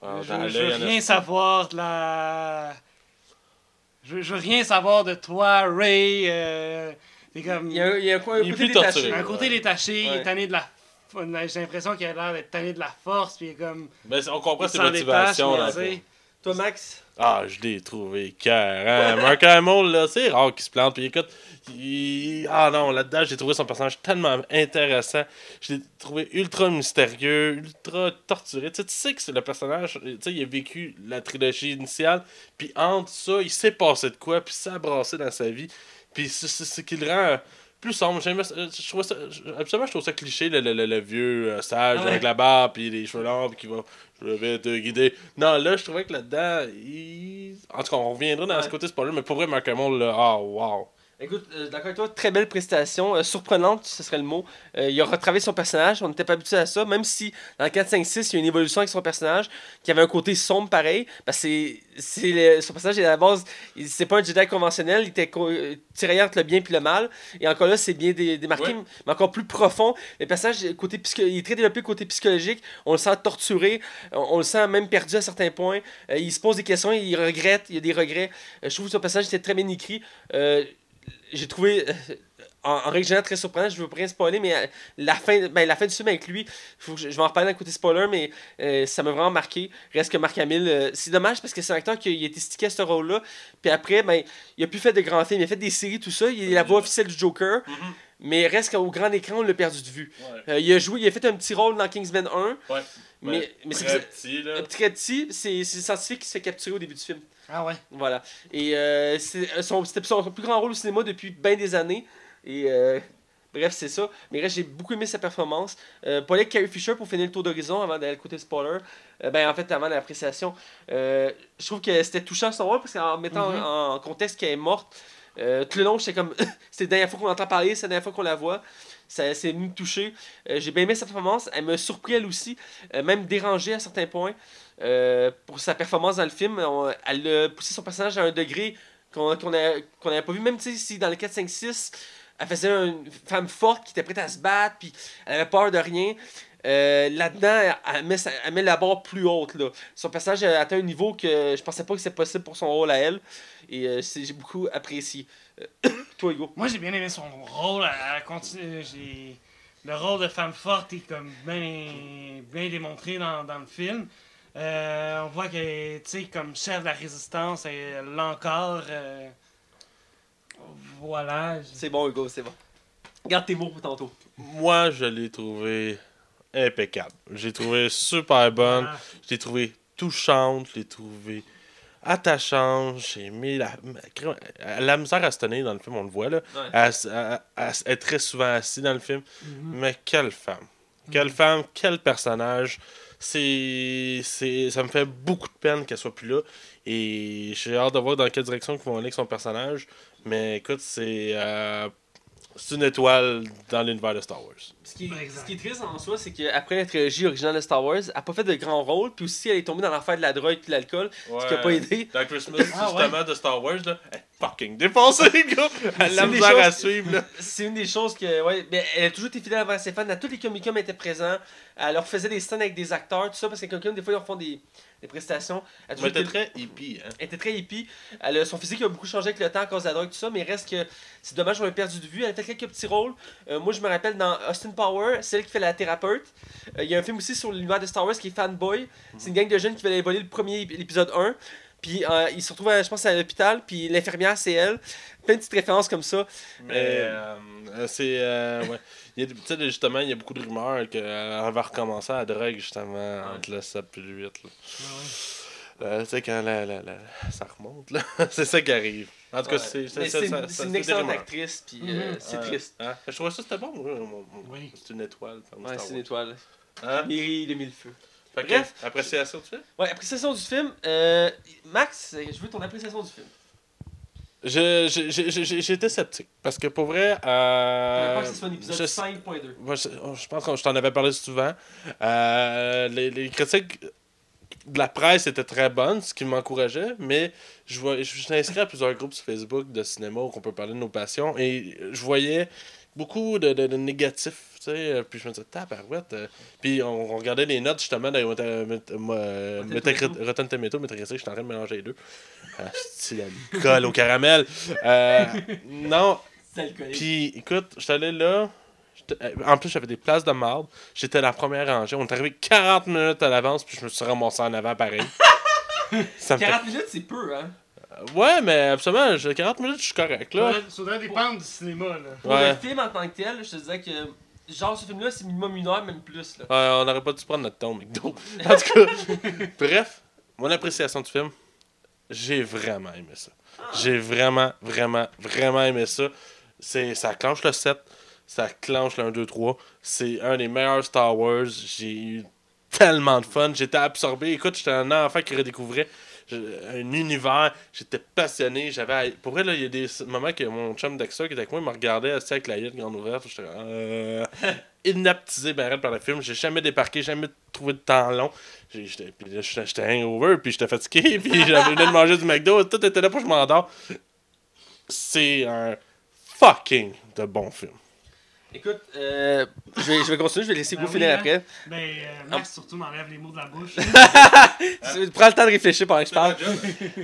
Ah, je, l'œil, veux rien savoir de la. Je, je veux rien savoir de toi, Ray. Euh, t'es comme. Il y a, il y a quoi, un Il est côté plus détaché. torturé. un côté détaché, il Ouais. est tanné de la. J'ai l'impression qu'il a l'air d'être tanné de la force, puis il est comme. Ben, on comprend ses motivations. fond. Toi, Max? Ah, je l'ai trouvé cœur. Hein? Mark Hamill, là, c'est rare qu'il se plante. Puis écoute, il- ah non, là-dedans, j'ai trouvé son personnage tellement intéressant. Je l'ai trouvé ultra mystérieux, ultra torturé. Tu sais, tu sais que c'est le personnage, tu sais, il a vécu la trilogie initiale. Puis entre ça, il s'est passé de quoi, puis ça a brassé dans sa vie. Puis c'est ce qui le rend plus sombre. Je trouvais ça, absolument, je trouve ça cliché, le, le- le- le vieux euh, sage Ouais. avec la barbe, puis les cheveux longs, puis qui va, je vais te guider. Non, là, je trouvais que là-dedans, il... en tout cas, on reviendra dans Ouais. ce côté spoiler, mais pour vrai, Mark Hamill, là, ah, wow. Écoute, euh, d'accord avec toi, très belle prestation, euh, surprenante, ce serait le mot. Euh, il a retravaillé son personnage, on n'était pas habitué à ça, même si dans le 4, 5, 6, il y a une évolution avec son personnage, qui avait un côté sombre pareil, parce que c'est- le- son personnage, à la base, il- c'est pas un Jedi conventionnel, il était co- tiraillé entre le bien et le mal, et encore là, c'est bien dé- démarqué, Ouais. mais encore plus profond. Le personnage, côté psycho- il est très développé côté psychologique, on le sent torturé, on, on le sent même perdu à certains points, il se pose des questions, il regrette, il y a des regrets. Je trouve que son personnage était très bien écrit. J'ai trouvé euh, en, en règle générale très surprenant. Je veux pas rien spoiler mais euh, la fin ben, la fin du film avec lui faut que je, je vais en reparler d'un côté spoiler mais euh, ça m'a vraiment marqué. Reste que Marc Hamill euh, c'est dommage parce que c'est un acteur qui a été stické à ce rôle là puis après ben il a plus fait de grands films. Il a fait des séries tout ça. Il est la voix officielle du Joker. Mais reste qu'au grand écran on l'a perdu de vue. Euh, il a joué il a fait un petit rôle dans Kingsman 1 Ouais. mais, mais c'est petit, là. un petit très petit c'est c'est le scientifique qui se fait capturer au début du film. Ah ouais. voilà. Et euh, c'est- son- c'était son plus grand rôle au cinéma depuis bien des années. Et euh, bref, c'est ça. Mais reste, j'ai beaucoup aimé sa performance. Euh, avec Carrie Fisher pour finir le tour d'horizon avant d'aller côté spoiler. Euh, ben, en fait, avant l'appréciation. Euh, je trouve que c'était touchant son rôle parce qu'en mettant Mhm. en, en contexte qu'elle est morte, tout le long, j'étais comme. c'est la dernière fois qu'on entend parler, c'est la dernière fois qu'on la voit. Ça c'est venu me toucher. J'ai bien aimé sa performance. Elle m'a surpris elle aussi, même dérangé à certains points. Pour sa performance dans le film, on- elle a poussé son personnage à un degré qu'on qu'on a- qu'on n'avait pas vu. Même si dans le 4, 5, 6, elle faisait une femme forte qui était prête à se battre, puis elle avait peur de rien. Euh, Là-dedans, elle, met, elle met la barre plus haute. Là. Son personnage a atteint un niveau que je pensais pas que c'était possible pour son rôle à elle. Et euh, j'ai beaucoup apprécié. Euh, toi, Hugo. Moi, j'ai bien aimé son rôle. J'ai... Le rôle de femme forte est comme bien, bien démontré dans, dans le film. On voit est, tu sais, comme chef de la résistance, elle l'a encore. Voilà. je- C'est bon, Hugo, c'est bon. Garde tes mots pour tantôt. Moi, je l'ai trouvé impeccable. J'ai trouvé super bonne. Ah, Je l'ai trouvé touchante. Je l'ai trouvé attachante. J'ai aimé la, la misère à se tenir dans le film, on le voit là. Ouais. Elle, est très souvent assise dans le film. Mhm. Mais quelle femme. Quelle femme, quel personnage. C'est, c'est, ça me fait beaucoup de peine qu'elle soit plus là. Et j'ai hâte de voir dans quelle direction ils vont aller avec son personnage. Mais écoute, c'est, euh, c'est une étoile dans l'univers de Star Wars. Ce qui, ce qui est triste en soi, c'est qu'après la trilogie originale de Star Wars, elle n'a pas fait de grand rôle, puis aussi elle est tombée dans l'affaire de la drogue et de l'alcool, ce qui n'a pas aidé. Dans Christmas, Ah, justement, de Star Wars, là, fucking défoncée, gars! Elle a misère à suivre, là. C'est une des choses que, ouais, mais elle a toujours été fidèle envers ses fans. À tous les Comic Con, elle était présente. Elle leur faisait des scènes avec des acteurs, tout ça, parce que Comic Con, des fois, ils leur font des, des prestations. Elle été- très hippie, hein. Elle était très hippie. Elle a- son physique a beaucoup changé avec le temps à cause de la drogue, tout ça, mais il reste que c'est dommage, on l'a perdu de vue. Elle a fait quelques petits rôles. Euh, moi, je me rappelle dans Austin Power, c'est elle qui fait la thérapeute. Euh, Il y a un film aussi sur l'univers de Star Wars qui est Fanboy. C'est une gang de jeunes qui veulent voler le premier ép- l'épisode 1. Puis euh, ils se retrouvent, à- je pense, à l'hôpital. Puis l'infirmière, c'est elle. Plein de petites références comme ça. Mais Euh, euh, c'est. euh, ouais. Il y a, justement, il y a beaucoup de rumeurs qu'elle va recommencer à la drogue, justement, entre le 7 et le 8. Là. Euh, tu sais, quand la, la, la- ça remonte, là. c'est ça qui arrive. En tout cas, Ouais. c'est c'est- c'est ça- une, excellente actrice. Puis euh, Mhm. c'est Ouais. triste. Hein? Je trouvais ça c'était bon, mon- Oui. C'est une étoile. Ouais, c'est une étoile. Hein? Mairie de mille feux. Fait que, Bref. appréciation du film? Ouais, appréciation du film. Euh, Max, je veux ton appréciation du film. Je- je- je- je- je- J'étais sceptique. Parce que pour vrai. Je Euh, pense que ce soit un épisode je- 5.2. Moi, je, oh, je pense que je t'en avais parlé souvent. Euh, les, les critiques de la presse étaient très bonnes, ce qui m'encourageait, mais je, vois, je suis inscrit à plusieurs groupes sur Facebook de cinéma où on peut parler de nos passions et je voyais beaucoup de, de, de négatifs. Tu sais, euh, Puis je me disais, tabarouette. euh. Puis on, on regardait les notes justement dans euh, Rotten Tomato. Rotten Tomato, Metacritic, je suis en train de mélanger les deux. Ah, c'est la colle au caramel. Euh, non, puis, écoute, j'étais allé là. j'étais- En plus, j'avais des places de marde. J'étais la première rangée. On est arrivé 40 minutes à l'avance, puis je me suis ramassé en avant pareil. Ça me fait- 40 minutes, c'est peu, hein? Ouais, mais absolument, j'ai 40 minutes, je suis correct, là. Ça faudrait dépendre du cinéma, là. Pour Ouais. le film en tant que tel, je te disais que. Genre, ce film-là, c'est minimum une heure, même plus. Là. Ouais, on n'aurait pas dû prendre notre ton, McDo. En tout cas, bref, mon appréciation du film, j'ai vraiment aimé ça. J'ai vraiment, vraiment, vraiment aimé ça. C'est, ça clenche le 7, ça clenche le 1, 2, 3. C'est un des meilleurs Star Wars. J'ai eu tellement de fun. J'étais absorbé. Écoute, j'étais un enfant qui redécouvrait un univers. J'étais passionné. J'avais. Pour vrai, il y a des moments que mon chum Dexter qui était avec moi, il me regardait assis avec la gueule grande ouverte. J'étais euh, inaptisé ben par le film. J'ai jamais débarqué, jamais trouvé de temps long. J'étais puis là, j'étais hangover, puis j'étais fatigué, puis j'avais venu de manger du McDo. Tout était là pour que je m'endors. C'est un fucking de bon film. Écoute, euh, je, vais, je vais continuer, je vais laisser Ben oui, finir hein. après. Ben, euh, Max, surtout, m'enlève les mots de la bouche. Tu Prends le temps de réfléchir pendant que je parle.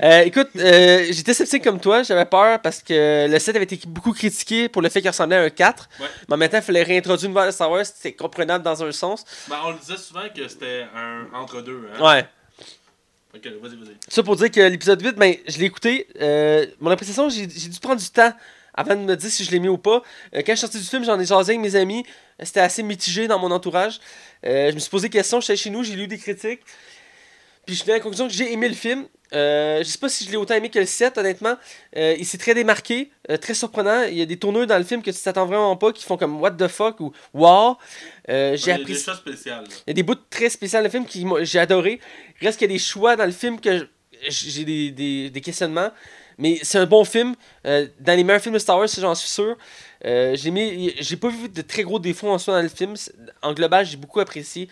Euh, écoute, euh, j'étais sceptique comme toi, j'avais peur parce que le 7 avait été beaucoup critiqué pour le fait qu'il ressemblait à un 4. Ouais. Mais en même temps, il fallait réintroduire une de Star Wars, c'était comprenable dans un sens. Ben, on le disait souvent que c'était un entre-deux. Hein? Ouais. Ok, vas-y, vas-y. Ça pour dire que l'épisode 8, ben, je l'ai écouté. Euh, mon appréciation, j'ai j'ai dû prendre du temps avant de me dire si je l'aimais ou pas. Euh, quand je suis sorti du film, j'en ai jasé avec mes amis. C'était assez mitigé dans mon entourage. Euh, je me suis posé des questions, j'étais chez nous, j'ai lu des critiques. Puis je suis à la conclusion que j'ai aimé le film. Euh, je sais pas si je l'ai autant aimé que le 7, honnêtement. Euh, il s'est très démarqué, euh, très surprenant. Il y a des tourneurs dans le film que tu t'attends vraiment pas, qui font comme What the fuck ou Wow. J'ai Il y a appris des choses spéciales. là. il y a des bouts très spéciaux dans le film qui j'ai adoré. Reste qu'il y a des choix dans le film que j'ai des, des, des questionnements. Mais c'est un bon film. Euh, dans les meilleurs films de Star Wars, j'en suis sûr. Euh, j'ai mis- j'ai pas vu de très gros défauts en soi dans le film. En global, j'ai beaucoup apprécié.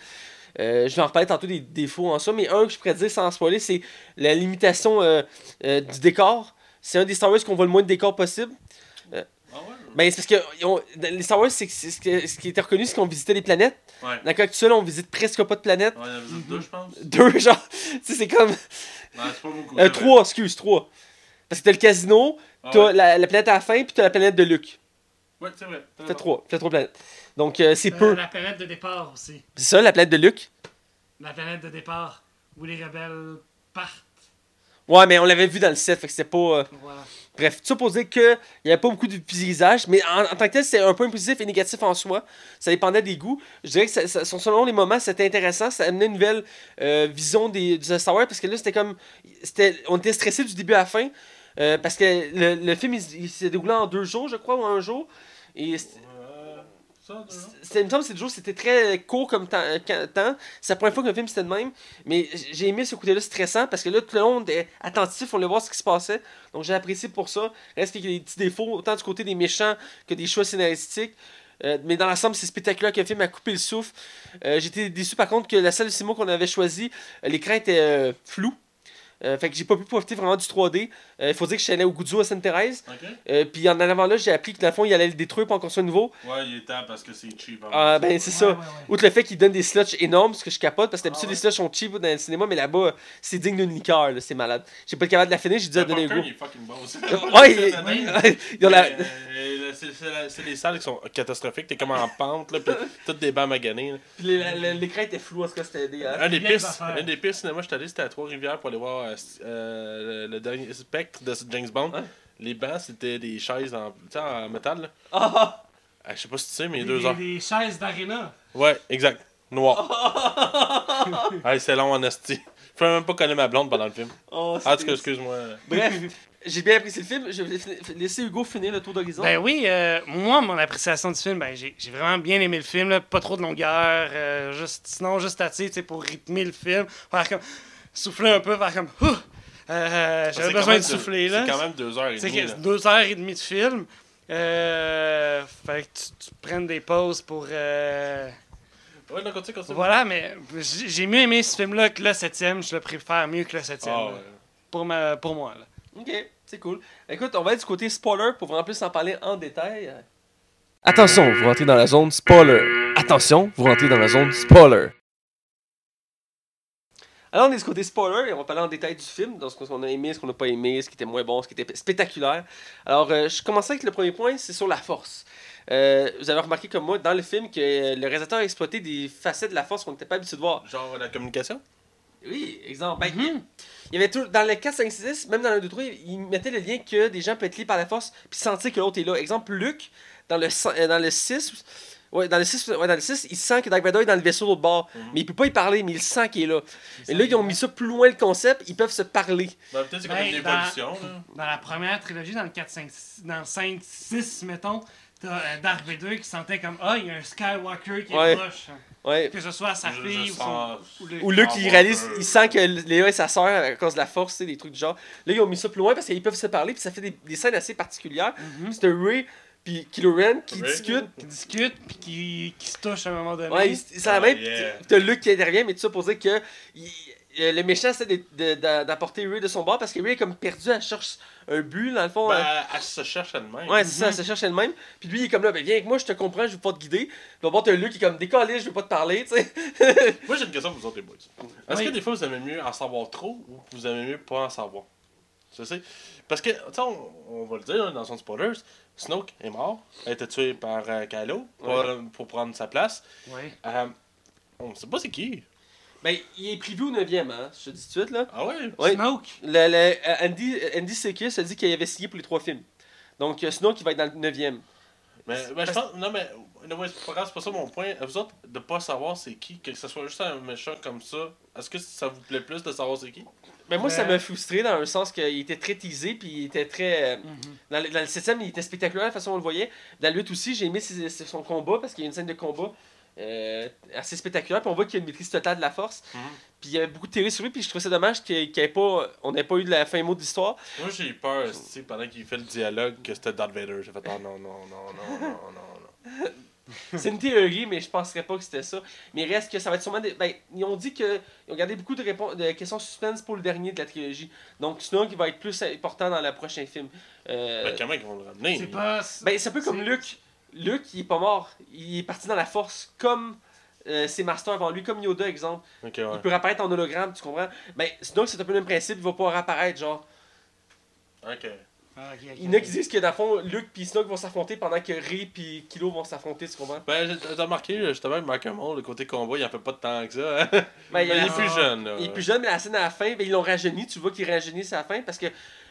Euh, je vais en reparler tantôt des défauts en soi, mais un que je pourrais dire sans spoiler, c'est la limitation du décor. C'est un des Star Wars qu'on voit le moins de décor possible. Ben, c'est parce que les Star Wars, c'est ce, qui était reconnu, c'est qu'on visitait les planètes. Ouais. Dans le cas actuel, on visite presque pas de planètes. Ouais, a visite deux, je pense. Deux, genre. Tu sais, c'est comme. C'est pas beaucoup. Euh, trois, excuse, trois. Parce que t'as le casino, t'as Ah ouais. la, la planète à la fin, puis t'as la planète de Luke. Ouais, c'est vrai. Fait trois. Fait trois planètes. Donc, euh, c'est Euh, peu. la planète de départ aussi. C'est ça, la planète de Luke. La planète de départ où les rebelles partent. Ouais, mais on l'avait vu dans le set, fait que c'était pas. euh, Voilà. Bref, tout ça pour dire qu'il n'y avait pas beaucoup de paysage, mais en, en tant que tel, c'est un point positif et négatif en soi. Ça dépendait des goûts. Je dirais que ça- ça- selon les moments, c'était intéressant. Ça amenait une nouvelle euh, vision des, du Star Wars parce que là, c'était comme. c'était On était stressé du début à la fin. Euh, parce que le, le film, il, il s'est déroulé en deux jours, je crois, ou un jour. Et c'était- il me semble que jours, c'était très court comme temps. euh, temps. C'est la première fois le film c'était de même. Mais j'ai aimé ce côté-là stressant parce que là, tout le monde est attentif, on voulait voir ce qui se passait. Donc j'ai apprécié pour ça. Reste qu'il y a des petits défauts, autant du côté des méchants que des choix scénaristiques. Euh, mais dans l'ensemble, c'est spectaculaire que le film a coupé le souffle. Euh, J'étais déçu par contre que la salle de cinéma qu'on avait choisie, l'écran était euh, flou. Euh, fait que j'ai pas pu profiter vraiment du 3D. Euh, Il faut dire que je suis allé au Goudzo à Sainte-Thérèse. Euh, puis en allant là, j'ai appris que dans le fond, il allait le détruire pour en construire un nouveau. Ouais, il est temps parce que c'est cheap. hein. Ah, ben c'est ça. Ouais, ouais, ouais. Outre le fait qu'ils donnent des sluts énormes, ce que je capote, parce que d'habitude Ah ouais. les sluts sont cheap dans le cinéma, mais là-bas, c'est digne d'une liqueur, là, c'est malade. J'ai pas été capable de la finir, j'ai dû Le la donner un popcorn, goût. il est fucking bon aussi. Ouais, euh, c'est- des salles qui sont catastrophiques. T'es comme en pente, là, pis toutes des bancs maganés. Puis l'écran était flou, en tout cas, c'était dégueulasse. Un des pires, affaires. un des pires cinémas, je suis allé, c'était à Trois-Rivières pour aller voir euh, euh, le, dernier spectre de James Bond. Les bancs, c'était des chaises en, tu sais, en métal. Là. Ah! Ah, je sais pas si tu sais, mais Des, deux heures. des chaises d'aréna. Ouais, exact. Noir. ah, c'est long en esti. Je peux même pas connaître ma blonde pendant le film. Oh, Ah, excuse-moi. Bref, j'ai bien apprécié le film. Je vais laisser- Hugo finir le tour d'horizon. Ben oui, euh, moi, mon appréciation du film, ben, j'ai j'ai vraiment bien aimé le film. là. Pas trop de longueur, euh, juste, sinon juste assez pour rythmer le film. Faire comme. Souffler un peu, faire comme. Ouh! Euh, C'est J'avais besoin de deux- souffler là. C'est quand même deux heures et C'est demie. là. deux heures et demie de film. Euh, fait que tu, tu prennes des pauses pour. euh, Ouais, non, continue, continue. Voilà, mais j'ai mieux aimé ce film-là que le septième. Je le préfère mieux que le septième. Ah, ouais. pour, ma, pour moi. Là. Ok, c'est cool. Écoute, on va être du côté spoiler pour vraiment plus en parler en détail. Attention, vous rentrez dans la zone spoiler. Attention, vous rentrez dans la zone spoiler. Alors, on est du côté spoiler et on va parler en détail du film, dans ce qu'on a aimé, ce qu'on n'a pas aimé, ce qui était moins bon, ce qui était spectaculaire. Alors, euh, je commence avec le premier point, c'est sur la force. Euh, vous avez remarqué comme moi dans le film que euh, le réalisateur a exploité des facettes de la force qu'on n'était pas habitué de voir. Genre la communication? Oui, exemple. Ben, Mhm. Il y avait tout, dans le 4, 5, 6, même dans le 2, 3, il mettait le lien que des gens peuvent être liés par la force puis sentir que l'autre est là. Exemple, Luc, dans le, dans le 6, ouais, dans le 6, ouais, dans le 6, il sent que Dark Vador est dans le vaisseau de l'autre bord. Mhm. Mais il peut pas y parler, mais il sent qu'il est là. Et là, ils ont mis ça plus loin le concept, ils peuvent se parler. Ben, peut-être c'est comme Ben, une dans- évolution. là. Dans la première trilogie, dans le 4, 5, 6, dans le 5, 6, mettons, t'as euh, Darth Vader qui sentait comme Ah, il y a un Skywalker qui est Ouais. proche. Ouais. Que ce soit sa Je- fille je ou son. sens- ou le- Ou Luke, il réalise, il sent que Léa est sa soeur à cause de la force, tu sais, des trucs du genre. Là, ils ont mis ça plus loin parce qu'ils peuvent se parler, puis ça fait des, des scènes assez particulières. Mhm. C'est Ray puis Kylo Ren qui Ray, discutent. Qui discute puis qui, qui se touche à un moment donné. Ouais, c'est la même. yeah. T'as Luke qui intervient, mais tout ça pour dire que il- euh, le méchant, de- d'apporter Ray de son bord parce que Ray est comme perdu, elle cherche un but, dans le fond. Ben, euh, elle se cherche elle-même. Ouais, c'est ça, elle se cherche elle-même. Puis lui, il est comme là, ben viens avec moi, je te comprends, je veux pas te guider. Puis d'abord, t'as Luke qui est comme décollé, je veux pas te parler, tu sais. Moi, j'ai une question pour vous autres, les boys. Est-ce Oui. que des fois, vous aimez mieux en savoir trop ou vous aimez mieux pas en savoir? Tu sais Parce que, tu sais, on, on va le dire hein, dans son spoilers Snoke est mort. Elle a été tuée par euh, Kylo pour, Ouais. euh, pour prendre sa place. Ouais. Euh, on sait pas c'est qui. Ben, il est prévu au 9ème, hein, je te dis tout de suite, là. Ah ouais? Ouais. Snoke? Le, le- euh, Andy, Andy Serkis a dit qu'il avait signé pour les trois films. Donc, euh, Snoke, il va être dans le 9ème. Mais, mais je pense. Non, mais. Non, ouais, c'est pas grave, c'est pas ça mon point. Vous autres, de pas savoir c'est qui, que ce soit juste un méchant comme ça, est-ce que ça vous plaît plus de savoir c'est qui? Ben, moi, ça m'a frustré dans le sens qu'il était très teasé, puis il était très. euh, Mhm. Dans le, dans le 7ème, il était spectaculaire la façon dont on le voyait. Dans la lutte aussi, j'ai aimé ses- ses- son combat parce qu'il y a une scène de combat euh, assez spectaculaire. Puis on voit qu'il y a une maîtrise totale de la force. Mhm. Puis il y avait beaucoup de télé sur lui. Puis je trouvais ça dommage qu'il qu'il y ait pas, on n'ait pas eu de la fin mot de l'histoire. Moi, j'ai eu peur, tu sais, pendant qu'il fait le dialogue, que c'était Darth Vader. J'ai fait, oh non, non, non, non, non, non, non. C'est une théorie, mais je penserais pas que c'était ça. Mais il reste que ça va être sûrement. Des... Ben, ils ont dit qu'ils ont gardé beaucoup de, répon- de questions suspense pour le dernier de la trilogie. Donc Snoke il va être plus important dans le prochain film. Euh, Ben, comment ils vont le ramener? C'est pas. Ben, c'est un peu comme Luke. Luke, il est pas mort. Il est parti dans la force comme euh, ses masters avant lui, comme Yoda, exemple. Ouais. Il peut réapparaître en hologramme, tu comprends? Ben, Snoke, c'est un peu le même principe. Il va pas réapparaître, genre. Ok. Ah. Il y en a qui disent que, dans le fond, Luke puis Snoke vont s'affronter pendant que Rey puis Kylo vont s'affronter, tu comprends? Ben, j'ai- t'as remarqué, justement, Mark Hamill, le côté combat, il en fait pas de temps que ça. hein? Ben, il est plus jeune, là. Il est plus jeune, mais la scène à la fin, ben, ils l'ont rajeuni. Tu vois qu'il rajeunit à la fin parce que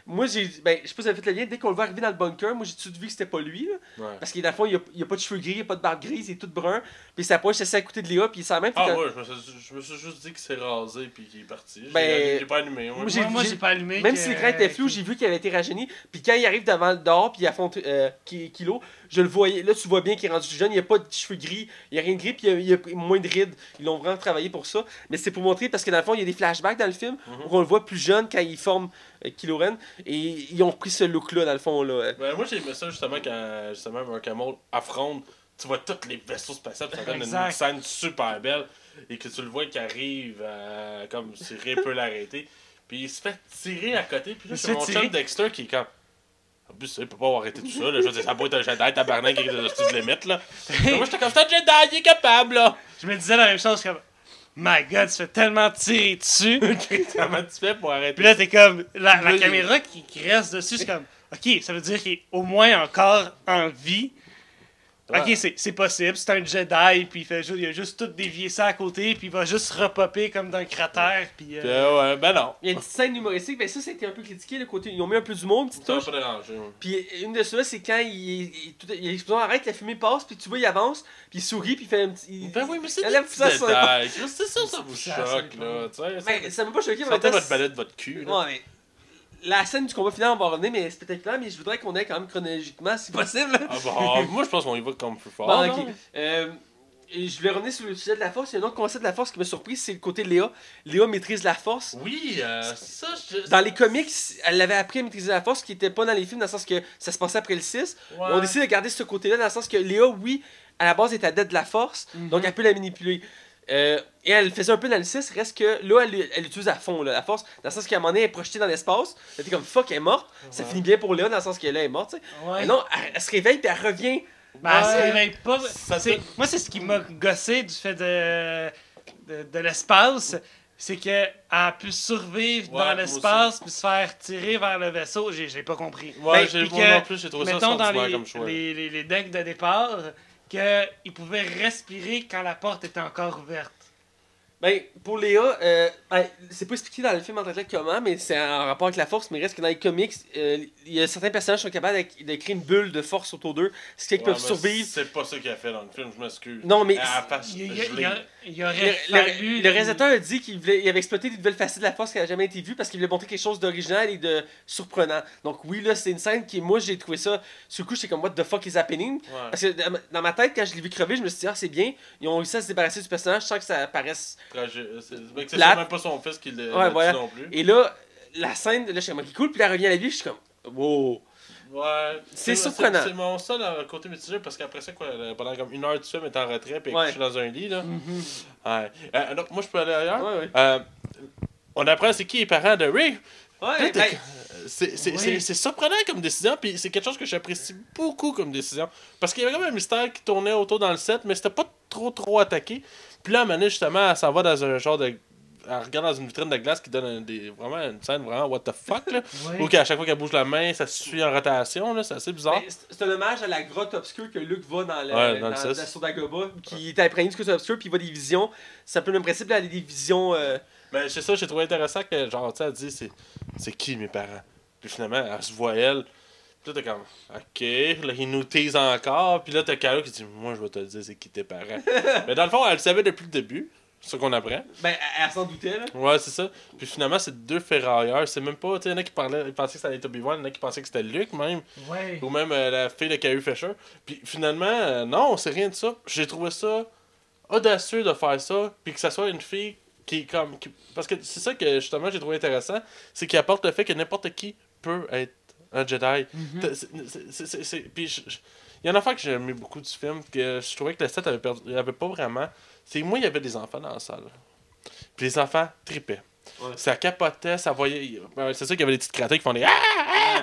moi, j'ai. Ben, je sais pas si vous avez fait le lien. Dès qu'on le voit arriver dans le bunker, moi, j'ai tout de suite vu que c'était pas lui. Là, Ouais. parce qu'il dans le fond, il a, il a pas de cheveux gris, il a pas de barbe grise, il est tout brun. Puis sa poche, c'est à côté de Léa, puis il s'en même. puis Ah quand- ouais, je me, suis, je me suis juste dit qu'il s'est rasé puis qu'il est parti. Ben, J'ai pas allumé. moi, moi. j'ai- Moi, moi, j'ai pas allumé. Même que- si l'écran était flou, j'ai vu qu'il avait été rajeuni. Puis quand il arrive devant le dehors, puis il affronte euh, Ki- Kilo, je le voyais. Là, tu vois bien qu'il est rendu jeune. Il n'y a pas de cheveux gris, il n'y a rien de gris, puis il y a, il y a moins de rides. Ils l'ont vraiment travaillé pour ça. Mais c'est pour montrer, parce que dans le fond, il y a des flashbacks dans le film Mhm. où on le voit plus jeune quand il forme euh, Kylo Ren. Et ils ont pris ce look-là, dans le fond. là. Ben, moi, j'ai aimé ça justement quand justement, Mark Hamill affronte. Tu vois tous les vaisseaux spatiaux, ça donne une scène super belle. Et que tu le vois qui arrive, euh, comme si rien peut l'arrêter. Puis il se fait tirer à côté. Puis là, Il se c'est fait mon tirer. chum Dexter qui est comme. En plus, il peut pas avoir arrêté tout ça. Là. Je veux dire, ça peut être un Jedi, tabarnak, qui est de de limite. Là. Mais moi, j'étais comme, un Jedi, il est capable. là. Je me disais la même chose comme. My god, tu fais tellement tirer dessus. Comment tu fais pour arrêter Puis là, t'es comme. La, la caméra qui, qui reste dessus, c'est comme. Ok, ça veut dire qu'il est au moins encore en vie. Ouais. Ok, c'est c'est possible, c'est un Jedi, puis il, fait juste, il a juste tout dévié ça à côté, puis il va juste repopper comme dans le cratère, puis. euh, euh, ouais, ben non. Il y a une petite scène humoristique, ben ça, c'était un peu critiqué, le côté. Ils ont mis un peu d'humour, une petite touche. pas dérangé. Puis une de ceux-là, c'est quand il, il, il l'explosion arrête, la fumée passe, puis tu vois, il avance, puis il sourit, puis il fait un petit. il- Ben oui, mais c'est Elle des aime petits ça, détails. C'est ça, ça vous Ça, choque, ça là. Tu sais, Mais Ben, ça m'a pas choqué, mais temps, votre balai de votre cul, là. Ouais, mais la scène du combat final, on va en revenir, mais c'est peut-être plan, mais je voudrais qu'on ait quand même chronologiquement, si possible. Ah bah, moi je pense qu'on y va comme plus fort. Bon, ok. Euh, et je vais revenir sur le sujet de la force. Il y a un autre concept de la force qui m'a surpris, c'est le côté de Léa. Léa maîtrise la force. Oui, euh, ça, je. Dans les comics, elle l'avait appris à maîtriser la force, qui n'était pas dans les films, dans le sens que ça se passait après le 6. Ouais. On décide de garder ce côté-là, dans le sens que Léa, oui, à la base, est adepte de la force, Mhm. donc elle peut la manipuler. Euh, et elle faisait un peu dans 6, reste que là, elle elle l'utilise à fond, là, la force, dans le sens qu'à un moment donné, elle est projetée dans l'espace. Elle était comme fuck, elle est morte. Ça finit bien pour Léa, dans le sens que là, elle est morte, tu sais. Ouais. Non, elle, elle se réveille, puis elle revient. Ben, elle se réveille pas. Ça C'est- Moi, c'est ce qui m'a gossé du fait de, de, de l'espace. C'est qu'elle a pu survivre Ouais, dans l'espace puis se faire tirer vers le vaisseau. J'ai j'ai pas compris. Ouais, Ben, j'ai moi que, non plus, j'ai trouvé ça Mettons dans extraordinaire les, comme choix. les, les, les decks de départ qu'ils pouvaient respirer quand la porte était encore ouverte. Ben, pour Léa, euh, ben, c'est pas expliqué dans le film en tant que comment, mais c'est en rapport avec la force. Mais reste que dans les comics, euh, il y a certains personnages qui sont capables de, de créer une bulle de force autour d'eux, ce qui fait qu'ils Ouais, peuvent survivre. C'est pas ça qu'il a fait dans le film, je m'excuse. Non, mais il- il le, aurait le- fallu. le réalisateur a dit qu'il voulait, il avait exploité des nouvelles facettes de la force qui n'avaient jamais été vues parce qu'il voulait montrer quelque chose d'original et de surprenant. Donc oui, là, c'est une scène qui, moi, j'ai trouvé ça. Sur le coup, j'étais comme, what the fuck is happening? Ouais. Parce que dans ma- tête, quand je l'ai vu crever, je me suis dit, ah, c'est bien. Ils ont réussi à se débarrasser du personnage sans que ça paraisse Tragique. C'est même pas son fils qui l'a Ouais, voilà. non plus. Et là, la scène, là, je suis comme, ok, cool, puis là, elle revient à la vie, je suis comme, wow. Ouais. C'est surprenant. C'est mon seul côté mitigé parce qu'après ça, quoi, euh, pendant comme une heure du film, est en retrait est Ouais. couchée dans un lit, là. Mhm. Ouais. Euh, donc, moi, je peux aller ailleurs? Ouais, ouais. Euh, on apprend c'est qui les parents de Ray? Ouais, ben, C'est Oui. surprenant comme décision, puis c'est quelque chose que j'apprécie beaucoup comme décision. Parce qu'il y avait comme un mystère qui tournait autour dans le set, mais c'était pas trop trop attaqué. Puis là, à un moment donné, justement, elle s'en va dans un genre de. Elle regarde dans une vitrine de glace qui donne un- des, vraiment une scène vraiment what the fuck, là. Ouais. Ou qu'à chaque fois qu'elle bouge la main, ça se suit en rotation, là. C'est assez bizarre. ben, c'est c'est un hommage à la grotte obscure que Luke va dans, le, Ouais, dans le dans, sur Dagobah, qui est imprégné de ce côté obscur, puis il voit des visions. C'est un peu le même principe, là, il y a des visions. euh, Mais c'est ça, j'ai trouvé intéressant que, genre, tu sais, elle dit, c'est, c'est qui mes parents? Puis finalement, elle se voit elle. Puis là, t'es comme, ok, là, il nous tease encore. Puis là, t'as Carlo qui dit, moi, je vais te le dire, c'est qui tes parents? Mais dans le fond, elle le savait depuis le début. C'est ce qu'on apprend. Ben, elle, s'en doutait, là. Ouais, c'est ça. Puis finalement, c'est deux ferrailleurs. C'est même pas, tu sais, il y en a qui parlaient, ils pensaient que c'était Obi-Wan, il y en a qui pensaient que c'était Luke, même. Ouais. Ou même euh, la fille de Carrie Fisher. Puis finalement, euh, non, c'est rien de ça. J'ai trouvé ça audacieux de faire ça. Puis que ça soit une fille qui est comme. qui- Parce que c'est ça que justement j'ai trouvé intéressant. C'est qu'il apporte le fait que n'importe qui peut être un Jedi. Mhm. C'est- c'est- Puis il y en a fois que j'ai aimé beaucoup du film, que je trouvais que le set avait, perdu, avait pas vraiment. C'est moi, il y avait des enfants dans la salle. Puis les enfants tripaient. Ouais. Ça capotait, ça voyait. ben, C'est sûr qu'il y avait des petites créatures qui font des Ah!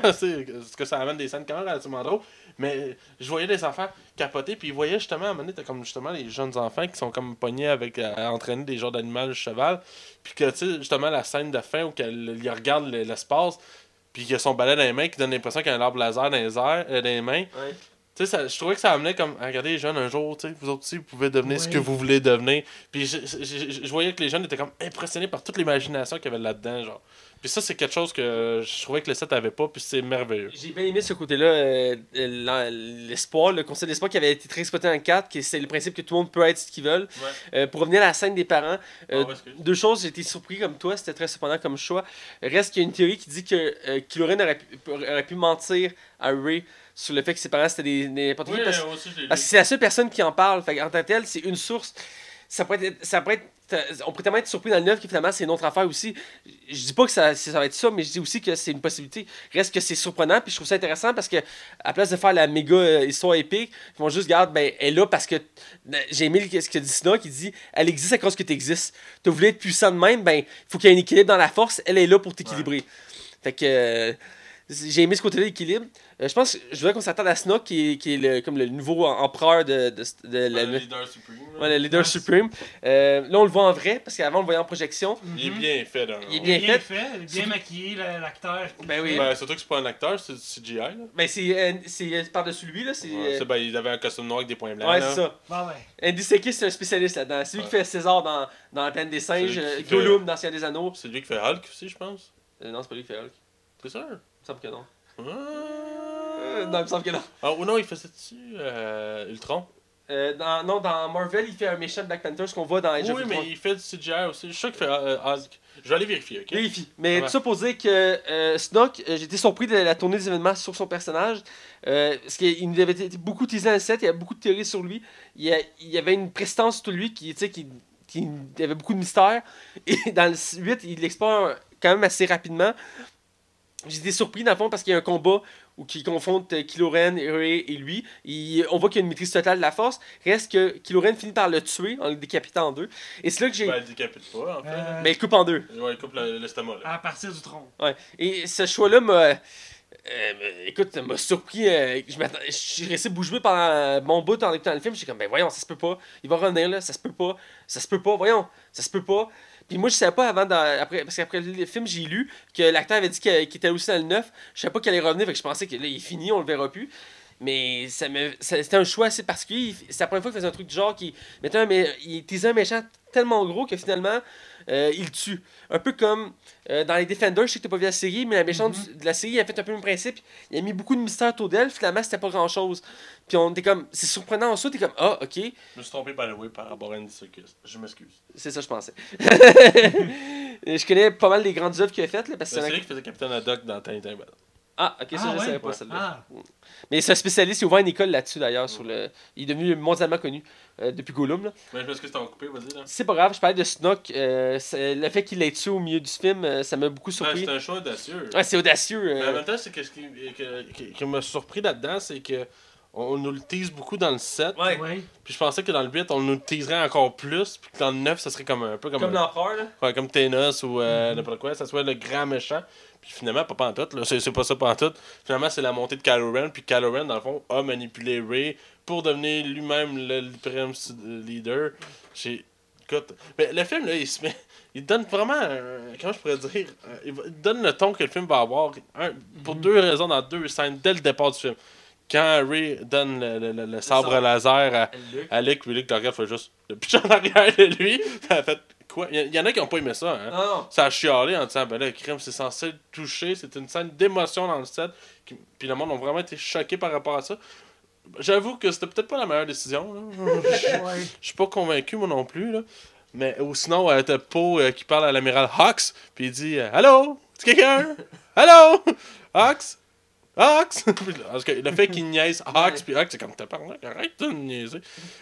Ah! C'est ce que ça amène des scènes quand même relativement drôles. Mais je voyais des enfants capoter, puis ils voyaient justement, à un moment donné, t'as comme justement les jeunes enfants qui sont comme pognés avec. à entraîner des genres d'animal cheval. Puis que, tu sais, justement, la scène de fin où qu'elle- il regarde le- l'espace, puis qu'il a son balai dans les mains qui donne l'impression qu'il a un arbre laser dans les, airs, euh, dans les mains. Ouais. Tu sais, je trouvais que ça amenait comme, regardez les jeunes, un jour, tu sais, vous autres aussi, vous pouvez devenir ce que vous voulez devenir. Puis je, je- je- je voyais que les jeunes étaient comme impressionnés par toute l'imagination qu'il y avait là-dedans, genre. Puis ça, c'est quelque chose que je trouvais que le 7 avait pas, puis c'est merveilleux. J'ai bien aimé ce côté-là, euh, l'en- l'espoir, le concept d'espoir qui avait été très exploité dans le 4, que c'est le principe que tout le monde peut être ce qu'ils veulent. Ouais. Euh, pour revenir à la scène des parents, euh, Ah ouais, excuse. deux choses, j'ai été surpris comme toi, c'était très surprenant comme choix. Reste qu'il y a une théorie qui dit que euh, Kylo Ren aurait pu, aurait pu mentir à Rey sur le fait que ses parents c'était des n'importe qui. Parce- que c'est la seule personne qui en parle. Fait en tant que tel, c'est une source. Ça pourrait être. Ça pourrait être on pourrait tellement être surpris dans le 9 que finalement c'est une autre affaire aussi. Je dis pas que ça, ça va être ça, mais je dis aussi que c'est une possibilité. Reste que c'est surprenant, puis je trouve ça intéressant parce que, à la place de faire la méga euh, histoire épique, ils vont juste garder, ben, elle est là parce que. J'ai aimé ce que dit Sina qui dit elle existe à cause que tu existes. Tu voulu être puissant de même, ben, il faut qu'il y ait un équilibre dans la force, elle est là pour t'équilibrer. Fait que. euh, j'ai aimé ce côté-là d'équilibre. Euh, je pense que je voudrais qu'on s'attende à Snoke, qui est, qui est le, comme le nouveau empereur de, de, de la- Le leader supreme. Ouais, le leader supreme. Euh, là, on le voit en vrai, parce qu'avant, on le voyait en projection. Il est bien fait, là. Il est Il est bien fait. fait, il est bien maquillé, l'acteur. Ben oui. Ben, surtout que c'est pas un acteur, c'est du CGI. Là. Ben, c'est euh, c'est, euh, par-dessus lui, là. C'est, Ouais, euh, ben, il avait un costume noir avec des points blancs. ouais, là. c'est ça. Bon, ouais. Andy Serkis, c'est un spécialiste là-dedans. C'est lui qui fait César dans, dans La Plaine des Singes, qui fait- Gollum dans Seigneur des Anneaux. C'est lui qui fait Hulk aussi, je pense. Euh, non, c'est pas lui qui fait Hulk. C'est sûr? Il me semble que non. Euh, non, il me semble que non. Ah, ou non, il faisait-tu euh, Ultron? Euh, dans, non, dans Marvel, il fait un méchant de Black Panther, ce qu'on voit dans Age oui, mais il fait du CGI aussi. Je suis sûr qu'il fait euh, Hulk. Je vais aller vérifier, ok? Vérifie. Mais tout ça pour dire que euh, Snoke, euh, j'ai été surpris de la tournée des événements sur son personnage. Euh, parce qu'il nous avait été beaucoup teasé dans le set, il y avait beaucoup de théories sur lui. Il y, a- il y avait une prestance sur lui qui, tu sais, qui, qui il y avait beaucoup de mystères. Et dans le 8, il l'explore quand même assez rapidement. J'ai été surpris dans le fond parce qu'il y a un combat où qui confronte euh, Kylo Ren, et lui. Il- on voit qu'il y a une maîtrise totale de la force. Reste que Kylo Ren finit par le tuer en le décapitant en deux. Et c'est là que j'ai. Ben, il décapite pas, en fait. Euh, Ben, il coupe en deux. Ouais, il coupe le- l'estomac, à partir du tronc. Ouais. Et ce choix-là m'a. euh, écoute, m'a surpris. euh, je, je suis resté bouche bée pendant bon bout en écoutant le film. J'étais comme, ben voyons, ça se peut pas. Il va revenir là, ça se peut pas. Ça se peut pas, voyons, ça se peut pas. Puis moi, je savais pas avant, après, parce qu'après le film, j'ai lu que l'acteur avait dit qu'il était aussi dans le 9. Je savais pas qu'il allait revenir, fait que je pensais que là, il est fini, on le verra plus. Mais ça me, c'était un choix assez particulier. C'est la première fois qu'il faisait un truc du genre qui mettait un, il teasait un méchant tellement gros que finalement, euh, il tue. Un peu comme euh, dans les Defenders, je sais que t'as pas vu la série, mais la méchante du- de la série a fait un peu le même principe. Il a mis beaucoup de mystère autour d'elle, finalement, c'était pas grand chose. Puis on était comme, c'est surprenant en soi, t'es comme, ah, ok, Je me suis trompé, by the way, par rapport à Andy Serkis. Je m'excuse. c'est ça, je pensais. je connais pas mal des grandes œuvres qu'il a faites, là, parce que C'est c'est un- celui qui faisait Capitaine Haddock dans Tiny Time Battle. Ah, ok, ça, Ah, je ouais? savais pas Ouais. celle-là. Ah, Mais c'est un spécialiste, il a ouvert une école là-dessus d'ailleurs. sur le... Il est devenu mondialement connu euh, depuis Gollum. Là. Mais je m'excuse, t'as coupé, vas-y. C'est pas grave, je parlais de Snoke. euh, le fait qu'il l'ait tué au milieu du film, euh, ça m'a beaucoup Ouais, surpris. c'est un choix audacieux. Ouais, c'est audacieux. Mais en euh, même temps, c'est que ce qui, que- qui- qui m'a surpris là-dedans, c'est que on nous le tease beaucoup dans le 7. Ouais. ouais. Puis je pensais que dans le 8, on nous le teaserait encore plus. Puis que dans le 9, ça serait comme un peu comme, Comme un- l'empereur, là. ouais, comme Thanos ou euh, n'importe quoi. Ça soit le grand méchant. Puis finalement, pas pantoute. là. C'est c'est pas ça pantoute. Finalement, c'est la montée de Kylo Ren. Puis Kylo Ren, dans le fond, a manipulé Rey pour devenir lui-même le suprême leader. J'ai. Écoute. Mais le film, là, il se met. Il donne vraiment. un- comment je pourrais dire Il donne le ton que le film va avoir. un- pour deux raisons dans deux scènes dès le départ du film. Quand Ray donne le, le- le- le sabre laser à, à Luke, puis Luke le regarde, fait juste le pitch en arrière de lui. Elle a fait quoi Il y, y en a qui ont pas aimé ça, hein. Non. Ça a chialé en disant, ben là, le crime, c'est censé toucher, c'est une scène d'émotion dans le set. qui- Puis le monde a vraiment été choqué par rapport à ça. J'avoue que c'était peut-être pas la meilleure décision. Je suis pas convaincu, moi non plus. Là. Mais ou sinon, euh, t'as Poe euh, qui parle à l'amiral Hawks, puis il dit euh, Allô? C'est quelqu'un? Allô Hawks Là, Parce que le fait qu'il niaise Hawks, puis Hawks, c'est comme t'as parlé, arrête de niaiser.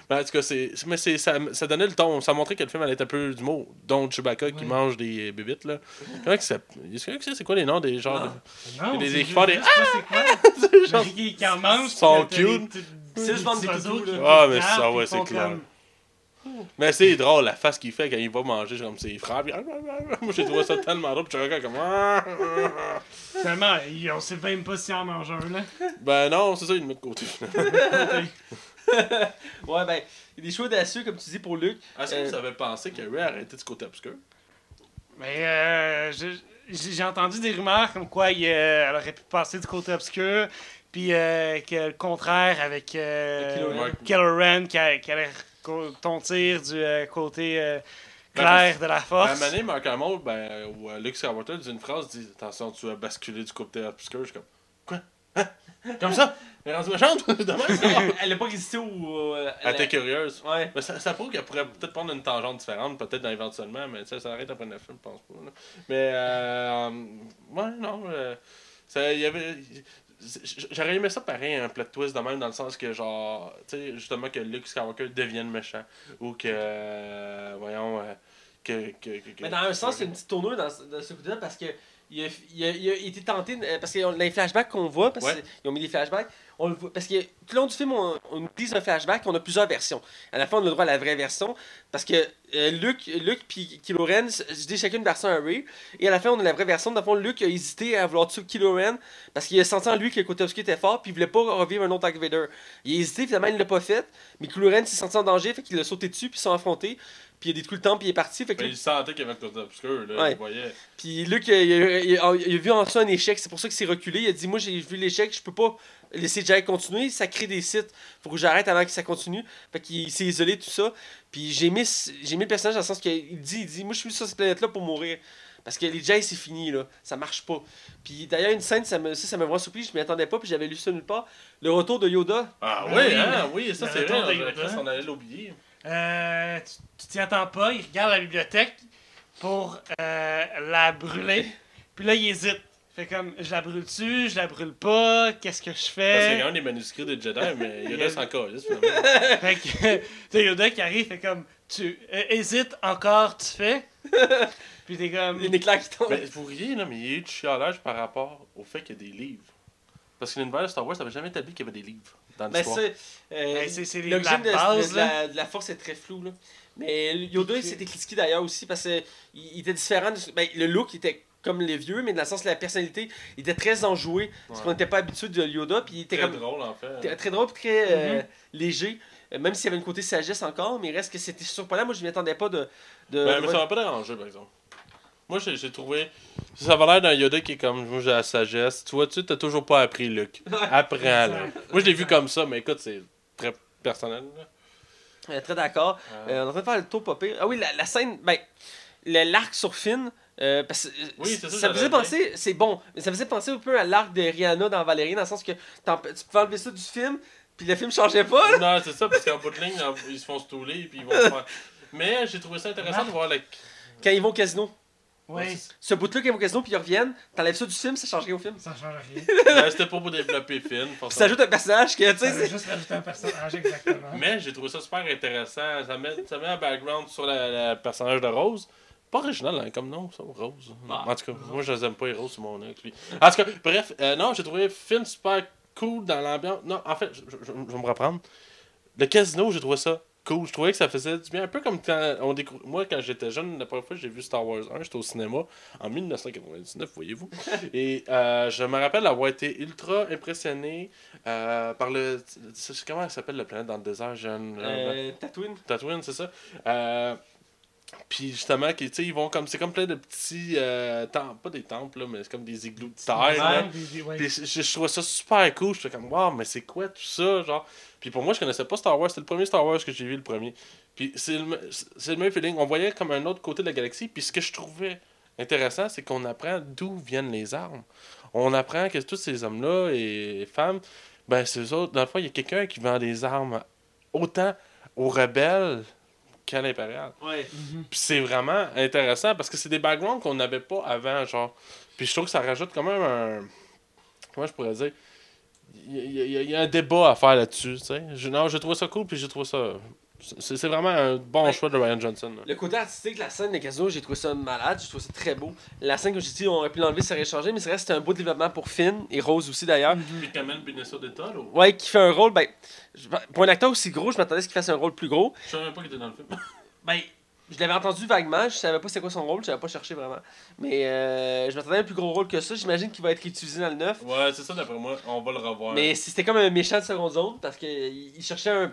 Mais en tout cas, c'est, mais c'est, ça, ça donnait le ton, ça montrait que le film allait être un peu du mot, dont Chewbacca qui mange des bébites. Là. Comment que ça. Est-ce que c'est c'est quoi les noms des genres Ah. Non, des équipements, des- c'est quoi. de. genre- Qui qui en mange. Ils sont cute. C'est le. Ah, mais ça, ouais, c'est clair. Mais c'est drôle la face qu'il fait quand il va manger, comme ses frères. puis- Moi j'ai trouvé ça tellement drôle, puis je regarde comme. ah, Finalement, on sait même pas s'il en mange un, là. Ben non, c'est ça, il le met de côté. Ouais, ben, il y a des choix audacieux, comme tu dis, pour Luke. Est-ce que Euh, vous avez pensé que Ray a arrêté du côté obscur? Mais euh, j'ai entendu des rumeurs comme quoi il, euh, elle aurait pu passer du côté obscur, puis euh, que le contraire avec euh, Kylo Ren. Kylo Ren, co- tontir du euh, côté euh, clair de la À un force. moment donné, Mark Hamill, ben, ou euh, Luke Skywalker dit une phrase, dit Attention, tu vas basculer du côté obscur. Je suis comme Quoi? Hein? Comme ça? Elle est rendue méchante? Elle a pas résisté au. euh, Elle était curieuse. Ouais. Mais ça, ça prouve qu'elle pourrait peut-être prendre une tangente différente, peut-être dans éventuellement, mais ça, ça arrête après le film, je pense pas. là. Mais, euh, ouais, non. euh, ça, il y avait. J'aurais aimé ça pareil, un plot twist de même, dans le sens que, genre, tu sais, justement, que Luke Skywalker devienne méchant. Ou que. euh, voyons. euh, que, que, que- Mais dans un sens, c'est une petite tournure dans, ce- dans ce côté-là parce que. Il a, il, a, il a été tenté, euh, parce que les flashbacks qu'on voit, parce Ouais. qu'ils ont mis des flashbacks, on le voit, parce que tout le long du film, on, on utilise un flashback, on a plusieurs versions. À la fin, on a le droit à la vraie version, parce que euh, Luke, Luke puis Kylo Ren se disent chacune une version à Ray, et à la fin, on a la vraie version. Dans le fond, Luke a hésité à vouloir tuer Kylo Ren, parce qu'il a senti en lui que le côté obscur était fort, puis il voulait pas revivre un autre Dark Vader. Il a hésité, finalement, il l'a pas fait, mais Kylo Ren s'est senti en danger, fait qu'il l'a sauté dessus, puis ils se sont affrontés, puis il a détruit le temple, puis il est parti, fait que Mais il sentait qu'il y avait le côté obscur, là. Ouais. Il voyait. puis Luke, il a, il a- il a- il a vu en ça un échec, c'est pour ça qu'il s'est reculé. Il a dit Moi, j'ai vu l'échec, je peux pas laisser Jack continuer, ça crée des sites. Faut que j'arrête avant que ça continue. Fait qu'il s'est isolé, tout ça. Puis j'ai mis, j'ai mis le personnage dans le sens qu'il dit, il dit Moi, je suis sur cette planète-là pour mourir. Parce que les Jedi, c'est fini, là. Ça marche pas. Puis d'ailleurs, une scène, ça me, ça, ça m'a vraiment surpris, je m'y attendais pas, puis j'avais lu ça nulle part. Le retour de Yoda. Ah, Ben oui, oui, hein, oui, ça c'est vrai. on- on allait l'oublier. Euh, tu tu t'y attends pas, il regarde la bibliothèque pour euh, la brûler. Puis là, il hésite. Fait comme, je la brûle-tu, je la brûle pas, qu'est-ce que je Parce qu'il fais? y a un des manuscrits de Jedi, mais Yoda a- s'en calisse, fait que, t'as Yoda qui arrive, fait comme, tu euh, hésites encore, tu fais? Puis t'es comme, Il y a une éclair qui tombe. Mais vous riez, là, mais il y a eu du chialage par rapport au fait qu'il y a des livres. Parce que l'univers de Star Wars n'avait jamais établi qu'il y avait des livres dans Mais l'histoire. c'est. euh, Ben, c'est- c'est l'origine la de, base, de la, de la force est très floue. Là. Mais Yoda, il s'était critiqué d'ailleurs aussi parce qu'il il était différent. de- ben, le look était comme les vieux, mais dans le sens de la personnalité, il était très enjoué. Parce Ouais. qu'on n'était pas habitué de Yoda. Puis il était Très comme. drôle, en fait. Très, très drôle, très euh, Mhm. léger. Euh, Même s'il y avait une côté sagesse encore, mais il reste que c'était surprenant. Moi, je m'y attendais pas de. de, Ben, ça m'a pas dérangé, par exemple. Moi, j'ai j'ai trouvé. Ça va l'air d'un Yoda qui est comme. Moi, j'ai la sagesse. Tu vois, tu t'as toujours pas appris, Luke. Apprends, là. Moi, je l'ai vu comme ça, mais écoute, c'est très personnel. là. Euh, très d'accord. Euh, Euh, on est en train de faire le tour pire. Ah oui, la, la scène, ben, le- l'arc sur Finn, euh, parce euh, Oui, c'est ça, ça me faisait penser, c'est bon, mais ça me faisait penser un peu à l'arc de Rihanna dans Valérie, dans le sens que t'en- tu pouvais enlever ça du film, puis le film changeait pas. là. non, c'est ça, parce qu'en bout de ligne, ils se font stouler et puis ils vont faire. Mais j'ai trouvé ça intéressant de voir le. Quand ils vont au casino. oui, Ce bout-là, quand ils vont au casino, puis ils reviennent, t'enlèves ça du film, ça change rien au film. ça change rien. Ben, C'était pas pour développer Finn. Ça ajoute un personnage que, tu sais, c'est- juste rajouter un personnage, exactement. Mais j'ai trouvé ça super intéressant. Ça met, ça met un background sur le personnage de Rose. Pas original hein, comme nom, ça, Rose. Bah, en tout cas, moi je les aime pas les roses sur mon œil. lui. En tout cas, bref, euh, non, j'ai trouvé Finn super cool dans l'ambiance. Non, en fait, je, je- je- je vais me reprendre. Le casino, j'ai trouvé ça cool. Je trouvais que ça faisait du bien. Un peu comme quand on découvre. Moi, quand j'étais jeune, la première fois que j'ai vu Star Wars 1, j'étais au cinéma en 1999, voyez-vous. Et euh, je me rappelle avoir été ultra impressionné euh, par le. c'est- Comment elle s'appelle la planète dans le désert, jeune euh, Tatooine. Tatooine, c'est ça. Puis justement, qui- ils vont comme. C'est comme plein de petits. Euh, temples, pas des temples, là, mais c'est comme des igloos de terre. Ouais, je, je trouvais ça super cool. J'étais comme, waouh, mais c'est quoi tout ça? Genre? Puis pour moi, je connaissais pas Star Wars. C'était le premier Star Wars que j'ai vu, le premier. Puis c'est le, le même feeling. On voyait comme un autre côté de la galaxie. Puis ce que je trouvais intéressant, c'est qu'on apprend d'où viennent les armes. On apprend que tous ces hommes-là et femmes, ben c'est eux autres. Dans le fond, il y a quelqu'un qui vend des armes autant aux rebelles qu'à l'impérial. Ouais. Puis c'est vraiment intéressant parce que c'est des backgrounds qu'on n'avait pas avant, genre. Puis je trouve que ça rajoute quand même un. Comment je pourrais dire? Il y, a- y y un débat à faire là-dessus, tu sais. Je- Non, j'ai trouvé ça cool, puis j'ai trouvé ça. C'est vraiment un bon Ouais. choix de Ryan Johnson. là. Le côté artistique, la scène de casino, j'ai trouvé ça malade, j'ai trouvé ça très beau. La scène, comme j'ai dit, on aurait pu l'enlever, ça aurait changé, mais c'est vrai que c'était un beau développement pour Finn et Rose aussi d'ailleurs. Puis Kamel d'État, là. Ouais, qui fait un rôle, ben, pour un acteur aussi gros, je m'attendais à ce qu'il fasse un rôle plus gros. Je savais même pas qu'il était dans le film. Ben, je l'avais entendu vaguement, je savais pas c'est quoi son rôle, je savais pas cherché vraiment. Mais euh, je m'attendais à un plus gros rôle que ça, j'imagine qu'il va être utilisé dans le 9. Ouais, c'est ça d'après moi. On va le revoir. Mais c'était comme un méchant de seconde zone parce qu'il il cherchait un.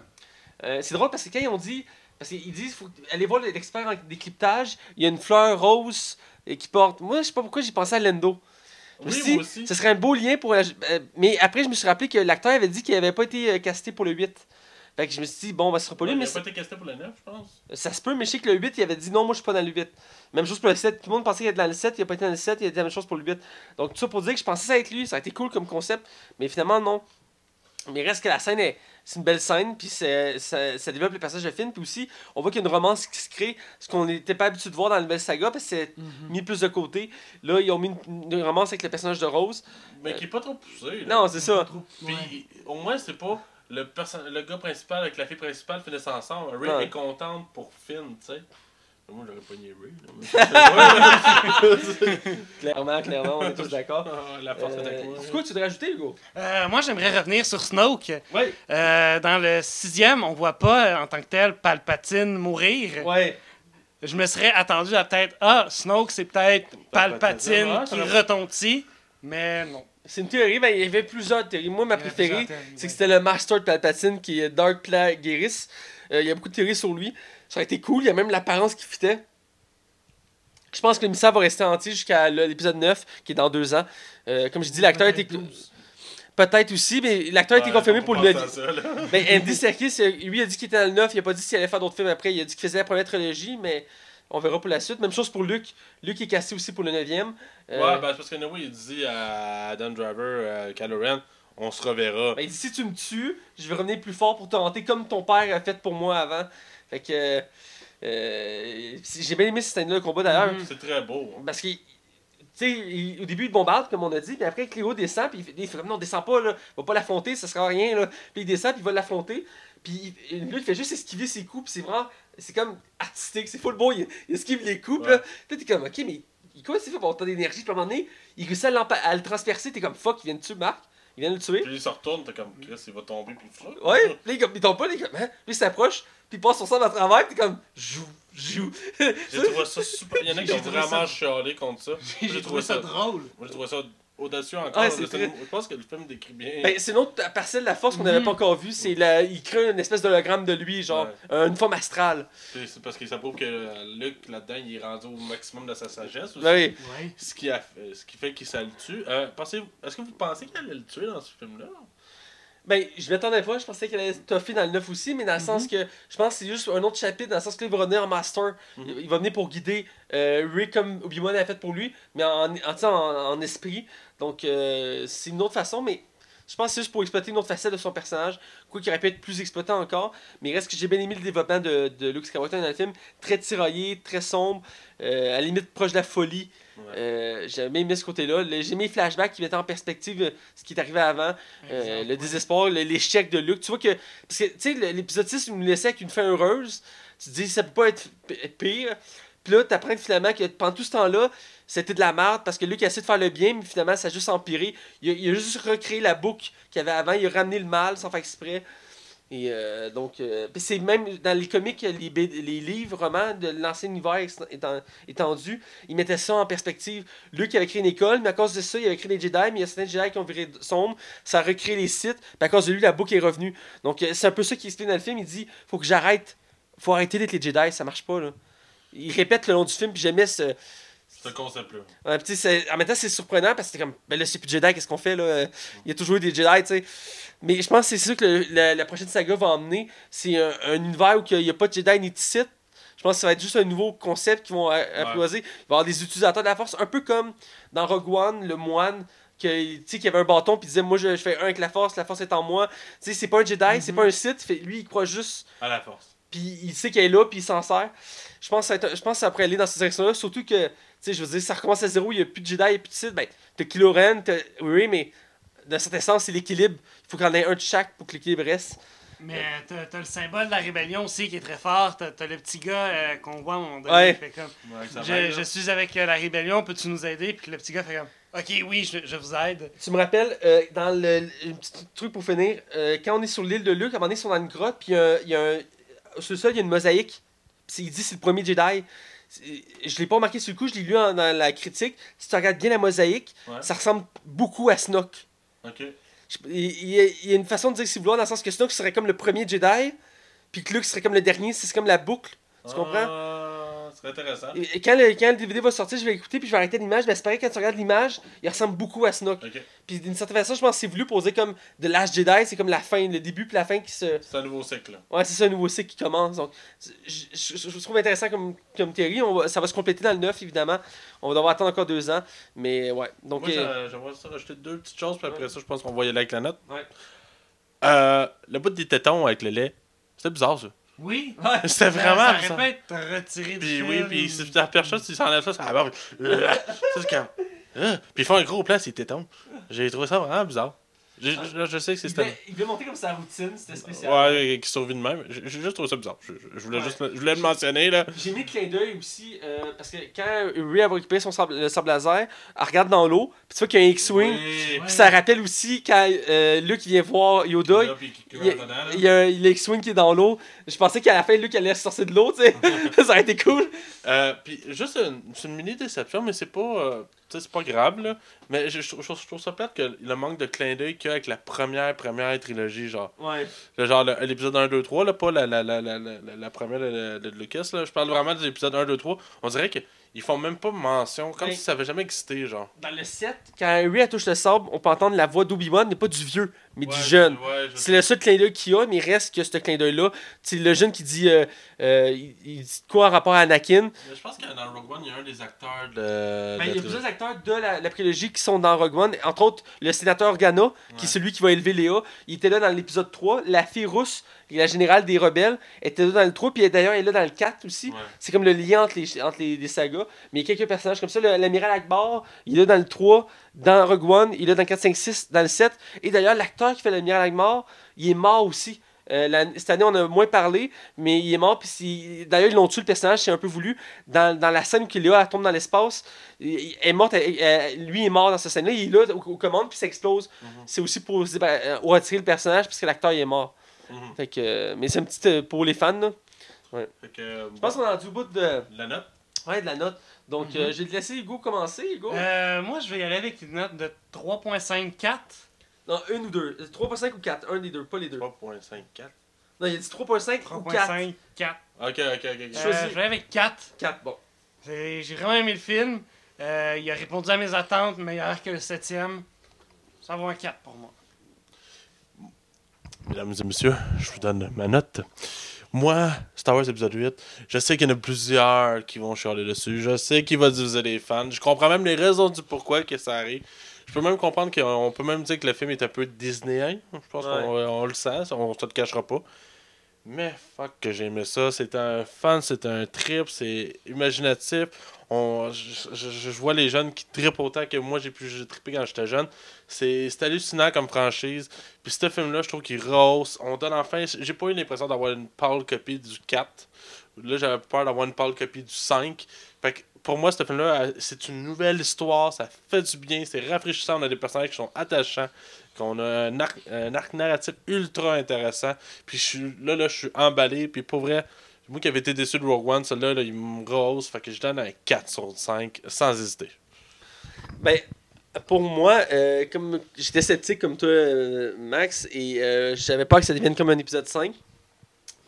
Euh, c'est drôle parce que quand ils ont dit. Parce qu'ils disent faut aller voir l'expert en décryptage, il y a une fleur rose euh, qui porte. Moi, je sais pas pourquoi j'ai pensé à Lendo. Oui, moi aussi. Ce serait un beau lien pour. la- euh, mais après, je me suis rappelé que l'acteur avait dit qu'il avait pas été casté pour le 8. Fait que je me suis dit, bon, bah, ce sera pas lui, mais il a pas été casté pour le 9, je pense. ça se peut, mais je sais que le 8, il avait dit non, moi je suis pas dans le 8. Même chose pour le 7. Tout le monde pensait qu'il était dans le 7, il a pas été dans le 7, il a dit la même chose pour le 8. Donc tout ça pour dire que je pensais ça être lui, ça a été cool comme concept, mais finalement non. Mais reste que la scène est. C'est une belle scène, puis c'est- ça, ça développe le personnage de Finn, puis aussi, on voit qu'il y a une romance qui se crée, ce qu'on n'était pas habitué de voir dans la nouvelle saga, parce que c'est mis plus de côté. Là, ils ont mis une, une romance avec le personnage de Rose. Mais qui est pas trop poussé. là. Non, c'est ça. Puis au moins, c'est pas le, perso- le gars principal avec la fille principale finissent ensemble. Ray Ouais. est contente pour Finn, tu sais. Moi, j'aurais pogné Ray. Clairement, clairement, on est tous d'accord. Ah, la force est avec Euh, que tu voudrais ajouter, Hugo? Euh, moi, j'aimerais revenir sur Snoke. Ouais. Euh, dans le sixième, on voit pas en tant que tel Palpatine mourir. Ouais. Je me serais attendu à peut-être ah Snoke c'est peut-être Palpatine ça qui retentit, mais non. C'est une théorie, ben, il y avait plusieurs théories. Moi, ma préférée, c'est que c'était le Master de Palpatine qui est Dark Plagueis. Euh, il y a beaucoup de théories sur lui. Ça aurait été cool. Il y a même l'apparence qui fitait. Je pense que l'émissaire va rester entier jusqu'à le- l'épisode 9, qui est dans deux ans. Euh, comme je dis, l'acteur a été. Peut-être aussi, mais l'acteur a été confirmé pour le. penser à ça, là. Ben, Andy Serkis, euh, lui, a dit qu'il était dans le 9. Il a pas dit s'il allait faire d'autres films après. Il a dit qu'il faisait la première trilogie, mais on verra pour la suite. Même chose pour Luke. Luke est cassé aussi pour le 9e. Euh, Ouais, ben c'est parce que Noé, il dit à Adam Driver, euh, Kylo Ren, on se reverra. Ben, il dit si tu me tues, je vais revenir plus fort pour te hanter comme ton père a fait pour moi avant. Fait que. euh, euh, j'ai bien aimé cette scène-là, le combat d'ailleurs. Mhm. C'est très beau. hein. Parce que. Tu sais, il- au début, il bombarde, comme on a dit, puis après, Cléo descend, puis il fait, comme non, descend pas, là, va pas l'affronter, ça sera rien, là. Puis il descend, puis il va l'affronter, puis lui, il fait juste esquiver ses coups, puis c'est vraiment. C'est comme artistique, c'est full beau, il, il esquive les coups, puis là. T'es comme, ok, mais il- comment c'est fait pour avoir tant d'énergie, puis à un moment donné, il réussit à, à le transpercer, t'es comme, fuck, il vient de tuer Marc, il vient de le tuer. Puis il se retourne, t'es comme, Chris, il va tomber, puis il. Ouais, puis comme- il tombe pas, il, comme, hein? Puis il s'approche, puis il passe son sang à travers, t'es comme, joue, joue. J'ai trouvé ça super. Il y en a qui J'ai ont trouvé vraiment ça- chialé contre ça. J'ai trouvé ça drôle. Moi, j'ai trouvé ça audacieux encore. Ouais, très- Je pense que le film décrit bien. Ben, c'est une autre parcelle de la force qu'on n'avait Mhm. pas encore vue, c'est la... il crée une espèce d'hologramme de lui, genre, euh, une forme astrale. C'est parce que ça prouve que euh, Luke, là-dedans, il est rendu au maximum de sa sagesse. Aussi. Ben oui. Ouais. Ce, qui a, fait- ce qui fait qu'il ça le tue. Euh, pensez, est-ce que vous pensez qu'il allait le tuer dans ce film-là? Ben, je m'attendais pas, je pensais qu'elle allait toffer dans le 9 aussi, mais dans le sens que je pense que c'est juste un autre chapitre, dans le sens qu'il va revenir en Master. Mhm. il, il va venir pour guider euh, Rick comme Obi-Wan avait fait pour lui, mais en, en, en esprit. Donc, euh, c'est une autre façon, mais je pense que c'est juste pour exploiter une autre facette de son personnage, quoi qu'il aurait pu être plus exploité encore. Mais il reste que j'ai bien aimé le développement de, de Luke Skywalker dans le film. Très tiraillé, très sombre, euh, à la limite proche de la folie. Ouais. Euh, j'ai bien aimé ce côté-là. J'ai aimé les flashbacks qui mettaient en perspective ce qui est arrivé avant. Euh, le désespoir, l'échec de Luke. Tu vois que. Parce que, tu sais, l'épisode 6 nous laissait avec une fin heureuse. Tu te dis, ça peut pas être pire. Puis là, t'apprends que finalement que pendant tout ce temps-là, c'était de la merde parce que Luke a essayé de faire le bien, mais finalement, ça a juste empiré. Il a, juste recréé la boucle qu'il y avait avant. Il a ramené le mal sans faire exprès. Et euh, donc, euh, c'est même dans les comics, les, les livres, romans de l'ancien univers étendu, ils mettaient ça en perspective. Luke avait créé une école, mais à cause de ça, il avait créé les Jedi, mais il y a certains Jedi qui ont viré sombre, ça a recréé les sites, puis à cause de lui, la boucle est revenue. Donc, euh, c'est un peu ça qui explique dans le film. Il dit faut que j'arrête, faut arrêter d'être les Jedi, ça marche pas, là. Il répète le long du film, puis j'aimais ce. Ce concept-là. Ouais, en même temps, c'est surprenant parce que c'est comme, ben là, c'est plus Jedi, qu'est-ce qu'on fait là? Il y a toujours eu des Jedi, tu sais. Mais je pense que c'est ça que le- la, la prochaine saga va emmener. C'est un, un univers où il n'y a pas de Jedi ni de Sith. Je pense que ça va être juste un nouveau concept qu'ils vont apprivoiser. Il va y avoir des utilisateurs de la force, un peu comme dans Rogue One, le moine. Qui avait un bâton puis disait moi je, je fais un avec la force la force est en moi tu sais c'est pas un Jedi c'est pas un Sith fait, lui il croit juste À la force. puis il sait qu'elle est là, puis il s'en sert. Je pense, que ça je pense que ça pourrait aller dans cette direction-là, surtout que, tu sais, je veux dire, ça recommence à zéro, il n'y a plus de Jedi, il n'y a plus de Sith. Ben, t'as Kylo Ren, t'as oui, mais dans certain sens, c'est l'équilibre. Il faut qu'il y en ait un de chaque pour que l'équilibre reste. Mais t'as t'as le symbole de la rébellion aussi qui est très fort. T'as t'as le petit gars euh, qu'on voit à un moment donné. Ouais. qui fait comme, Ouais, ça je, je suis avec euh, la rébellion, peux-tu nous aider? Puis que le petit gars fait comme Ok, oui, je, je vous aide. Tu me rappelles, euh, dans le, un petit truc pour finir, euh, quand on est sur l'île de Luke, à un moment donné, ils sont dans une grotte, puis il y a un. Sur le sol, il y a une mosaïque. Il dit c'est le premier Jedi. Je l'ai pas remarqué sur le coup, je l'ai lu en- dans la critique. Si tu regardes bien la mosaïque, Ouais. ça ressemble beaucoup à Snoke. Ok. Je- Il il y, a, une façon de dire si vouloir dans le sens que Snoke serait comme le premier Jedi, puis que Luke serait comme le dernier, c'est comme la boucle. Tu comprends? Ah, serait intéressant. Et- quand, le, quand le DVD va sortir, je vais écouter puis je vais arrêter l'image. Mais c'est pareil, quand tu regardes l'image, il ressemble beaucoup à Snoke. Ok. Puis d'une certaine façon, je pense que c'est voulu poser comme de Last Jedi, c'est comme la fin, le début puis la fin qui se. C'est un nouveau cycle. là. Ouais, c'est ça, un nouveau cycle qui commence. Donc, je, je- trouve intéressant comme, comme théorie. On va- ça va se compléter dans le 9, évidemment. On va devoir attendre encore deux ans. Mais ouais. Donc, Moi, euh, j'a- j'aimerais ça rajouter deux petites choses, puis après ça, je pense qu'on va y aller avec la note. Ouais. Euh, le bout des tétons avec le lait, c'était bizarre, ça. Oui. C'était vraiment Ça aurait pu être retiré du Puis oui, puis si la personne, s'il s'enlève ça, ça va avoir. Ça, c'est comme. Ah. Puis ils font un gros plan, c'est tétons. J'ai trouvé ça vraiment bizarre. Je, je, je sais que c'est il, devait, il devait monter comme sa routine, c'était spécial. Ouais, qui survit de même. J'ai juste trouvé ça bizarre. Je, je- je voulais Ouais. juste le- je voulais le mentionner, là. J'ai mis le clin d'œil aussi, euh, parce que quand Ray a récupéré son sable, le sable laser, elle regarde dans l'eau, puis tu vois qu'il y a un X-Wing. Oui. Puis ça rappelle aussi quand euh, Luke il vient voir Yoda, Là, puis il y a, il y un il y a X-Wing qui est dans l'eau. Je pensais qu'à la fin, Luke allait sortir de l'eau, tu sais. ça aurait été cool. Euh, puis juste une, c'est une mini déception, mais c'est pas, euh, tu sais, c'est pas grave là. Mais je, je, trouve- je trouve- je trouve ça plate que le manque de clin d'œil qu'il avec la première première trilogie, genre. Ouais. Le genre l'épisode 1, 2, 3, là, pas la, la, la, la, la, la première de, de, de Lucas, là. Je parle vraiment des épisodes 1, 2, 3. On dirait qu'ils font même pas mention, comme Ouais. si ça avait jamais existé, genre. Dans le 7, quand Harry touche le sable, on peut entendre la voix d'Obi-Wan, mais pas du vieux, mais Ouais, du jeune. ouais, je- C'est le seul clin d'œil qu'il y a, mais il reste que ce clin d'œil-là. C'est le jeune qui dit, euh, euh, il, il dit quoi en rapport à Anakin? Mais je pense que dans Rogue One, il y a un des acteurs de. Ben, de il y a plusieurs acteurs de la, la prélogie qui sont dans Rogue One. Entre autres, le sénateur Organa, qui est Ouais. celui qui va élever Léa. Il était là dans l'épisode 3. La fille rousse, la générale des rebelles, était là dans le 3. Puis d'ailleurs, elle est là dans le 4 aussi. Ouais. C'est comme le lien entre les, entre les, les sagas. Mais il y a quelques personnages comme ça. L'amiral Akbar, il est là dans le 3, dans Rogue One, il est dans le 4, 5, 6, dans le 7. Et d'ailleurs, l'acteur qui fait l'amiral Akbar, il est mort aussi. Euh, la- cette année, on a moins parlé, mais il est mort. Puis d'ailleurs, ils l'ont tué le personnage, c'est un peu voulu. Dans, dans la scène où Léa elle tombe dans l'espace, elle est morte, elle- elle- lui est mort dans cette scène-là. Il est là aux, aux commandes, puis ça explose. Mhm. C'est aussi pour ben, euh, retirer le personnage, puisque l'acteur est mort. Mhm. Fait que, mais c'est un petit euh, pour les fans. Là. Fait que, Je pense qu'on est rendu au bout de, La note ouais, de la note. Donc, euh, je vais te laisser Hugo commencer. Hugo. Euh, moi, je vais y aller avec une note de 3.54. Non, une ou deux. 3.5 ou 4. Un des deux, pas les deux. 3.54. Non, il a dit 3.5 ou 4. 3.5, 4. Ok, ok, ok. ok. Euh, je vais aller avec 4. 4, bon. J'ai j'ai vraiment aimé le film. Euh, il a répondu à mes attentes, meilleur que le 7ème. Ça vaut un 4 pour moi. Mesdames et messieurs, je vous donne ma note. Moi, Star Wars épisode 8, je sais qu'il y en a plusieurs qui vont chialer dessus. Je sais qu'il va diviser les fans. Je comprends même les raisons du pourquoi que ça arrive. Je peux même comprendre qu'on peut même dire que le film est un peu Disneyien. Je pense Ouais. qu'on on le sent, on se le cachera pas. Mais fuck que j'ai aimé ça. C'est un fun, c'est un trip, c'est imaginatif. On, je, je- je vois les jeunes qui trippent autant que moi j'ai pu trippé quand j'étais jeune. C'est hallucinant comme franchise. Puis ce film-là, je trouve qu'il rose. On donne enfin. J'ai pas eu l'impression d'avoir une pâle copie du 4. Là, j'avais peur d'avoir une pâle copie du 5. Fait que pour moi, ce film-là, c'est une nouvelle histoire. Ça fait du bien. C'est rafraîchissant. On a des personnages qui sont attachants. Qu'on a un arc, un arc narratif ultra intéressant. Puis je là, là, je suis emballé. Puis pour vrai, moi qui avais été déçu de Rogue One, celui-là, là, il me rose. Fait que je donne un 4 sur 5 sans hésiter. Ben, pour moi, euh, comme j'étais sceptique comme toi, euh, Max, et euh, j'avais peur que ça devienne comme un épisode 5.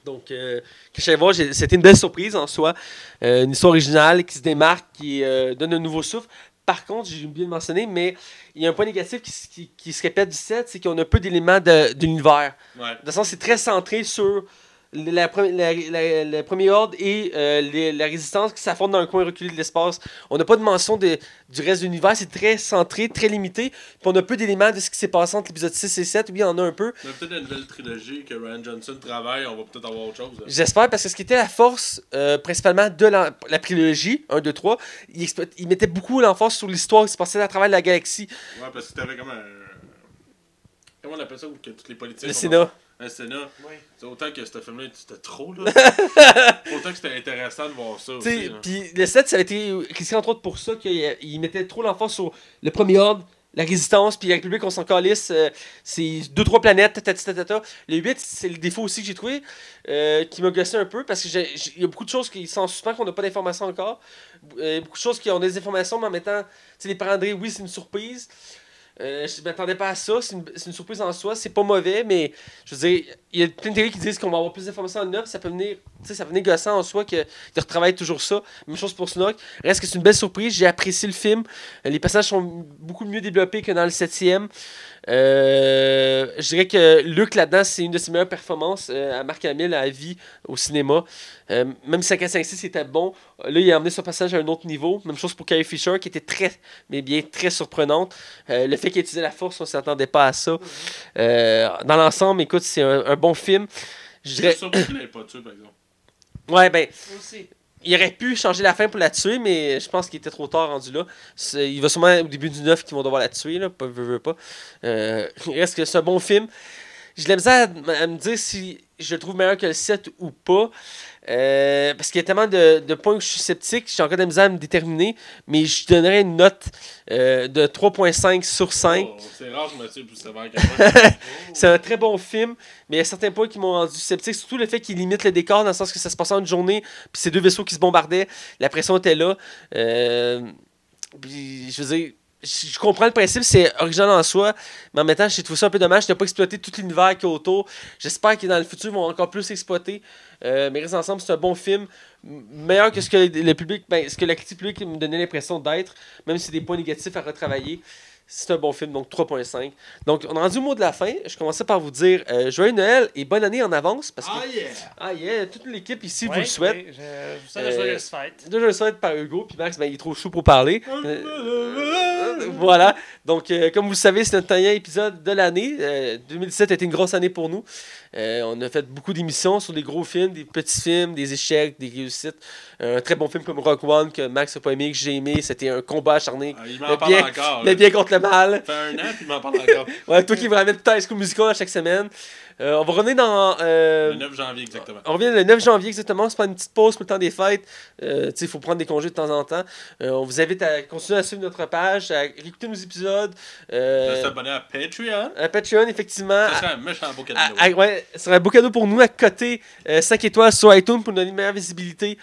Donc, euh, que je savais voir, c'était une belle surprise en soi. Une histoire originale qui se démarque, qui donne un nouveau souffle. Par contre, j'ai oublié de mentionner, mais il y a un point négatif qui, qui- qui se répète du set, c'est qu'on a un peu d'éléments de, de l'univers. Ouais. De toute façon, c'est très centré sur la, pre- la- la- le premier ordre et euh, les- la résistance qui s'affrontent dans un coin reculé de l'espace. On n'a pas de mention de- du reste de l'univers, c'est très centré, très limité. Puis on a peu d'éléments de ce qui s'est passé entre l'épisode 6 et 7. Oui, y en a un peu. Peut-être la nouvelle trilogie que Ryan Johnson travaille, on va peut-être avoir autre chose. hein. J'espère parce que ce qui était la force euh, principalement de la, prélogie 1, 2, 3, il, mettait beaucoup l'emphase sur l'histoire qui se passait à travers la galaxie. Ouais, parce que t'avais comme un. Comment on appelle ça où que tous les politiciens. Le Sénat. Dans- Un Sénat. Oui. C'est autant que ce film-là, c'était trop, là. autant que c'était intéressant de voir ça aussi. Puis le 7, ça a été critiqué entre autres pour ça qu'il il mettait trop l'emphase sur le premier ordre, la résistance, puis la République, on s'en calisse. euh, c'est deux, trois planètes, tatati, tatata. Le 8, c'est le défaut aussi que j'ai trouvé, euh, qui m'a gossé un peu, parce que j'ai- j'ai- il y a beaucoup de choses qui sont en suspens, qu'on n'a pas d'informations encore. Euh, beaucoup de choses qui ont des informations, mais en mettant, tu sais, les parents oui, c'est une surprise. Euh, je m'attendais pas à ça. C'est une, surprise en soi. C'est pas mauvais, mais je veux dire, il y a plein de théories qui disent qu'on va avoir plus d'informations en 9. Ça peut venir, ça peut venir gossant en soi que de retravailler toujours ça. Même chose pour Snoke. Reste que c'est une belle surprise. J'ai apprécié le film. Euh, Les passages sont beaucoup mieux développés que dans le 7 euh, je dirais que Luc là-dedans, c'est une de ses meilleures performances euh, à Marc Hamill à vie au cinéma. Euh, même si 5 5 6 était bon, là il a emmené son passage à un autre niveau. Même chose pour Carrie Fisher qui était très, mais bien très surprenante. Euh, le fait qu'il utilisait la force, on s'attendait pas à ça. Euh, dans l'ensemble, écoute, c'est un, un bon film. Je dirais, surpris qu'il pas tué, par exemple. ouais, ben, Aussi. il aurait pu changer la fin pour la tuer, mais je pense qu'il était trop tard rendu là. Il va sûrement au début du 9 qu'ils vont devoir la tuer, là, pas, veux, veux pas. Euh, il reste que c'est un bon film. J'ai de la misère à, à me dire si je le trouve meilleur que le 7 ou pas. Euh, parce qu'il y a tellement de, de points où je suis sceptique, j'ai encore de la misère à me déterminer, mais je donnerais une note euh, de 3.5 sur 5. Oh, c'est rare que Mathieu est plus sévère. C'est un très bon film, mais il y a certains points qui m'ont rendu sceptique, surtout le fait qu'il limite le décor dans le sens que ça se passait en une journée, puis ces deux vaisseaux qui se bombardaient, la pression était là. Euh, puis, je veux dire, je comprends le principe, c'est original en soi, mais en même temps, j'ai trouvé ça un peu dommage ne pas exploiter tout l'univers qui est autour. J'espère que dans le futur, ils vont encore plus exploiter. Euh, mais reste ensemble, c'est un bon film, meilleur que ce que le public, ben, ce que la critique publique me donnait l'impression d'être, même si c'est des points négatifs à retravailler. C'est un bon film, donc 3.5. Donc, on est rendu au mot de la fin. Je commençais par vous dire euh, Joyeux Noël et bonne année en avance. Parce que, Ah yeah! ah yeah, toute l'équipe ici vous Ouais, le souhaite. oui, je, je vous souhaite Euh, joyeuse fête. Par Hugo, puis Max, ben, il est trop chaud pour parler. Euh, voilà. Donc, euh, comme vous le savez, c'est notre dernier épisode de l'année. Euh, 2017 a été une grosse année pour nous. Euh, on a fait beaucoup d'émissions sur des gros films, des petits films, des échecs, des réussites. un très bon film comme Rock One que Max n'a pas aimé, que j'ai aimé. C'était un combat acharné. Ah, il m'en parle bien- encore. Là. bien contre le mal. Ça fait un an, puis il m'en parle encore. Ouais, toi qui me ramènes tout le temps School Musical à chaque semaine. Euh, on va revenir dans. euh, Le 9 janvier, exactement. on revient le 9 janvier exactement, c'est pas une petite pause pour le temps des fêtes. Euh, il faut prendre des congés de temps en temps. Euh, on vous invite à continuer à suivre notre page, à écouter nos épisodes. Euh, s'abonner à Patreon. à Patreon, effectivement. Ça serait un méchant beau cadeau. À- à- ouais, ce serait un beau cadeau pour nous à côté 5 étoiles sur iTunes pour donner une meilleure visibilité.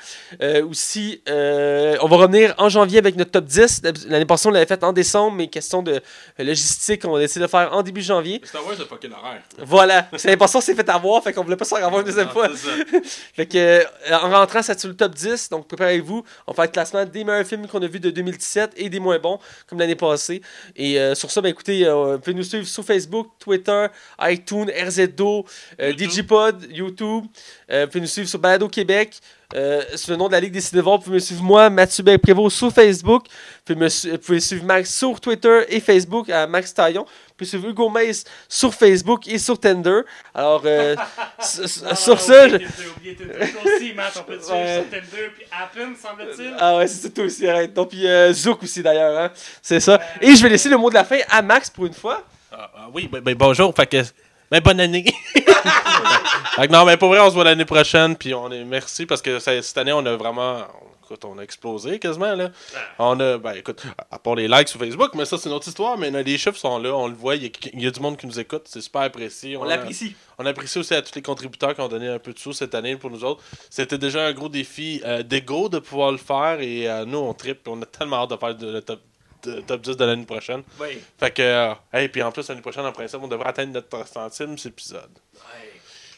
Aussi, on va revenir en janvier avec notre top 10. L'année passée, on l'avait fait en décembre, mais question de logistique, on va essayer de le faire en début janvier. Star Wars a fucké l'horaire. Voilà, l'année passée, on s'est fait avoir, fait qu'on voulait pas s'en avoir une deuxième Non, fois. c'est. Fait que, euh, en rentrant, ça sur le top 10. Donc, préparez-vous. On va faire le classement des meilleurs films qu'on a vus de 2017 et des moins bons, comme l'année passée. Et euh, sur ça, ben, écoutez, euh, vous pouvez nous suivre sur Facebook, Twitter, iTunes, euh, YouTube. Digipod, YouTube. Vous pouvez nous suivre sur Balado Québec. Euh, sous le nom de la Ligue des Cinévores, vous pouvez me suivre moi, Mathieu Prévost, sur Facebook. Vous pouvez, me su- vous pouvez suivre Max sur Twitter et Facebook à Max Taillon. Pouvez suivre Hugo Mace sur Facebook et sur Tinder. Alors, euh, Ah, sur ça, Tinder, oublié aussi, Matt, on peut Ouais. sur Tinder puis Appen, semble-t-il. Ah ouais, c'est toi aussi, arrête. Donc, puis euh, Zouk aussi d'ailleurs, hein. C'est ça. Et je vais laisser le mot de la fin à Max pour une fois. Ah, ah, oui, ben, ben, bonjour. Fait que. Ben, bonne année. fait que non, mais pour vrai, on se voit l'année prochaine. Puis on est merci parce que cette année, on a vraiment. Écoute, on a explosé quasiment. Là. On a, ben écoute, à part les likes sur Facebook, mais ça, c'est une autre histoire. Mais les chiffres sont là, on le voit. Il y, a, il y a du monde qui nous écoute. C'est super apprécié. On l'apprécie. On apprécie aussi à tous les contributeurs qui ont donné un peu de sous cette année pour nous autres. C'était déjà un gros défi euh, d'ego de pouvoir le faire et euh, nous on tripe on a tellement hâte de faire de- le top, de- top 10 de l'année prochaine. Oui. Fait que, euh, hey, puis en plus l'année prochaine en principe on devrait atteindre notre centième épisode.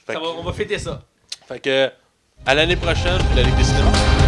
Fait Ça que, va, on va fêter ça. fait que à l'année prochaine la Ligue des cinémas.